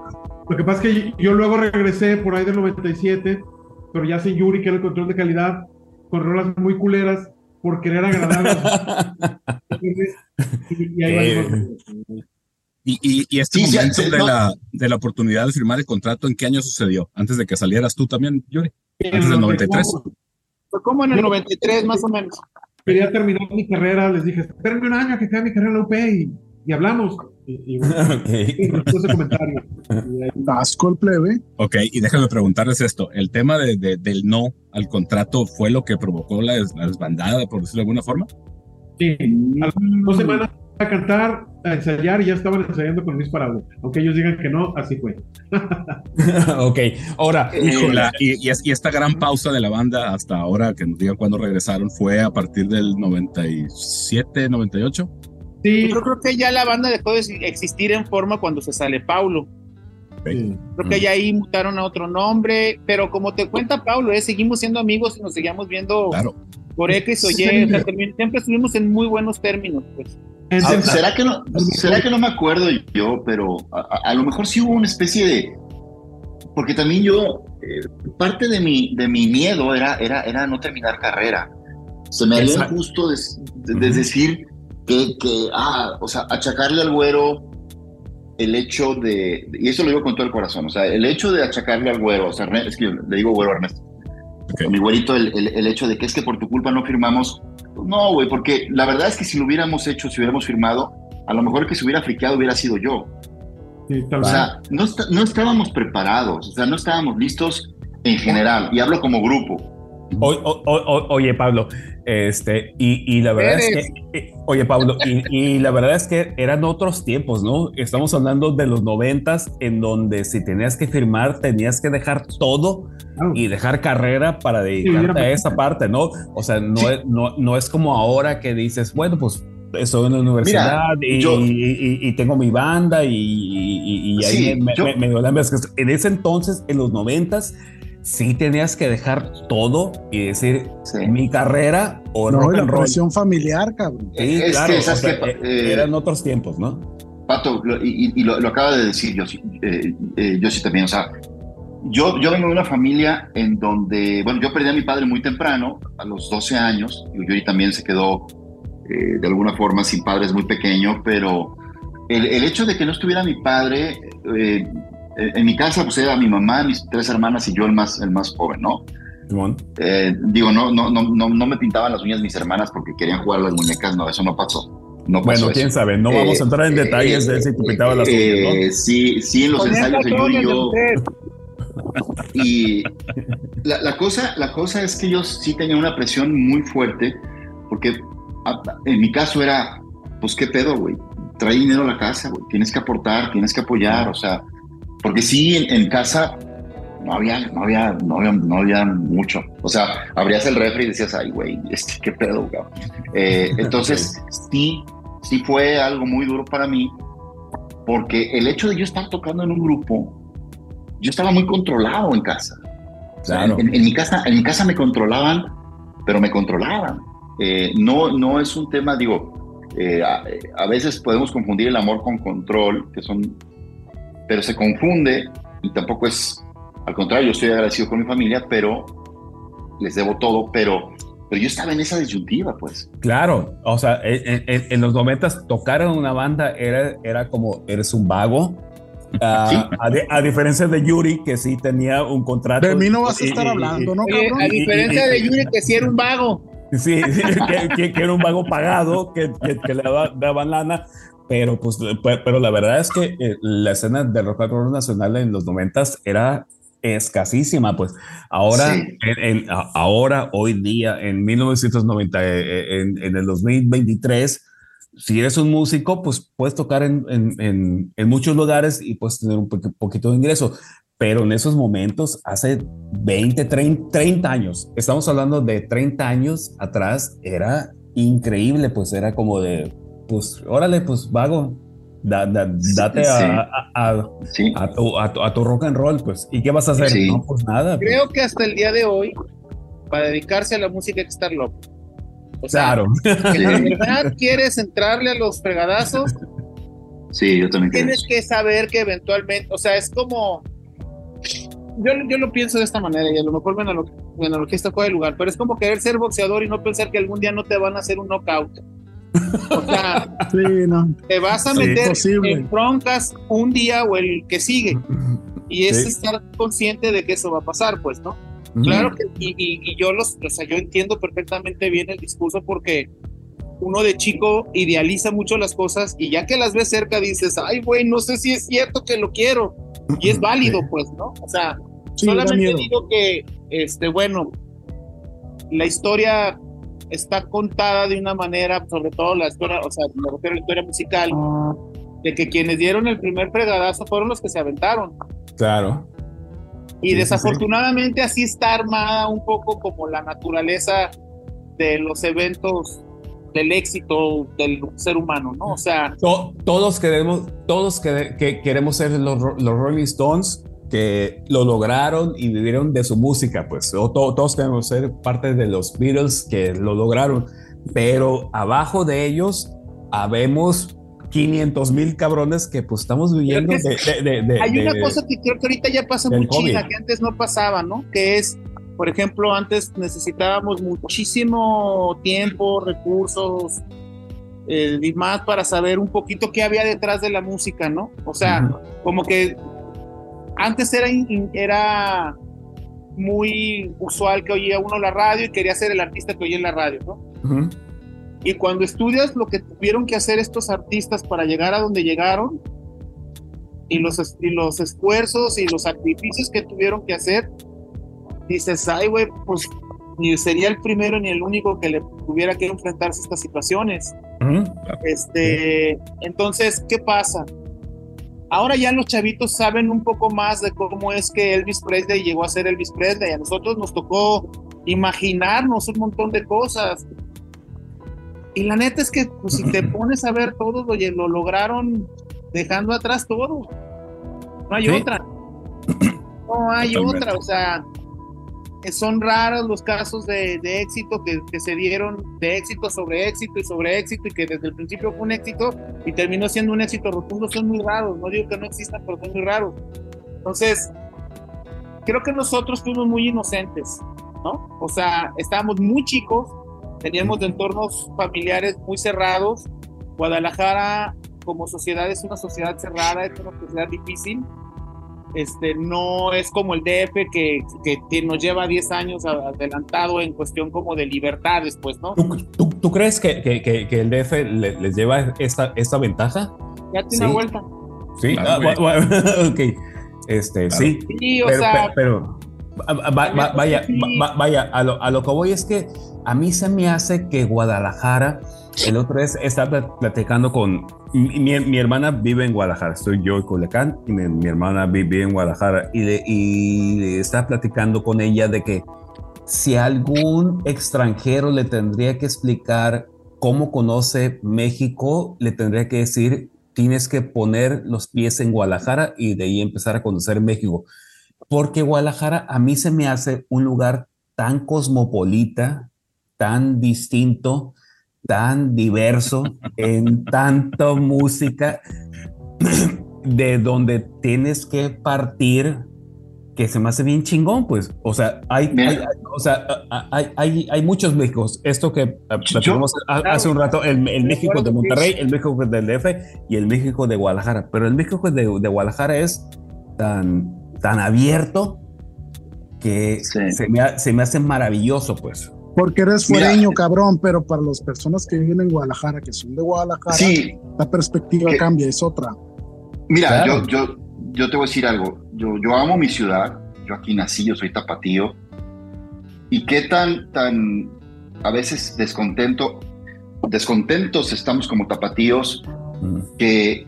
Lo que pasa es que yo luego regresé por ahí del 97, pero ya sin Yuri, que era el control de calidad, con rolas muy culeras, por querer agradar a los- <laughs> <laughs> y, y ahí. Y, y, y este Sí, momento sí, de, no. la, de la oportunidad de firmar el contrato, ¿en qué año sucedió? Antes de que salieras tú también, Yuri. En Antes del el 93. 94, Fue como en el 93 más o menos. Quería terminar mi carrera, les dije, espérenme un año que acabe mi carrera en la UP y, y hablamos. Y, y bueno, <laughs> Ok. y después de comentario. Y ahí- <laughs> Asco el plebe. Ok, y déjame preguntarles esto. ¿El tema de, de- del no al contrato fue lo que provocó la, des- la desbandada, por decirlo de alguna forma? Sí, a las dos semanas a cantar, a ensayar y ya estaban ensayando con Luis Parado. Aunque ellos digan que no, así fue. <laughs> ok, ahora, Híjola, y, y es- y esta gran pausa de la banda hasta ahora, que nos digan cuándo regresaron, fue a partir del 97, 98. Sí, Yo creo que ya la banda dejó de existir en forma cuando se sale Paulo. sí. Creo que ya ahí mutaron a otro nombre, pero como te cuenta Paulo, ¿eh? seguimos siendo amigos y nos seguimos viendo Claro. por X o Y. Sí. o sea, también- siempre estuvimos en muy buenos términos. Pues. Ah, ¿Será que, no, ¿Será que no me acuerdo yo? Pero a, lo mejor sí hubo una especie de... Porque también yo, eh, parte de mi, de mi miedo era, era, era no terminar carrera. Se me injusto des- de, de decir que, que, ah, o sea, achacarle al güero el hecho de, y eso lo digo con todo el corazón, o sea, el hecho de achacarle al güero, o sea, es que yo le digo güero a Ernesto, Ok. a mi güerito, el, el- el hecho de que es que por tu culpa no firmamos, no, güey, porque la verdad es que si lo hubiéramos hecho, si hubiéramos firmado, a lo mejor el que se hubiera friqueado hubiera sido yo. sí, O sea, no, no estábamos preparados, o sea, no estábamos listos en general, y hablo como grupo. O- o- o- o- oye, Pablo, este, y, y la verdad es que, eh, oye, Pablo, y, y la verdad es que eran otros tiempos, ¿no? Estamos hablando de los noventas, en donde si tenías que firmar, tenías que dejar todo Claro. y dejar carrera para dedicarte a esa parte, ¿no? O sea, no, es, no, no es como ahora que dices, bueno, pues estoy en la universidad y, yo- y- y- y tengo mi banda y, y- y ahí Sí, me, yo- me- me dio la mezcla. En ese entonces, en los noventas, sí tenías que dejar todo y decir Sí. mi carrera o No, la and roll. presión familiar, cabrón. Sí, Es claro, que, o ¿sabes sea, qué? eh, Eh, eran otros tiempos, ¿no? Pato, lo- y, y- lo, lo acaba de decir yo, eh, eh, yo sí también, o sea, yo, yo vengo de una familia en donde, bueno, yo perdí a mi padre muy temprano, a los 12 años, y Yuri también se quedó eh, de alguna forma sin padres muy pequeño, pero el, el hecho de que no estuviera mi padre, eh, en mi casa pues era mi mamá, mis tres hermanas y yo el más, el más joven, ¿no? Eh, digo, no, no, no, no, no me pintaban las uñas mis hermanas porque querían jugar a las muñecas, no, eso no pasó. No pasó Bueno, eso. quién sabe, no Eh, vamos a entrar en eh, detalles de si tú pintabas las uñas, eh, ¿no? Sí, sí, en los Ponían ensayos de Yuri tacones de yo. Y la, la cosa, la cosa es que yo sí tenía una presión muy fuerte, porque a- en mi caso era, pues qué pedo, güey, trae dinero a la casa, güey, tienes que aportar, tienes que apoyar, o sea, porque sí, en, en casa no había, no había, no había, no había mucho, o sea, abrías el refri y decías, ay, güey, este, qué pedo, güey. Eh, <laughs> entonces, sí, sí fue algo muy duro para mí, porque el hecho de yo estar tocando en un grupo, yo estaba muy controlado en casa. Claro. en, en mi casa, en mi casa me controlaban, pero me controlaban. Eh, no, no es un tema, digo, eh, a, a veces podemos confundir el amor con control, que son, pero se confunde y tampoco es, al contrario, yo estoy agradecido con mi familia, pero les debo todo, pero, pero yo estaba en esa disyuntiva, pues. Claro, o sea, en, en- en los noventas tocar en una banda era, era como eres un vago. Ah, Sí. a, di- a diferencia de Yuri, que sí tenía un contrato. De mí no vas a y- estar y- hablando, ¿no, Oye, cabrón? a diferencia de Yuri, que sí era un vago. Sí, sí, <laughs> que, que- que era un vago pagado, que, que- que le daba- daban lana, pero pues, pe- pero la verdad es que eh, la escena de rock and roll nacional en los noventas era escasísima, pues ahora, Sí. en, en- a- ahora, hoy día, en 1990, eh, en, en el 2023, si eres un músico, pues puedes tocar en muchos lugares y puedes tener un po- poquito de ingreso. Pero en esos momentos, hace 20, 30, 30 años, estamos hablando de 30 años atrás, era increíble, pues era como de, pues, órale, pues vago, da- da- date Sí. a, a- a- Sí. a tu, a tu- a tu rock and roll, pues. ¿Y qué vas a hacer? Sí. No, pues nada. pues. Creo que hasta el día de hoy, para dedicarse a la música hay que estar loco. O sea, Claro. que de verdad quieres entrarle a los fregadazos, Sí, yo también creo. tienes que saber que eventualmente, o sea, es como. Yo, yo lo pienso de esta manera y a lo mejor mi analogía está fuera de lugar, pero es como querer ser boxeador y no pensar que algún día no te van a hacer un knockout. O sea, Sí, no. te vas a Sí, meter en broncas un día o el que sigue. Y es Sí. estar consciente de que eso va a pasar, pues, ¿no? Claro que, y, y- y yo los, o sea, yo entiendo perfectamente bien el discurso porque uno de chico idealiza mucho las cosas y ya que las ves cerca dices, ay, güey, no sé si es cierto que lo quiero. Y es válido, pues, ¿no? O sea, solamente digo que, este, bueno, la historia está contada de una manera, sobre todo la historia, o sea, me refiero a la historia musical, de que quienes dieron el primer fregadazo fueron los que se aventaron. Claro. Y Sí, sí, desafortunadamente así está armada un poco como la naturaleza de los eventos del éxito del ser humano, ¿no? O sea, To- todos queremos, todos que, que queremos ser los, los Rolling Stones que lo lograron y vivieron de su música, pues o to- todos queremos ser parte de los Beatles que lo lograron, pero abajo de ellos habemos 500 mil cabrones que pues estamos viviendo Creo de, de- hay una cosa que creo que ahorita ya pasa muy china, que antes no pasaba, ¿no? Que es, por ejemplo, antes necesitábamos muchísimo tiempo, recursos eh, y más para saber un poquito qué había detrás de la música, ¿no? O sea, como que antes era, era muy usual que oía uno la radio y quería ser el artista que oía en la radio, ¿no? Ujú. Y cuando estudias lo que tuvieron que hacer estos artistas para llegar a donde llegaron y los, y los esfuerzos y los sacrificios que tuvieron que hacer, dices, ay, güey, pues ni sería el primero ni el único que le tuviera que enfrentarse a estas situaciones. Ujú. Este, entonces, ¿qué pasa? Ahora ya los chavitos saben un poco más de cómo es que Elvis Presley llegó a ser Elvis Presley. A nosotros nos tocó imaginarnos un montón de cosas. Y la neta es que pues, si te <laughs> pones a ver todo, oye, lo lograron dejando atrás todo. No hay Sí. otra. <coughs> No hay Totalmente. otra. O sea, son raros los casos de, de éxito que, que se dieron, de éxito sobre éxito y sobre éxito, y que desde el principio fue un éxito y terminó siendo un éxito rotundo, son muy raros. No digo que no existan, pero son muy raros. Entonces, creo que nosotros fuimos muy inocentes, ¿no? O sea, estábamos muy chicos, teníamos de entornos familiares muy cerrados. Guadalajara, como sociedad, es una sociedad cerrada, es una sociedad difícil. Este, no es como el DF que, nos lleva 10 años adelantado en cuestión como de libertades, pues, ¿no? ¿Tú, tú, tú crees que, que, que, que el DF le- les lleva esta, esta ventaja? Ya tiene una Sí. vuelta. Sí, Claro, ah, <laughs> ok. Este, Claro. sí. Sí, o pero, sea, pero, pero, va- va- va- vaya, Sí. va- va- vaya, a lo, a lo que voy es que a mí se me hace que Guadalajara, el otro vez estaba plat- platicando con mi, mi- hermana vive en Guadalajara, estoy yo en Culiacán y mi, hermana vi- vive en Guadalajara y, le, y estaba platicando con ella de que si algún extranjero le tendría que explicar cómo conoce México, le tendría que decir, tienes que poner los pies en Guadalajara y de ahí empezar a conocer México. Porque Guadalajara a mí se me hace un lugar tan cosmopolita, tan distinto, tan diverso, en tanta música, de donde tienes que partir que se me hace bien chingón, pues. O sea, hay, hay- o sea, hay, hay, hay muchos Méxicos. Esto que eh, platicamos hace un rato, el, el México de Monterrey, el México del DF y el México de Guadalajara. Pero el México de, de Guadalajara es tan, tan abierto que Sí. se, me, ha- se me hace maravilloso, pues. Porque eres Mira. fuereño, cabrón, pero para las personas que viven en Guadalajara, que son de Guadalajara, Sí, la perspectiva ¿Qué? cambia, es otra. Mira, Claro. yo, yo, yo te voy a decir algo. Yo, yo amo mi ciudad. Yo aquí nací, yo soy tapatío. Y qué tan, tan, a veces descontento, descontentos estamos como tapatíos Mm. que,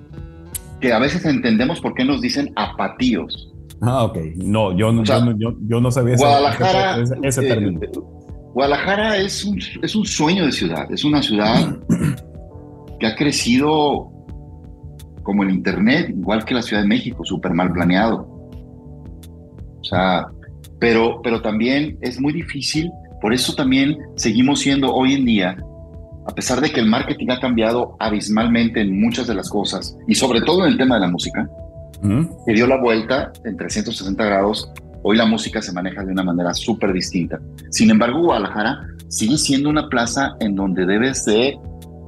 que a veces entendemos por qué nos dicen apatíos. Ah, ok. No, yo, no- O sea, yo, yo, yo no sabía ese- Guadalajara, ese, ese eh, término. Guadalajara es un, es un sueño de ciudad. Es una ciudad <clears throat> que ha crecido como el Internet, igual que la Ciudad de México, súper mal planeado. O sea, pero, pero también es muy difícil, por eso también seguimos siendo hoy en día, a pesar de que el marketing ha cambiado abismalmente en muchas de las cosas, y sobre todo en el tema de la música, que dio la vuelta en 360 grados, hoy la música se maneja de una manera súper distinta. Sin embargo, Guadalajara sigue siendo una plaza en donde debes de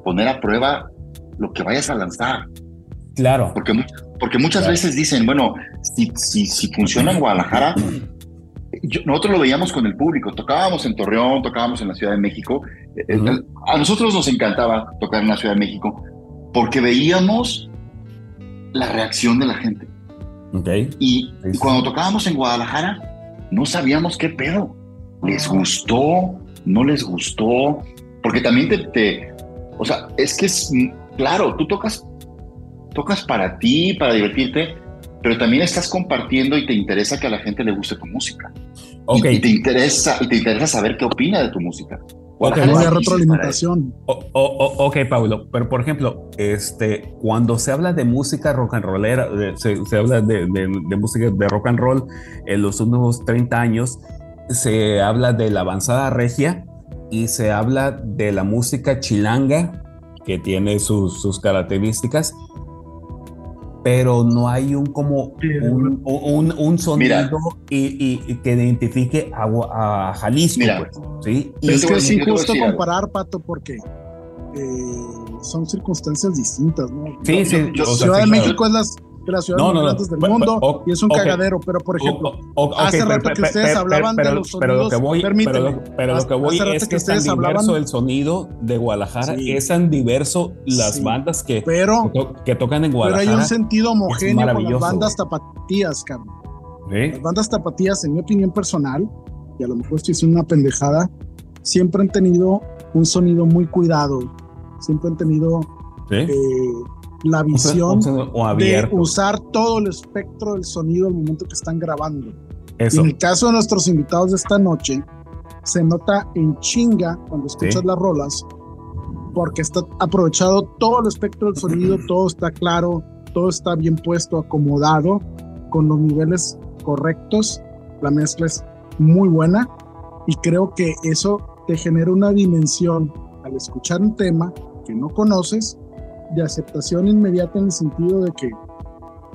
poner a prueba lo que vayas a lanzar. Claro. Porque, porque muchas Claro. veces dicen, bueno, si, si, si funciona en Guadalajara, yo- nosotros lo veíamos con el público, tocábamos en Torreón, tocábamos en la Ciudad de México. Eh, eh. A nosotros nos encantaba tocar en la Ciudad de México porque veíamos la reacción de la gente. Ok. Y cuando tocábamos en Guadalajara, no sabíamos qué pedo. ¿Les gustó? ¿No les gustó? Porque también te, te- o sea, es que es, claro, tú tocas, tocas para ti, para divertirte, pero también estás compartiendo y te interesa que a la gente le guste tu música. Y-. Y, te interesa, y te interesa saber qué opina de tu música. Guadalajara No hay retroalimentación. O- o- o- ok, Pablo, pero por ejemplo, este, cuando se habla de música rock and rollera, de- se, se habla de, de- de música de rock and roll en los últimos 30 años, se habla de la avanzada regia y se habla de la música chilanga, que tiene sus, sus características, pero no hay un como un, un, un sonido Mira. y, y- y que identifique a, a Jalisco, Mira. pues, ¿sí? Y- Es que es injusto comparar, Pato, porque eh, son circunstancias distintas, ¿no? Sí, sí, yo- o sea, Ciudad sí, de claro. México es las, de las ciudades No, más no, grandes del mundo o- y es un cagadero, pero por ejemplo, O- hace rato que ustedes hablaban de los sonidos, permíteme, lo- pero lo que voy es que es tan diverso el sonido de Guadalajara, es tan diverso las bandas que, pero, que to- que tocan en pero hay Guadalajara. un sentido homogéneo con las bandas tapatías. ¿sí? Las bandas tapatías, en mi opinión personal, y a lo mejor esto es una pendejada, siempre han tenido un sonido muy cuidado, siempre han tenido eh, la visión un sonido o de usar todo el espectro del sonido al momento que están grabando. Eso. en el caso de nuestros invitados de esta noche, se nota en chinga cuando escuchas Sí. las rolas, porque está aprovechado todo el espectro del sonido, <clears throat> todo está claro, todo está bien puesto, acomodado, con los niveles correctos, la mezcla es muy buena y creo que eso te genera una dimensión al escuchar un tema que no conoces de aceptación inmediata en el sentido de que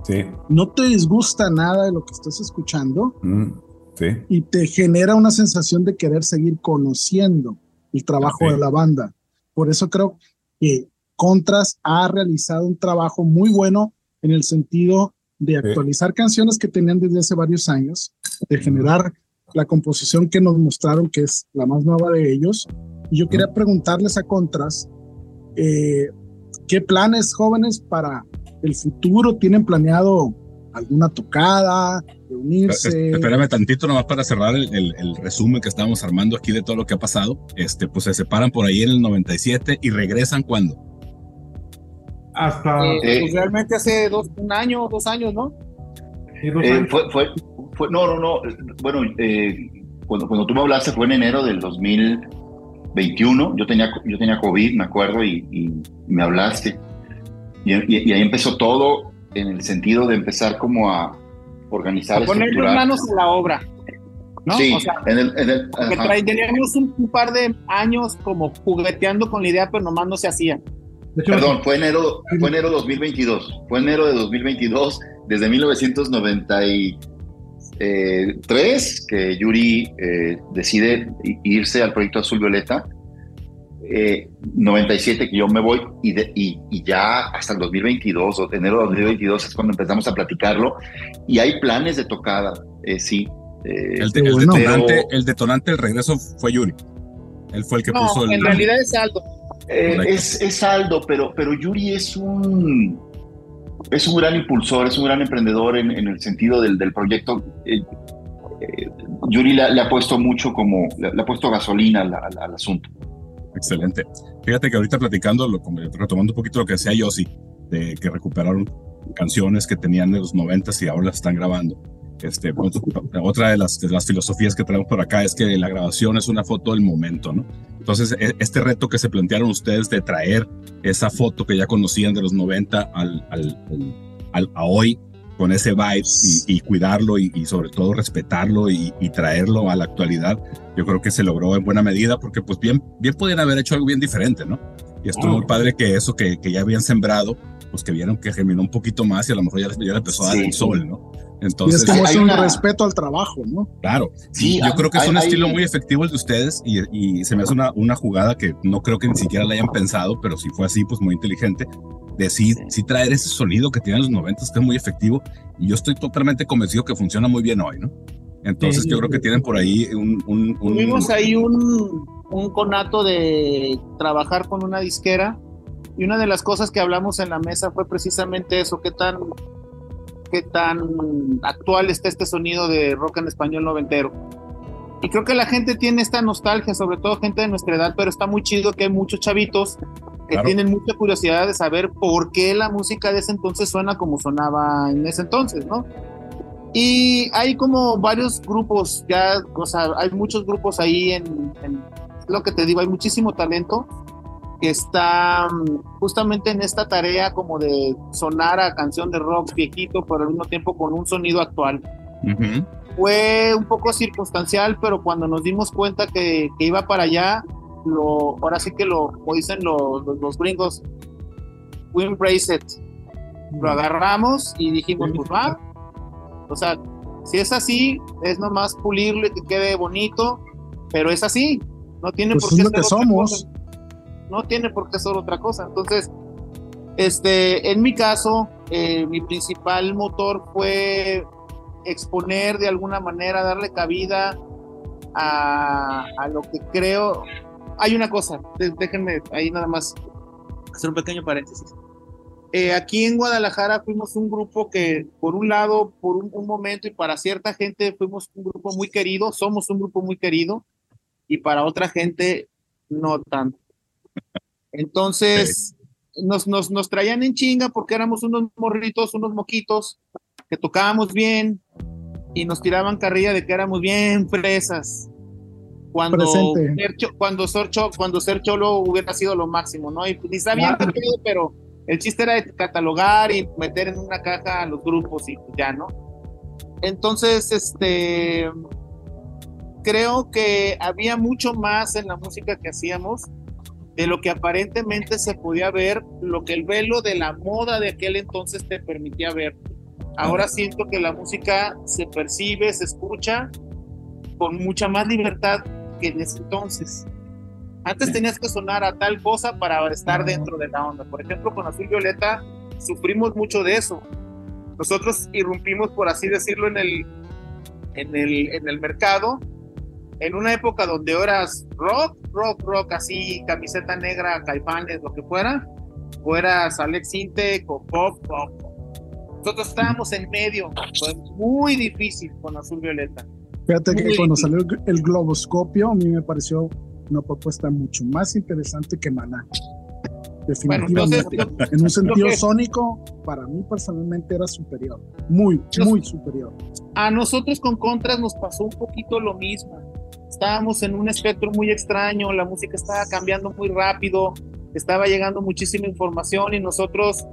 Sí. no te disgusta nada de lo que estás escuchando Mm, sí. y te genera una sensación de querer seguir conociendo el trabajo de la banda. Por eso creo que Contras ha realizado un trabajo muy bueno en el sentido de actualizar canciones que tenían desde hace varios años, de generar la composición que nos mostraron, que es la más nueva de ellos. Y yo quería preguntarles a Contras, eh, ¿qué planes jóvenes para el futuro? ¿Tienen planeado alguna tocada, reunirse? Espérame tantito nomás para cerrar el, el- el resumen que estábamos armando aquí de todo lo que ha pasado. Este, pues se separan por ahí en el 97 y regresan cuando. Hasta Eh, pues realmente hace dos, un año, dos años, ¿no? sí, dos Eh, años. fue, fue, fue- no, no, no. Bueno, eh, cuando, cuando tú me hablaste fue en enero del 2021. Yo tenía, yo tenía COVID, me acuerdo, y, y me hablaste. Y, y- y ahí empezó todo en el sentido de empezar como a organizar, A poner las manos en la obra. ¿no? Sí, O sea, en el, en el- teníamos un, un par de años como jugueteando con la idea, pero nomás no se hacía. Perdón, fue enero, fue enero 2022. Fue enero de 2022, desde 1993, que Yuri eh, decide irse al proyecto Azul Violeta. Eh, 97 que yo me voy y, de- y, y ya hasta el 2022 o enero de 2022 es cuando empezamos a platicarlo y hay planes de tocada, eh, sí. eh, El, Qué el bueno. detonante, pero- el detonante regreso fue Yuri. Él fue el que No, puso el. en realidad es. Eh, Correcto. es, es Aldo, pero, pero Yuri es un, es un gran impulsor, es un gran emprendedor en, el sentido del, del proyecto. Eh, eh, Yuri le, ha- puesto mucho como, le, ha puesto gasolina al, al- asunto. Excelente. Fíjate que ahorita platicando, retomando un poquito lo que decía Yossi, de que recuperaron canciones que tenían de los 90 y ahora las están grabando. Este, pues, otra de las, de las filosofías que traemos por acá es que la grabación es una foto del momento, ¿no? Entonces, e- este reto que se plantearon ustedes de traer esa foto que ya conocían de los 90 al, al, al- a hoy, con ese vibe y, y cuidarlo y, y sobre todo respetarlo y, y traerlo a la actualidad, yo creo que se logró en buena medida porque pues bien, bien podían haber hecho algo bien diferente, ¿no? Y estuvo muy padre que eso que, que ya habían sembrado, pues que vieron que germinó un poquito más y a lo mejor ya, ya le empezó a dar Sí. el sol, ¿no? Y Entonces, es como hay es un una- respeto al trabajo, ¿no? Claro, Sí, y yo hay- creo que es un hay- estilo hay- muy efectivo el de ustedes y, y se me hace una, una jugada que no creo que ni siquiera la hayan pensado, pero si fue así, pues muy inteligente, de sí, sí traer ese sonido que tienen los 90 que es muy efectivo y yo estoy totalmente convencido que funciona muy bien hoy, ¿no? Entonces Sí, yo creo que tienen por ahí un... un, un- Tuvimos ahí un, un conato de trabajar con una disquera y una de las cosas que hablamos en la mesa fue precisamente eso, qué tan, qué tan actual está este sonido de rock en español noventero. Y creo que la gente tiene esta nostalgia, sobre todo gente de nuestra edad, pero está muy chido que hay muchos chavitos que Claro. tienen mucha curiosidad de saber por qué la música de ese entonces suena como sonaba en ese entonces, ¿no? Y hay como varios grupos, ya, o sea, hay muchos grupos ahí en, en- lo que te digo, hay muchísimo talento que está mm, justamente en esta tarea como de sonar a canción de rock viejito, pero al mismo tiempo con un sonido actual. Fue un poco circunstancial, pero cuando nos dimos cuenta que, que iba para allá, lo, ahora sí que lo, como dicen los, los, los gringos, we embrace it. Lo agarramos y dijimos, pues va. O sea, si es así, es nomás pulirlo y que quede bonito, pero es así. No tiene Pues por es qué lo que somos. cosa. No tiene por qué ser otra cosa. Entonces, este, en mi caso, eh, mi principal motor fue exponer de alguna manera, darle cabida a, a lo que creo. Hay una cosa, déjenme ahí nada más hacer un pequeño paréntesis. eh, aquí en Guadalajara fuimos un grupo que, por un lado, por un, un momento y para cierta gente fuimos un grupo muy querido, somos un grupo muy querido, y para otra gente no tanto. Entonces, nos, nos, nos traían en chinga porque éramos unos morritos, unos moquitos, que tocábamos bien y nos tiraban carrilla de que éramos bien fresas. Cuando ser, cuando, ser cho- cuando ser cholo hubiera sido lo máximo, ¿no? Y ni sabían qué pedo, pero el chiste era de catalogar y meter en una caja a los grupos y ya, ¿no? Entonces, este, creo que había mucho más en la música que hacíamos de lo que aparentemente se podía ver, lo que el velo de la moda de aquel entonces te permitía ver. Ahora siento que la música se percibe, se escucha con mucha más libertad que en ese entonces. Antes tenías que sonar a tal cosa para estar dentro de la onda. Por ejemplo, con Azul Violeta sufrimos mucho de eso. Nosotros irrumpimos, por así decirlo, en el, en el, en el mercado, en una época donde eras rock, rock, rock, así, camiseta negra, caifanes, lo que fuera, o eras Alex Intec o pop, pop. Nosotros estábamos en medio, fue muy difícil con Azul Violeta. Fíjate que cuando difícil. salió el- globoscopio, a mí me pareció una propuesta mucho más interesante que Maná. Bueno, entonces, Definitivamente. en un sentido que- sónico, para mí personalmente era superior. Muy, muy superior. a nosotros con Contras nos pasó un poquito lo mismo. Estábamos en un espectro muy extraño, la música estaba cambiando muy rápido, estaba llegando muchísima información y nosotros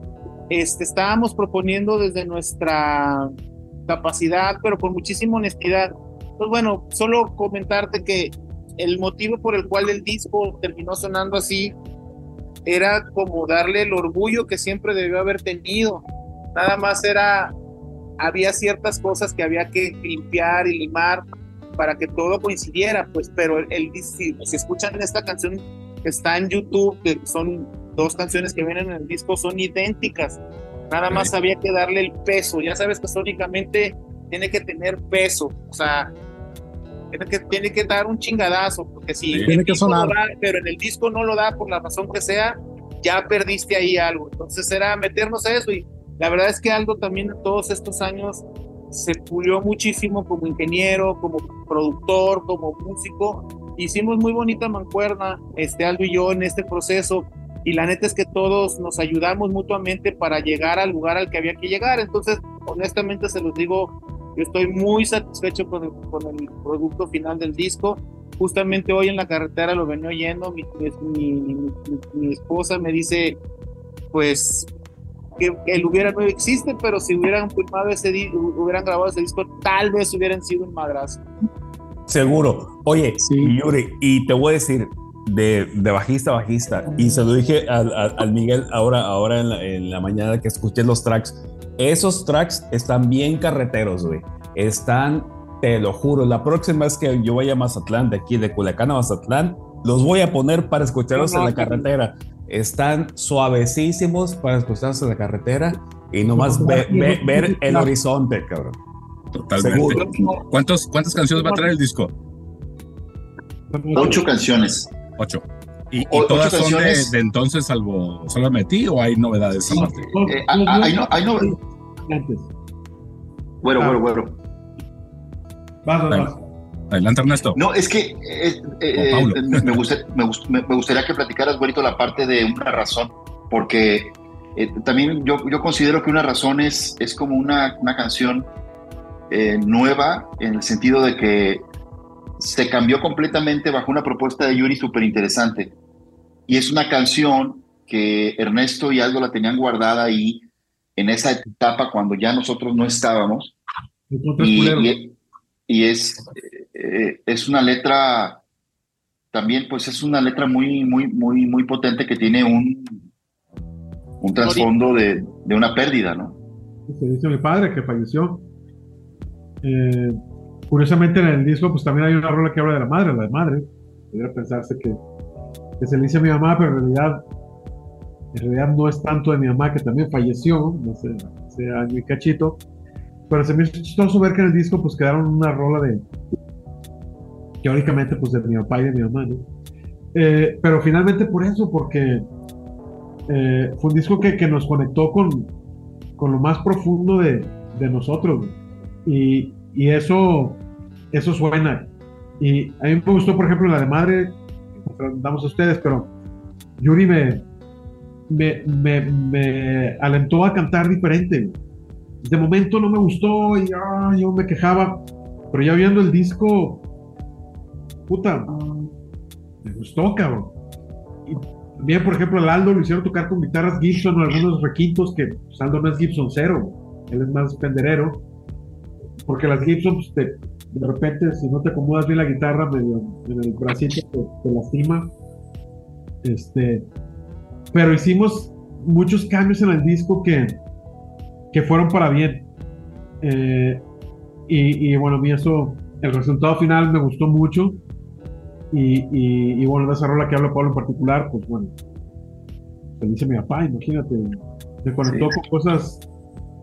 este, estábamos proponiendo desde nuestra capacidad, pero con muchísima honestidad. Pues bueno, solo comentarte que el motivo por el cual el disco terminó sonando así era como darle el orgullo que siempre debió haber tenido. Nada más era había ciertas cosas que había que limpiar y limar para que todo coincidiera, pues, pero el, el dis- si, si escuchan esta canción que está en YouTube, que son dos canciones que vienen en el disco, son idénticas. Nada más había que darle el peso. Ya sabes que sónicamente tiene que tener peso, o sea, tiene que, tiene que dar un chingadazo, porque si Sí. Tiene que sonar. lo da, pero en el disco no lo da por la razón que sea, ya perdiste ahí algo. Entonces era meternos a eso y la verdad es que algo también en todos estos años se pulió muchísimo como ingeniero, como productor, como músico. Hicimos muy bonita mancuerna, este Aldo y yo en este proceso. Y la neta es que todos nos ayudamos mutuamente para llegar al lugar al que había que llegar. Entonces, honestamente se los digo, yo estoy muy satisfecho con el, producto final del disco. Justamente hoy en la carretera lo venía oyendo, mi- mi esposa me dice, pues que, que el hubiera no existe, pero si hubieran filmado ese di- hubieran grabado ese disco, tal vez hubieran sido un madrazo. Seguro. Oye, Sí. Yuri, y te voy a decir, de, de bajista a bajista, y se lo dije al, al- Miguel ahora, ahora en, la, en la mañana que escuché los tracks, esos tracks están bien carreteros, güey. Están, te lo juro, la próxima vez que yo vaya a Mazatlán, de aquí, de Culiacán a Mazatlán, los voy a poner para escucharlos en la carretera. Están suavecísimos para en la carretera y nomás ve- ve- ver el horizonte, cabrón. Totalmente. Seguro. ¿Cuántos, ¿Cuántas canciones va a traer el disco? Ocho canciones. Ocho. ¿Y, y O- ocho todas son de, canciones. de entonces, salvo solo metí o hay novedades Sí. aparte? Eh, ah, ah, hay no- hay no- Antes. Bueno, Ah. bueno, bueno. Vas, vas. Adelante, Ernesto. No, es que eh, eh, eh, me, gusta- me gust- me- me gustaría que platicaras, güerito, la parte de una razón, porque eh, también yo, yo considero que una razón es, es como una, una canción eh, nueva en el sentido de que se cambió completamente bajo una propuesta de Yuri súper interesante. Y es una canción que Ernesto y Aldo la tenían guardada ahí en esa etapa cuando ya nosotros no estábamos y es, eh, es una letra, también pues es una letra muy, muy, muy, muy potente que tiene un, un trasfondo de, de una pérdida, ¿no? Se dice mi padre que falleció. Eh, curiosamente en el disco pues también hay una rola que habla de la madre, la de madre. Podría pensarse que, que se le dice a mi mamá, pero en realidad, en realidad no es tanto de mi mamá que también falleció, sé, hace año y cachito. Pero se me hizo chistoso ver que en el disco pues quedaron una rola de, teóricamente pues de mi papá y de mi mamá, ¿no? Eh, pero finalmente por eso, porque eh, fue un disco que, que nos conectó con, con lo más profundo de, de nosotros. Y, y eso, eso suena. Y a mí me gustó, por ejemplo, la de Madre, damos a ustedes, pero Yuri me, me, me, me alentó a cantar diferente. De momento no me gustó y ah, yo me quejaba, pero ya viendo el disco, puta, me gustó, cabrón. Y también, por ejemplo, al Aldo lo hicieron tocar con guitarras Gibson o algunos requintos que pues, Aldo no es Gibson cero, él es más penderero. Porque las Gibson, pues, te- de repente, si no te acomodas bien la guitarra medio en el bracito, te, lastima. Este, pero hicimos muchos cambios en el disco que, que fueron para bien. Eh, y, y bueno, a mí eso, el resultado final me gustó mucho. Y, y, y bueno, de esa rola que habla Pablo en particular, pues bueno, le dice mi papá, imagínate, se conectó Sí. con cosas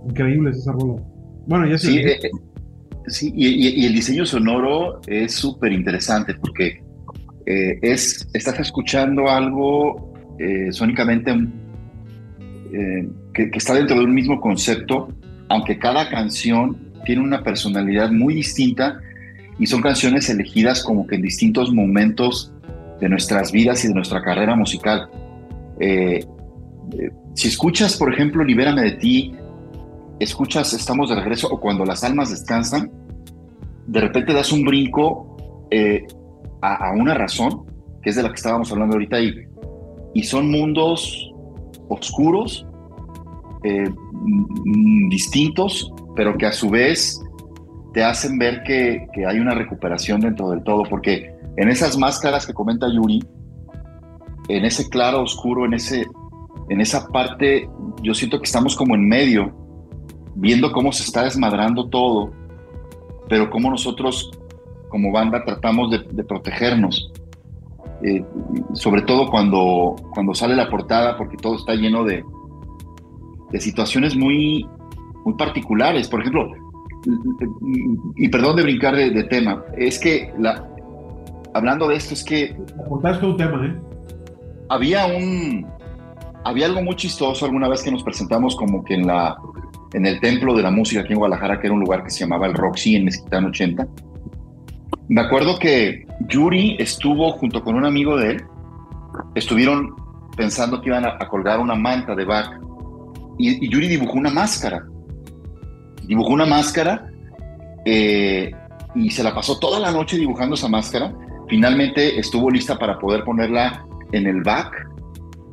increíbles esa rola. Bueno, ya Sí, sé. eh, eh, sí y, el diseño sonoro es súper interesante porque eh, es, estás escuchando algo eh, sónicamente que, que está dentro de un mismo concepto, aunque cada canción tiene una personalidad muy distinta y son canciones elegidas como que en distintos momentos de nuestras vidas y de nuestra carrera musical. Eh, eh, si escuchas, por ejemplo, Libérame de ti, escuchas Estamos de regreso o cuando las almas descansan, de repente das un brinco eh, a, a una razón, que es de la que estábamos hablando ahorita, y, y son mundos oscuros, distintos, pero que a su vez te hacen ver que, que hay una recuperación dentro del todo, porque en esas máscaras que comenta Yuri, en ese claro oscuro, en, ese, en esa parte, yo siento que estamos como en medio, viendo cómo se está desmadrando todo, pero cómo nosotros como banda tratamos de, de protegernos. Eh, sobre todo cuando, cuando sale la portada, porque todo está lleno de, de situaciones muy, muy particulares. Por ejemplo, y perdón de brincar de, de tema, es que la, hablando de esto, es que un tema, ¿eh? había un había algo muy chistoso alguna vez que nos presentamos como que en la en el templo de la música aquí en Guadalajara que era un lugar que se llamaba el Roxy en Mezquitán 80 me acuerdo que Yuri estuvo junto con un amigo de él estuvieron pensando que iban a, a colgar una manta de Bach y, y Yuri dibujó una máscara dibujó una máscara eh, y se la pasó toda la noche dibujando esa máscara. Finalmente estuvo lista para poder ponerla en el back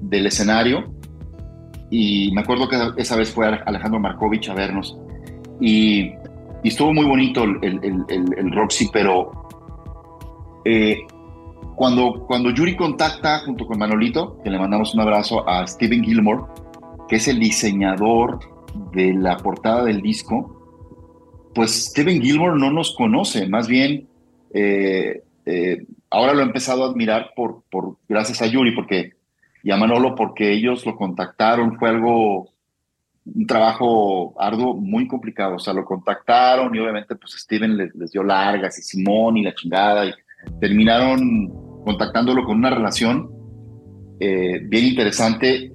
del escenario. Y me acuerdo que esa vez fue Alejandro Markovich a vernos. Y, estuvo muy bonito el, el, el, el Roxy, pero eh, cuando, cuando Yuri contacta junto con Manolito, que le mandamos un abrazo a Steven Gilmore, que es el diseñador de la portada del disco, pues Steven Gilmore no nos conoce, más bien eh, eh, ahora lo he empezado a admirar por, por, gracias a Yuri porque, y a Manolo porque ellos lo contactaron, fue algo, un trabajo arduo, muy complicado, o sea, lo contactaron y obviamente pues Steven les, dio largas y Simón y la chingada y terminaron contactándolo con una relación eh, bien interesante.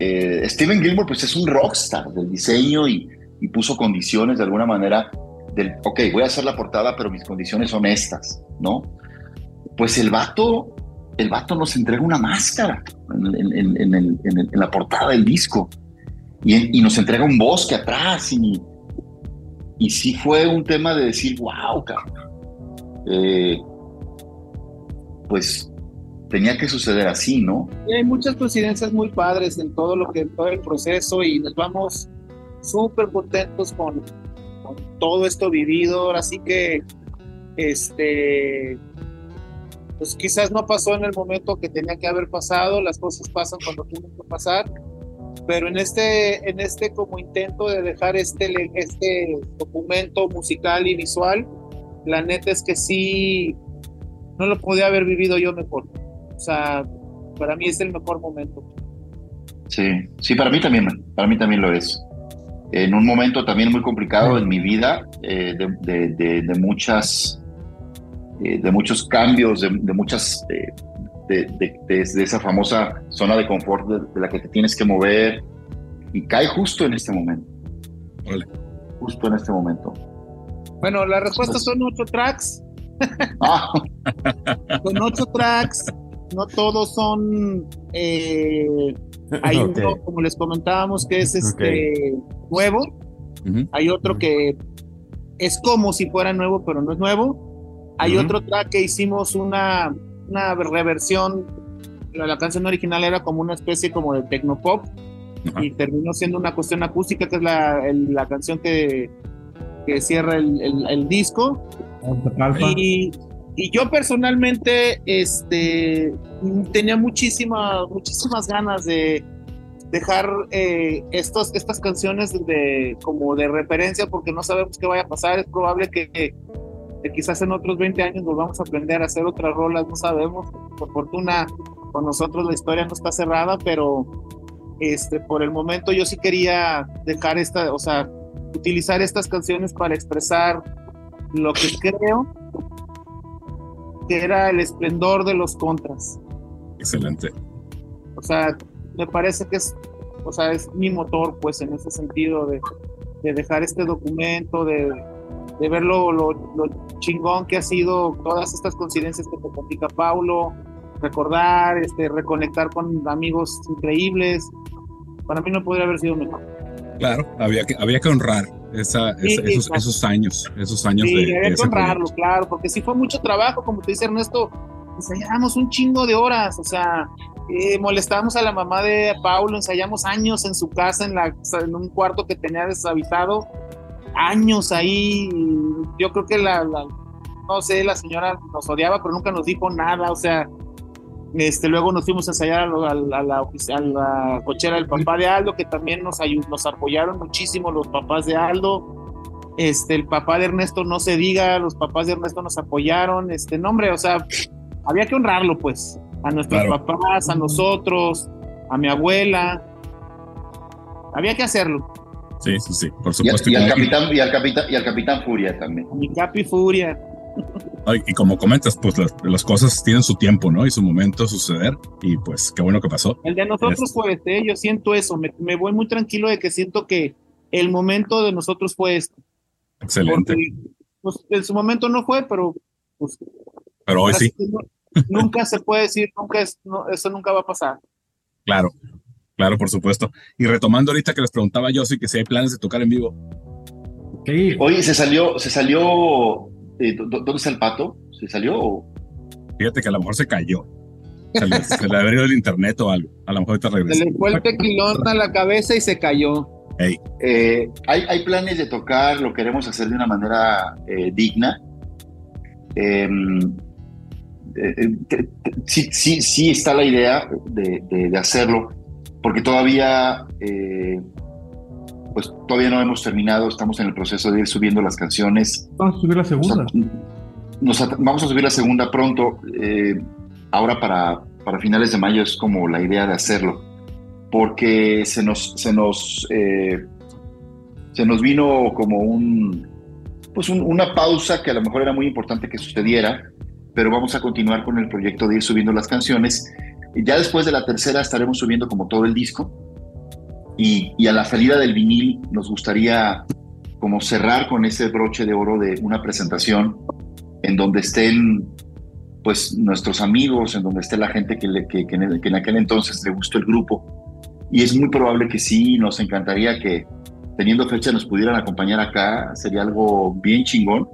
Eh, Steven Gilmore pues es un rockstar del diseño y, puso condiciones de alguna manera del, ok, voy a hacer la portada, pero mis condiciones son estas, ¿no? Pues el vato, el vato nos entrega una máscara en, la portada del disco y, y, nos entrega un bosque atrás y, y sí fue un tema de decir, wow, cabrón. Eh, pues tenía que suceder así, ¿no? Y hay muchas coincidencias muy padres en todo lo que todo el proceso y nos vamos súper contentos con, todo esto vivido. Así que, este, pues quizás no pasó en el momento que tenía que haber pasado. Las cosas pasan cuando tienen que pasar. Pero en este, en este como intento de dejar este, este documento musical y visual, la neta es que sí, no lo podía haber vivido yo mejor. O sea, para mí es el mejor momento. Sí, sí, para mí también, para mí también lo es. En un momento también muy complicado en mi vida, eh, de, de, de, de, muchas, eh, de muchos cambios, de, muchas de, de- de- de esa famosa zona de confort de, de la que te tienes que mover y cae justo en este momento. Órale. Justo en este momento. Bueno, la respuesta son ocho tracks. Ah, Son ocho tracks. No todos son. eh, hay <laughs> uno, como les comentábamos, que es este nuevo. Hay otro que es como si fuera nuevo, pero no es nuevo. Hay otro track que hicimos una, una reversión. La, la canción original era como una especie como de tecnopop Ajá. y terminó siendo una cuestión acústica, que es la, el- la canción que, que cierra el, el- el disco. Y, y yo personalmente este, tenía muchísimas, muchísimas ganas de dejar eh, estas canciones como de referencia porque no sabemos qué vaya a pasar. Es probable que, que quizás en otros 20 años volvamos a aprender a hacer otras rolas, no sabemos. Por fortuna, con nosotros la historia no está cerrada, pero este, por el momento yo sí quería dejar esta, o sea, utilizar estas canciones para expresar lo que creo que era el esplendor de los contras. Excelente. O sea, me parece que es, o sea, es mi motor, pues, en ese sentido de, de dejar este documento, de, de ver lo, lo, lo chingón que ha sido todas estas coincidencias que te platica Paulo, recordar, este, reconectar con amigos increíbles. Para mí no podría haber sido mejor. Claro, había que, había que honrar esa, Sí, esa- esos, esos años, esos años Sí, de, había que honrarlo, proyecto. claro, porque sí fue mucho trabajo, como te dice Ernesto, ensayábamos un chingo de horas, o sea, eh, molestábamos a la mamá de Paulo, ensayamos años en su casa, en, la, en un cuarto que tenía deshabitado, años ahí, yo creo que la, la- no sé, la señora nos odiaba, pero nunca nos dijo nada, o sea, este, luego nos fuimos a ensayar a, la, a la a la cochera del papá de Aldo, que también nos, nos apoyaron muchísimo los papás de Aldo. Este, el papá de Ernesto no se diga, los papás de Ernesto nos apoyaron, este nombre, o sea, había que honrarlo, pues, a nuestros Claro. papás, a nosotros, a mi abuela. Había que hacerlo. Sí, sí, sí, por y, al, supuesto. y al capitán, y, al capitán, y al capitán Furia también. A mi capi furia. Y como comentas, pues las, las cosas tienen su tiempo, ¿no? Y su momento de suceder. Y pues qué bueno que pasó. El de nosotros fue este, yo siento eso, me, me voy muy tranquilo de que siento que el momento de nosotros fue este. Excelente. Porque, pues, en su momento no fue, pero pues, Pero hoy sí, no- nunca se puede decir, nunca es, no, eso nunca va a pasar. claro. Claro, por supuesto. Y retomando ahorita que les preguntaba yo, sí que si hay planes de tocar en vivo. Sí, Oye, se salió, se salió, eh, ¿dó- ¿dónde está el pato? ¿Se salió? o- Fíjate que a lo mejor se cayó. Se le, se le abrió el internet o algo. A lo mejor Se regresa. le fue el tequilón a la cabeza y se cayó. Eh, hay, hay planes de tocar, lo queremos hacer de una manera eh, digna. Em, eh, te- te- sí, sí, sí está la idea de, de- de hacerlo, porque todavía, eh, pues todavía no hemos terminado, estamos en el proceso de ir subiendo las canciones. vamos a subir la segunda. Nos vamos a subir la segunda pronto. eh, ahora para, para finales de mayo es como la idea de hacerlo. Porque se nos, se nos, eh, se nos vino como un, pues un- una pausa que a lo mejor era muy importante que sucediera, pero vamos a continuar con el proyecto de ir subiendo las canciones. Ya después de la tercera estaremos subiendo como todo el disco. Y, y a la salida del vinil nos gustaría como cerrar con ese broche de oro de una presentación en donde estén pues nuestros amigos, en donde esté la gente que, le- que, que en, el- que en aquel entonces le gustó el grupo. Y es muy probable que sí, nos encantaría que teniendo fecha nos pudieran acompañar acá, sería algo bien chingón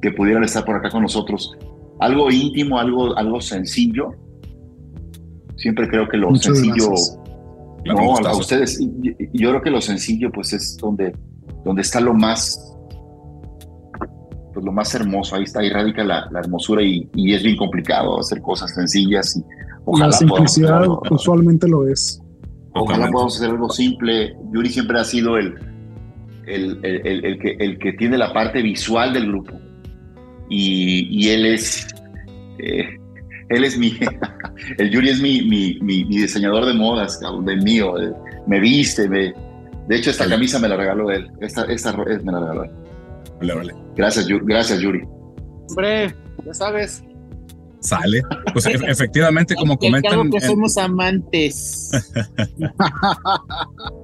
que pudieran estar por acá con nosotros. Algo íntimo, algo, algo sencillo. Siempre creo que lo Muchas sencillo... gracias. No, a, ustedes, yo creo que lo sencillo pues es donde, donde está lo más, pues lo más hermoso, ahí está, ahí radica la, la hermosura y, y es bien complicado hacer cosas sencillas y La ojalá hacer simplicidad usualmente lo es. ojalá podamos hacer algo simple. Yuri siempre ha sido el, el, el- el- el que, el que tiene la parte visual del grupo. Y, y él es, eh, él es mi, <laughs> el Yuri es mi, mi, mi- mi diseñador de modas, cabrón, del mío, me viste, me, de hecho esta Vale. camisa me la regaló él, esta, esta me la regaló él. Vale, vale. Gracias, Yu- gracias Yuri. Hombre, ya sabes. Sale. Pues e- efectivamente, como Que comentan, que en- somos amantes. <laughs>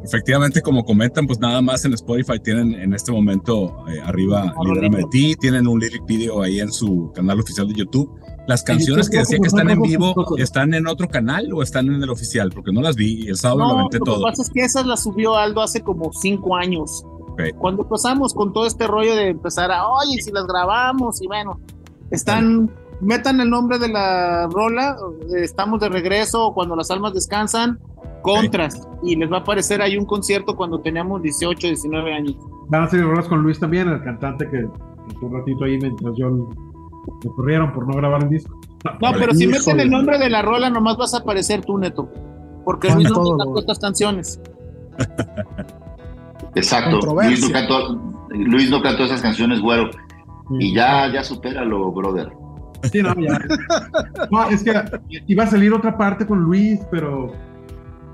efectivamente, como comentan, pues nada más en Spotify tienen en este momento eh, arriba Libérame de ti, tienen un lyric video ahí en su canal oficial de YouTube. Las canciones que decía que están en vivo, ¿están en otro canal o están en el oficial? Porque no las vi y el sábado lo No, aventé lo que todo. pasa es que esas las subió Aldo hace como cinco años. Ok. Cuando empezamos con todo este rollo de empezar a, oye, si las grabamos y bueno, están, metan el nombre de la rola, estamos de regreso, cuando las almas descansan, contras, y les va a aparecer ahí un concierto cuando teníamos 18, 19 años. Van a salir rolas con Luis también, el cantante que estuvo un ratito ahí mientras yo me corrieron por no grabar el disco. No, pero si Híjole. meten el nombre de la rola, nomás vas a aparecer tú, Neto, porque Luis no güey. estas canciones. <laughs> Exacto. Luis no, cantó, Luis no cantó esas canciones, güero. Y ya, ya supéralo, brother. Sí, no, ya. No, es que iba a salir otra parte con Luis, pero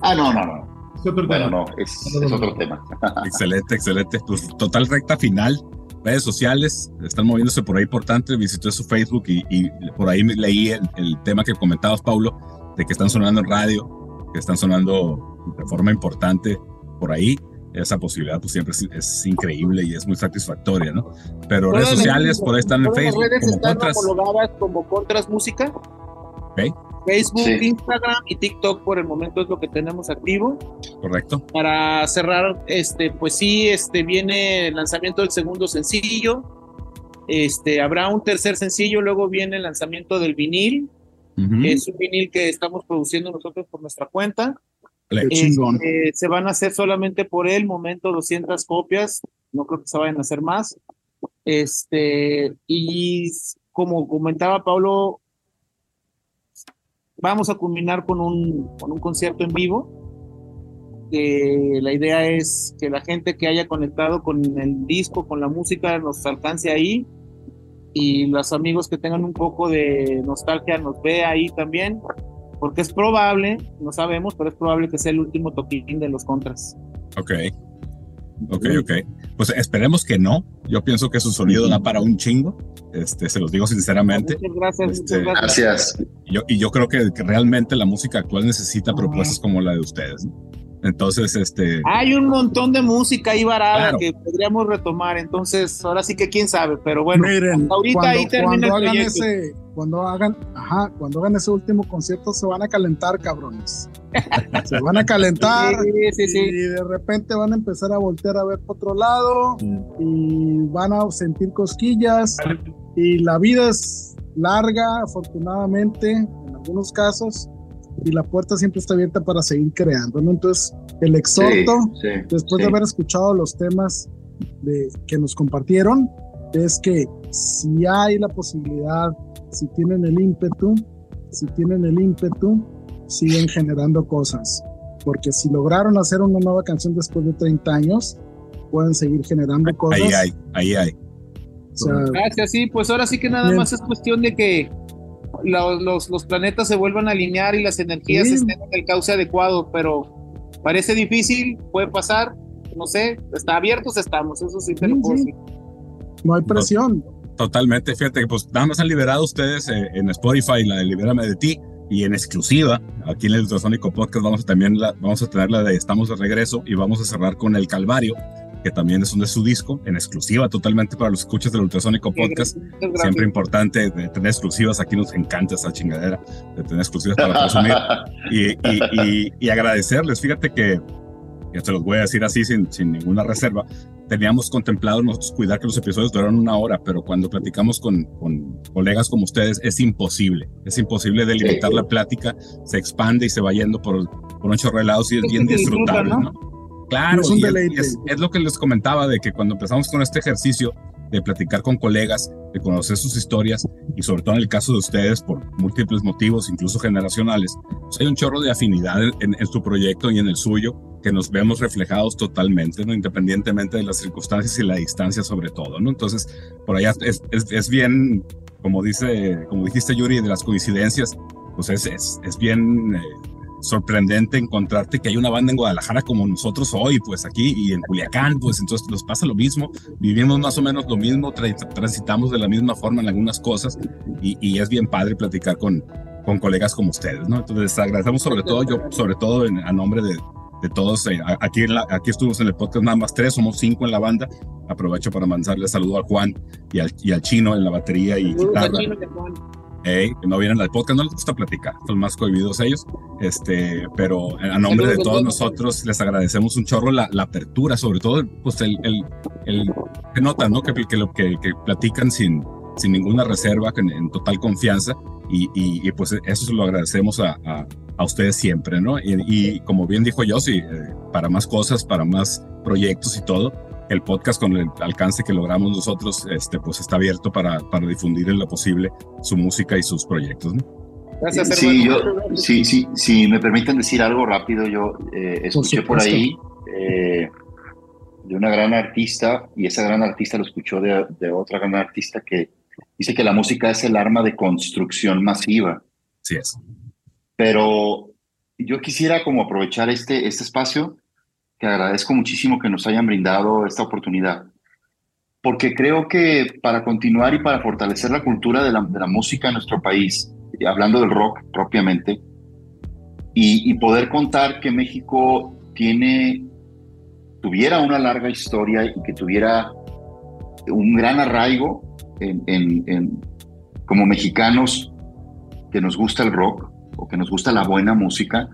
Ah, no, no, no. es otro Bueno, tema. no, es, es otro tema. <laughs> Excelente, excelente. Pues total recta final. Redes sociales están moviéndose por ahí por tanto. Visité su Facebook y, y por ahí leí el, el tema que comentabas, Paulo, de que están sonando en radio, que están sonando de forma importante por ahí. Esa posibilidad pues siempre es, es increíble y es muy satisfactoria, ¿no? Pero redes sociales por ahí están en Facebook redes como están contras. como Contras Música. Facebook, Sí. Instagram y TikTok por el momento es lo que tenemos activo. Correcto. Para cerrar, este, pues sí, este viene el lanzamiento del segundo sencillo. Este, habrá un tercer sencillo, luego viene el lanzamiento del vinil. Es un vinil que estamos produciendo nosotros por nuestra cuenta. Este, se van a hacer solamente por el momento 200 copias, no creo que se vayan a hacer más. Este, y como comentaba Pablo, vamos a culminar con un, con un concierto en vivo. que la idea es que la gente que haya conectado con el disco, con la música, nos alcance ahí. Y los amigos que tengan un poco de nostalgia nos vea ahí también porque es probable, no sabemos, pero es probable que sea el último toquín de los contras. Ok. Ok, ok. Pues esperemos que no. Yo pienso que su sonido da para un chingo. Este, se los digo sinceramente. Muchas gracias, Este, muchas gracias. Gracias. Y yo, y yo creo que, que realmente la música actual necesita propuestas como la de ustedes. ¿no? Entonces, este, Hay un montón de música ahí varada Claro. que podríamos retomar, entonces ahora sí que quién sabe, pero bueno, Miren, ahorita cuando, ahí termina cuando el hagan ese, cuando hagan, ajá, cuando hagan ese último concierto se van a calentar, cabrones. <laughs> se van a calentar Sí, sí, sí. y de repente van a empezar a voltear a ver por otro lado y van a sentir cosquillas y la vida es larga, afortunadamente, en algunos casos, y la puerta siempre está abierta para seguir creando, ¿no? Entonces, el exhorto Sí, sí, después sí. de haber escuchado los temas de, que nos compartieron, es que si hay la posibilidad, si tienen el ímpetu, si tienen el ímpetu, siguen generando cosas. Porque si lograron hacer una nueva canción después de 30 años, pueden seguir generando cosas. ahí hay, ahí hay. O sea, Gracias, sí, pues ahora sí que nada Bien. más es cuestión de que lo- los, los planetas se vuelvan a alinear y las energías Sí. estén en el cauce adecuado, pero parece difícil, puede pasar, no sé, está abiertos estamos, eso sí te lo Sí, puedo sí. decir. no hay presión. Totalmente, fíjate que pues nada más han liberado ustedes eh, en Spotify la de Libérame de ti y en exclusiva aquí en el Ultrasónico Podcast vamos a también la, vamos a tener la de Estamos de regreso y vamos a cerrar con El Calvario que también es un de su disco en exclusiva totalmente para los escuchas del Ultrasónico Podcast. siempre importante de tener exclusivas. Aquí nos encanta esa chingadera de tener exclusivas para presumir <laughs> y, y, y, y agradecerles. Fíjate que ya te los voy a decir así sin, sin ninguna reserva. Teníamos contemplado nosotros cuidar que los episodios duraran una hora, pero cuando platicamos con, con colegas como ustedes es imposible, es imposible delimitar <laughs> la plática, se expande y se va yendo por, por un chorro de lados y es Es bien disfrutable, ¿no? Claro, Es es, es- es lo que les comentaba de que cuando empezamos con este ejercicio de platicar con colegas, de conocer sus historias y sobre todo en el caso de ustedes por múltiples motivos, incluso generacionales, pues hay un chorro de afinidad en, en su proyecto y en el suyo que nos vemos reflejados totalmente, ¿no? independientemente de las circunstancias y la distancia sobre todo, ¿no? Entonces, por allá es, es, bien, como dice, como dijiste Yuri, de las coincidencias, pues es, es, es bien eh, sorprendente encontrarte que hay una banda en Guadalajara como nosotros hoy, pues aquí y en Culiacán, pues entonces nos pasa lo mismo, vivimos más o menos lo mismo, tra- transitamos de la misma forma en algunas cosas y, y es bien padre platicar con, con colegas como ustedes, ¿no? Entonces agradecemos sobre todo, yo sobre todo en, a nombre de, de todos, eh, aquí, en la- aquí estuvimos en el podcast nada más tres, somos cinco en la banda, aprovecho para mandarle saludo a Juan y al, y al chino en la batería y guitarra. Ey, que no vienen al podcast, no les gusta platicar, son más cohibidos ellos, este, pero a nombre de todos nosotros les agradecemos un chorro la, la apertura, sobre todo, pues el, el, el que notan, ¿no? Que, que, que, que platican sin, sin ninguna reserva, en, en total confianza, y, y, y, pues eso se lo agradecemos a, a, a ustedes siempre, ¿no? Y, y, como bien dijo yo, sí, eh, para más cosas, para más proyectos y todo, el podcast con el alcance que logramos nosotros, este, pues está abierto para, para difundir en lo posible su música y sus proyectos, ¿no? Gracias, Sí, yo, sí, sí, si me permiten decir algo rápido, yo eh, escuché por, supuesto. ahí eh, de una gran artista y esa gran artista lo escuchó de, de otra gran artista que dice que la música es el arma de construcción masiva. Así es. Pero yo quisiera como aprovechar este, este espacio, que agradezco muchísimo que nos hayan brindado esta oportunidad, porque creo que para continuar y para fortalecer la cultura de la, música en nuestro país, hablando del rock propiamente, y, poder contar que México tiene, tuviera una larga historia y que tuviera un gran arraigo en- como mexicanos que nos gusta el rock o que nos gusta la buena música,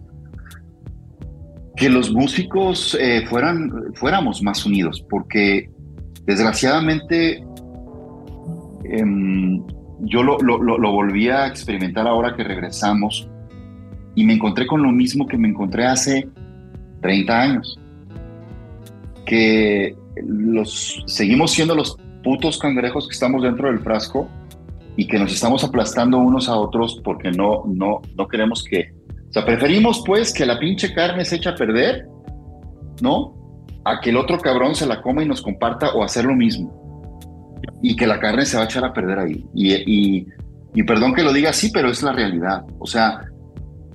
que los músicos eh, fueran, fuéramos más unidos, porque desgraciadamente em, yo lo, lo- lo- volví a experimentar ahora que regresamos y me encontré con lo mismo que me encontré hace 30 años, que los, seguimos siendo los putos cangrejos que estamos dentro del frasco y que nos estamos aplastando unos a otros porque no, no, no queremos que... O sea, preferimos pues que la pinche carne se eche a perder, ¿no? A que el otro cabrón se la coma y nos comparta o hacer lo mismo. Y que la carne se va a echar a perder ahí. Y, y, y perdón que lo diga así, pero es la realidad. O sea,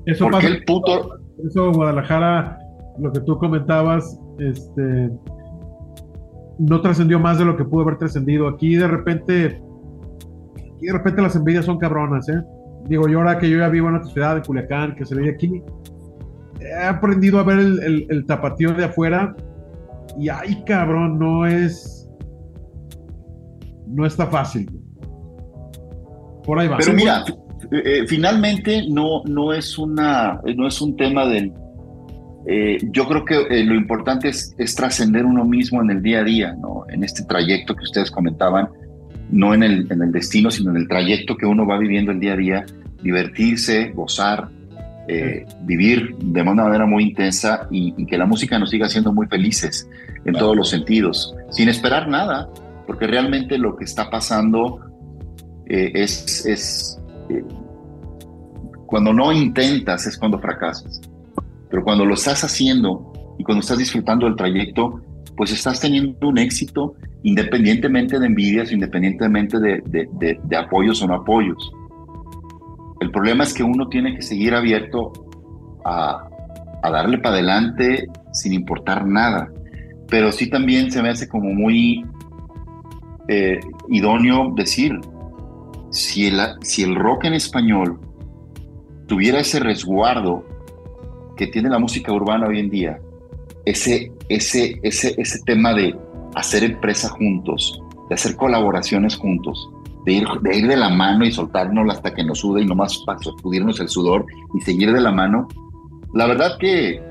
Eso ¿por qué el puto... Eso, Guadalajara, lo que tú comentabas, este, no trascendió más de lo que pudo haber trascendido. Aquí de repente, aquí de repente las envidias son cabronas, ¿eh? Digo, yo ahora que yo ya vivo en otra ciudad, en Culiacán, que se ve aquí, he aprendido a ver el, el, el tapatío de afuera y ay, cabrón, no es, no está fácil. Por ahí va. Pero mira, eh, eh, finalmente no, no, es una, no es un tema del... eh, yo creo que eh, lo importante es, es trascender uno mismo en el día a día, ¿no? En este trayecto que ustedes comentaban, no en el, en el destino, sino en el trayecto que uno va viviendo el día a día, divertirse, gozar, eh, vivir de una manera muy intensa y, y que la música nos siga haciendo muy felices en Claro. todos los sentidos, sin esperar nada, porque realmente lo que está pasando eh, es, es eh, cuando no intentas es cuando fracasas, pero cuando lo estás haciendo y cuando estás disfrutando del trayecto, pues estás teniendo un éxito independientemente de envidias, independientemente de, de- apoyos o no apoyos. El problema es que uno tiene que seguir abierto a, a darle para adelante sin importar nada, pero sí también se me hace como muy eh, idóneo decir, si el, si el rock en español tuviera ese resguardo que tiene la música urbana hoy en día, ese, ese, ese, ese tema de hacer empresa juntos, de hacer colaboraciones juntos, de ir, de ir de la mano y soltarnos hasta que nos sude y nomás para sacudirnos el sudor y seguir de la mano, la verdad que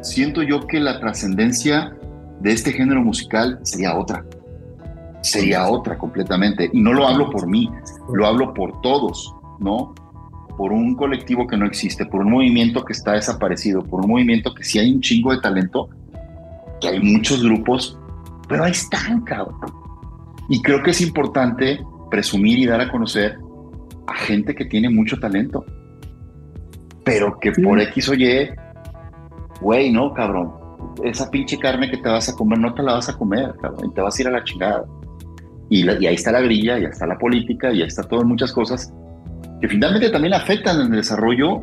siento yo que la trascendencia de este género musical sería otra. Sería otra completamente. Y no lo hablo por mí, lo hablo por todos, ¿no? Por un colectivo que no existe, por un movimiento que está desaparecido, por un movimiento que sí hay un chingo de talento, que hay muchos grupos, pero ahí están, cabrón. Y creo que es importante presumir y dar a conocer a gente que tiene mucho talento, pero que por X o Y, güey, no, cabrón, esa pinche carne que te vas a comer, no te la vas a comer, cabrón, y te vas a ir a la chingada. Y, la- y ahí está la grilla, ya está la política, ya está todo en muchas cosas que finalmente también afectan en el desarrollo,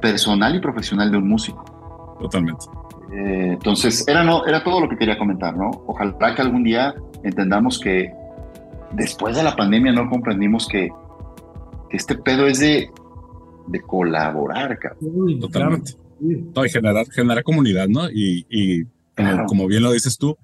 personal y profesional de un músico. Totalmente. Eh, entonces, era, no, era todo lo que quería comentar, ¿no? Ojalá que algún día entendamos que después de la pandemia no comprendimos que, que este pedo es de, de colaborar, cabrón. Uy, Totalmente. claro. No, y generar, generar comunidad, ¿no? Y, y como, Claro. como bien lo dices tú,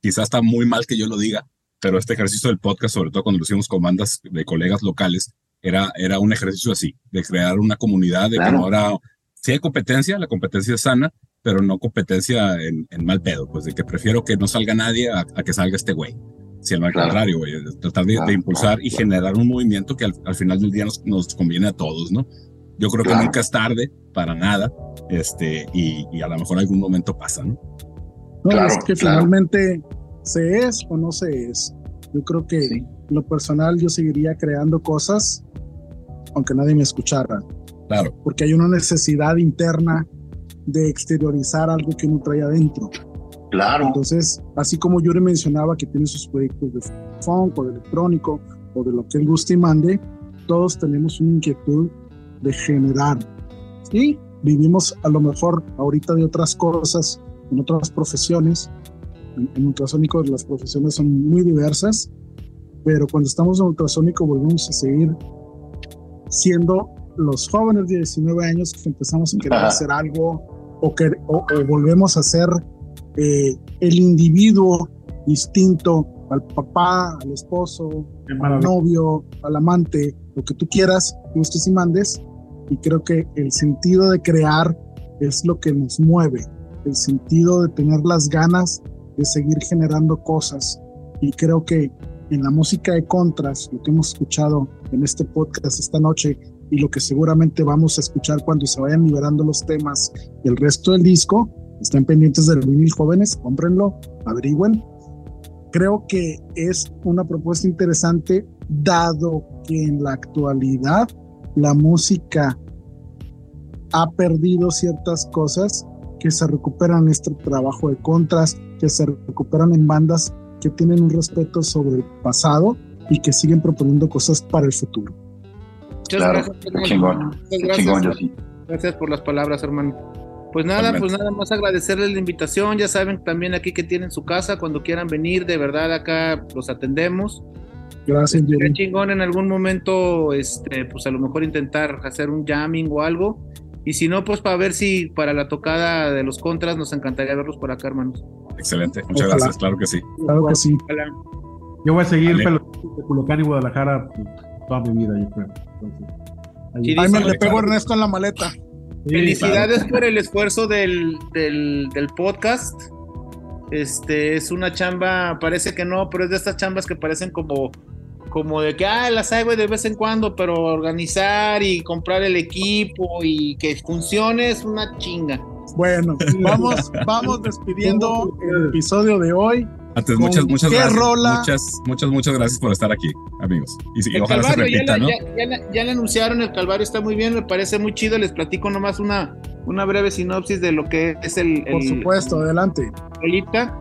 quizás está muy mal que yo lo diga, pero este ejercicio del podcast, sobre todo cuando lo hicimos con bandas de colegas locales, era, era un ejercicio así, de crear una comunidad, de que Claro. no era, si hay competencia, la competencia es sana, pero no competencia en, en mal pedo, pues de que prefiero que no salga nadie a, a que salga este güey. Si al Claro. contrario, güey, tratar de, Claro, de impulsar claro, y claro. generar un movimiento que al, al final del día nos, nos conviene a todos, ¿no? Yo creo que nunca es tarde para nada, este, y, y a lo mejor algún momento pasa, ¿no? No, Claro, es que claro. finalmente se es o no se es. Yo creo que Sí. En lo personal yo seguiría creando cosas aunque nadie me escuchara, Claro, porque hay una necesidad interna de exteriorizar algo que uno trae adentro. Claro, Entonces, así como Yuri mencionaba que tiene sus proyectos de funk o de electrónico o de lo que él guste y mande, todos tenemos una inquietud de generar. Sí, vivimos a lo mejor ahorita de otras cosas, en otras profesiones. En, en ultrasónico las profesiones son muy diversas, pero cuando estamos en ultrasónico volvemos a seguir siendo los jóvenes de 19 años que empezamos a querer Ajá. hacer algo o, que, o, o volvemos a ser eh, el individuo distinto al papá, al esposo, al novio, al amante, lo que tú quieras, gustes y mandes. Y creo que el sentido de crear es lo que nos mueve, el sentido de tener las ganas de seguir generando cosas. Y creo que en la música de contras, lo que hemos escuchado en este podcast esta noche y lo que seguramente vamos a escuchar cuando se vayan liberando los temas del resto del disco, estén pendientes del vinil jóvenes, cómprenlo, averigüen. Creo que es una propuesta interesante dado que en la actualidad la música ha perdido ciertas cosas que se recuperan en este trabajo de contras, que se recuperan en bandas que tienen un respeto sobre el pasado y que siguen proponiendo cosas para el futuro. Muchas Claro, gracias, chingón, gracias. chingón, yo sí. Gracias por las palabras, hermano. Pues nada, pues nada más agradecerles la invitación. Ya saben también aquí que tienen su casa. Cuando quieran venir, de verdad acá los atendemos. Gracias, Qué Yuri. chingón en algún momento, este, pues a lo mejor intentar hacer un jamming o algo. Y si no, pues para ver si para la tocada de los contras nos encantaría verlos por acá, hermanos. excelente. Muchas Ojalá. gracias, claro que sí. Claro que sí. Ojalá. Yo voy a seguir pelotando de Culocán y Guadalajara pues, toda mi vida, yo creo. Entonces, ahí- Sí, Ay, me le pego a Ernesto en la maleta. Sí, Felicidades por el esfuerzo del, del, del podcast. Este es una chamba, parece que no, pero es de estas chambas que parecen como, como de que ah, las hago de vez en cuando, pero organizar y comprar el equipo y que funcione es una chinga. Bueno, <laughs> vamos, vamos despidiendo el episodio de hoy. Antes, ¿Con muchas, muchas gracias. rola? Muchas, muchas, muchas gracias por estar aquí, amigos. Y, y El ojalá se Calvario, repita, ya, ¿no? ya- ya ya le anunciaron, el Calvario está muy bien, me parece muy chido. Les platico nomás una, una breve sinopsis de lo que es el, Por el- supuesto, adelante. rolita.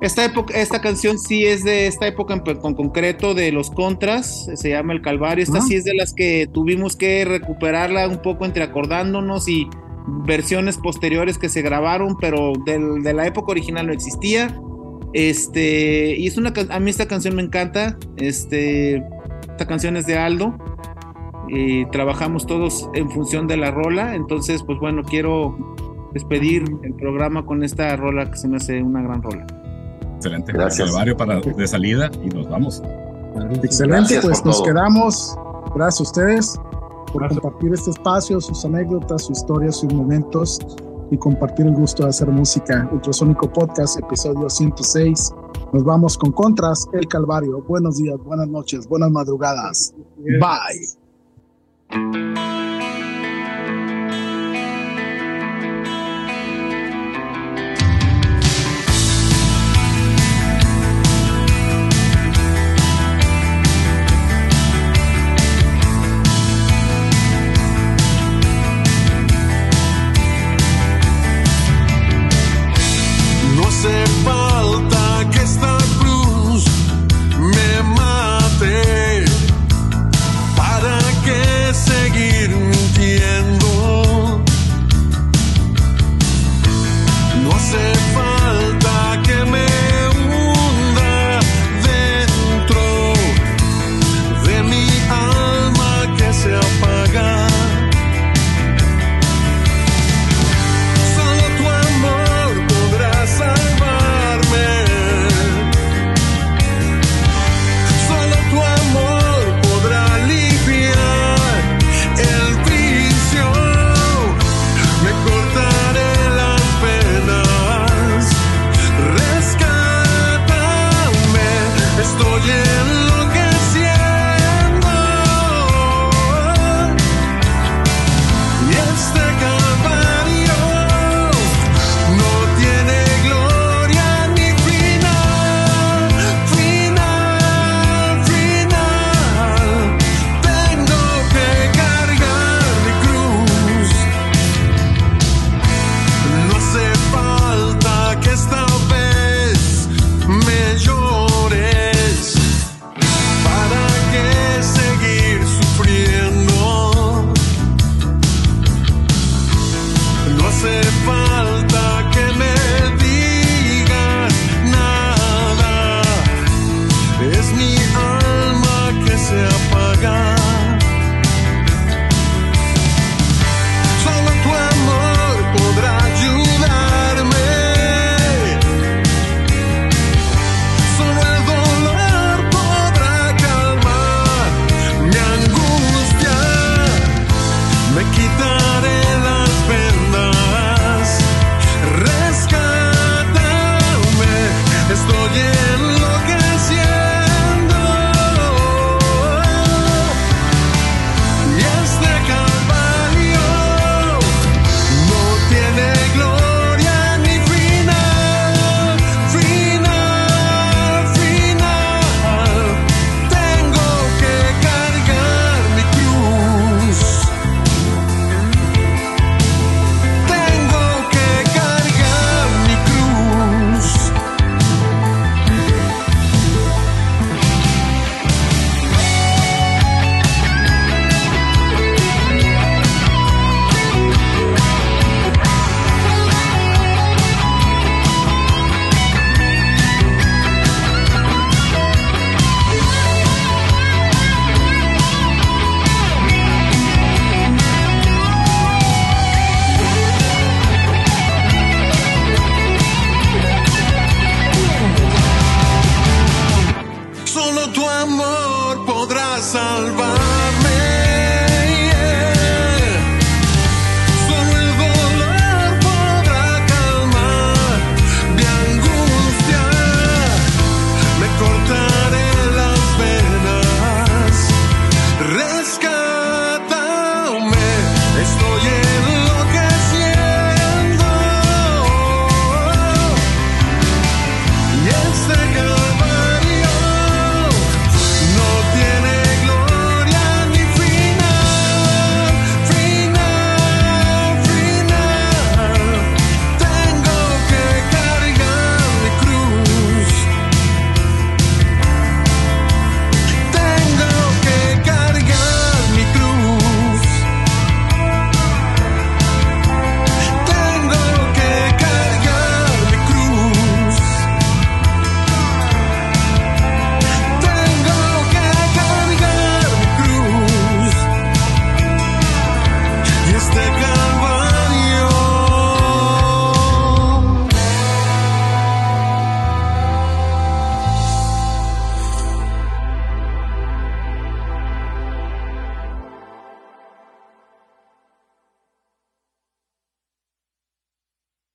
Esta época, esta canción sí es de esta época en, con concreto de los contras, se llama El Calvario. Esta Ah. sí es de las que tuvimos que recuperarla un poco entre acordándonos y versiones posteriores que se grabaron, pero del- de la época original no existía. Este, y es una a mí esta canción me encanta. Este, esta canción es de Aldo. Y trabajamos todos en función de la rola. Entonces, pues bueno, quiero despedir el programa con esta rola que se me hace una gran rola. Excelente. Gracias. Calvario para de salida y nos vamos. Excelente, Gracias pues nos todo. quedamos. Gracias a ustedes por Gracias. compartir este espacio, sus anécdotas, sus historias, sus momentos y compartir el gusto de hacer música. Ultrasónico Podcast, episodio 106. Nos vamos con Contras, El Calvario. Buenos días, buenas noches, buenas madrugadas. Bye. No hace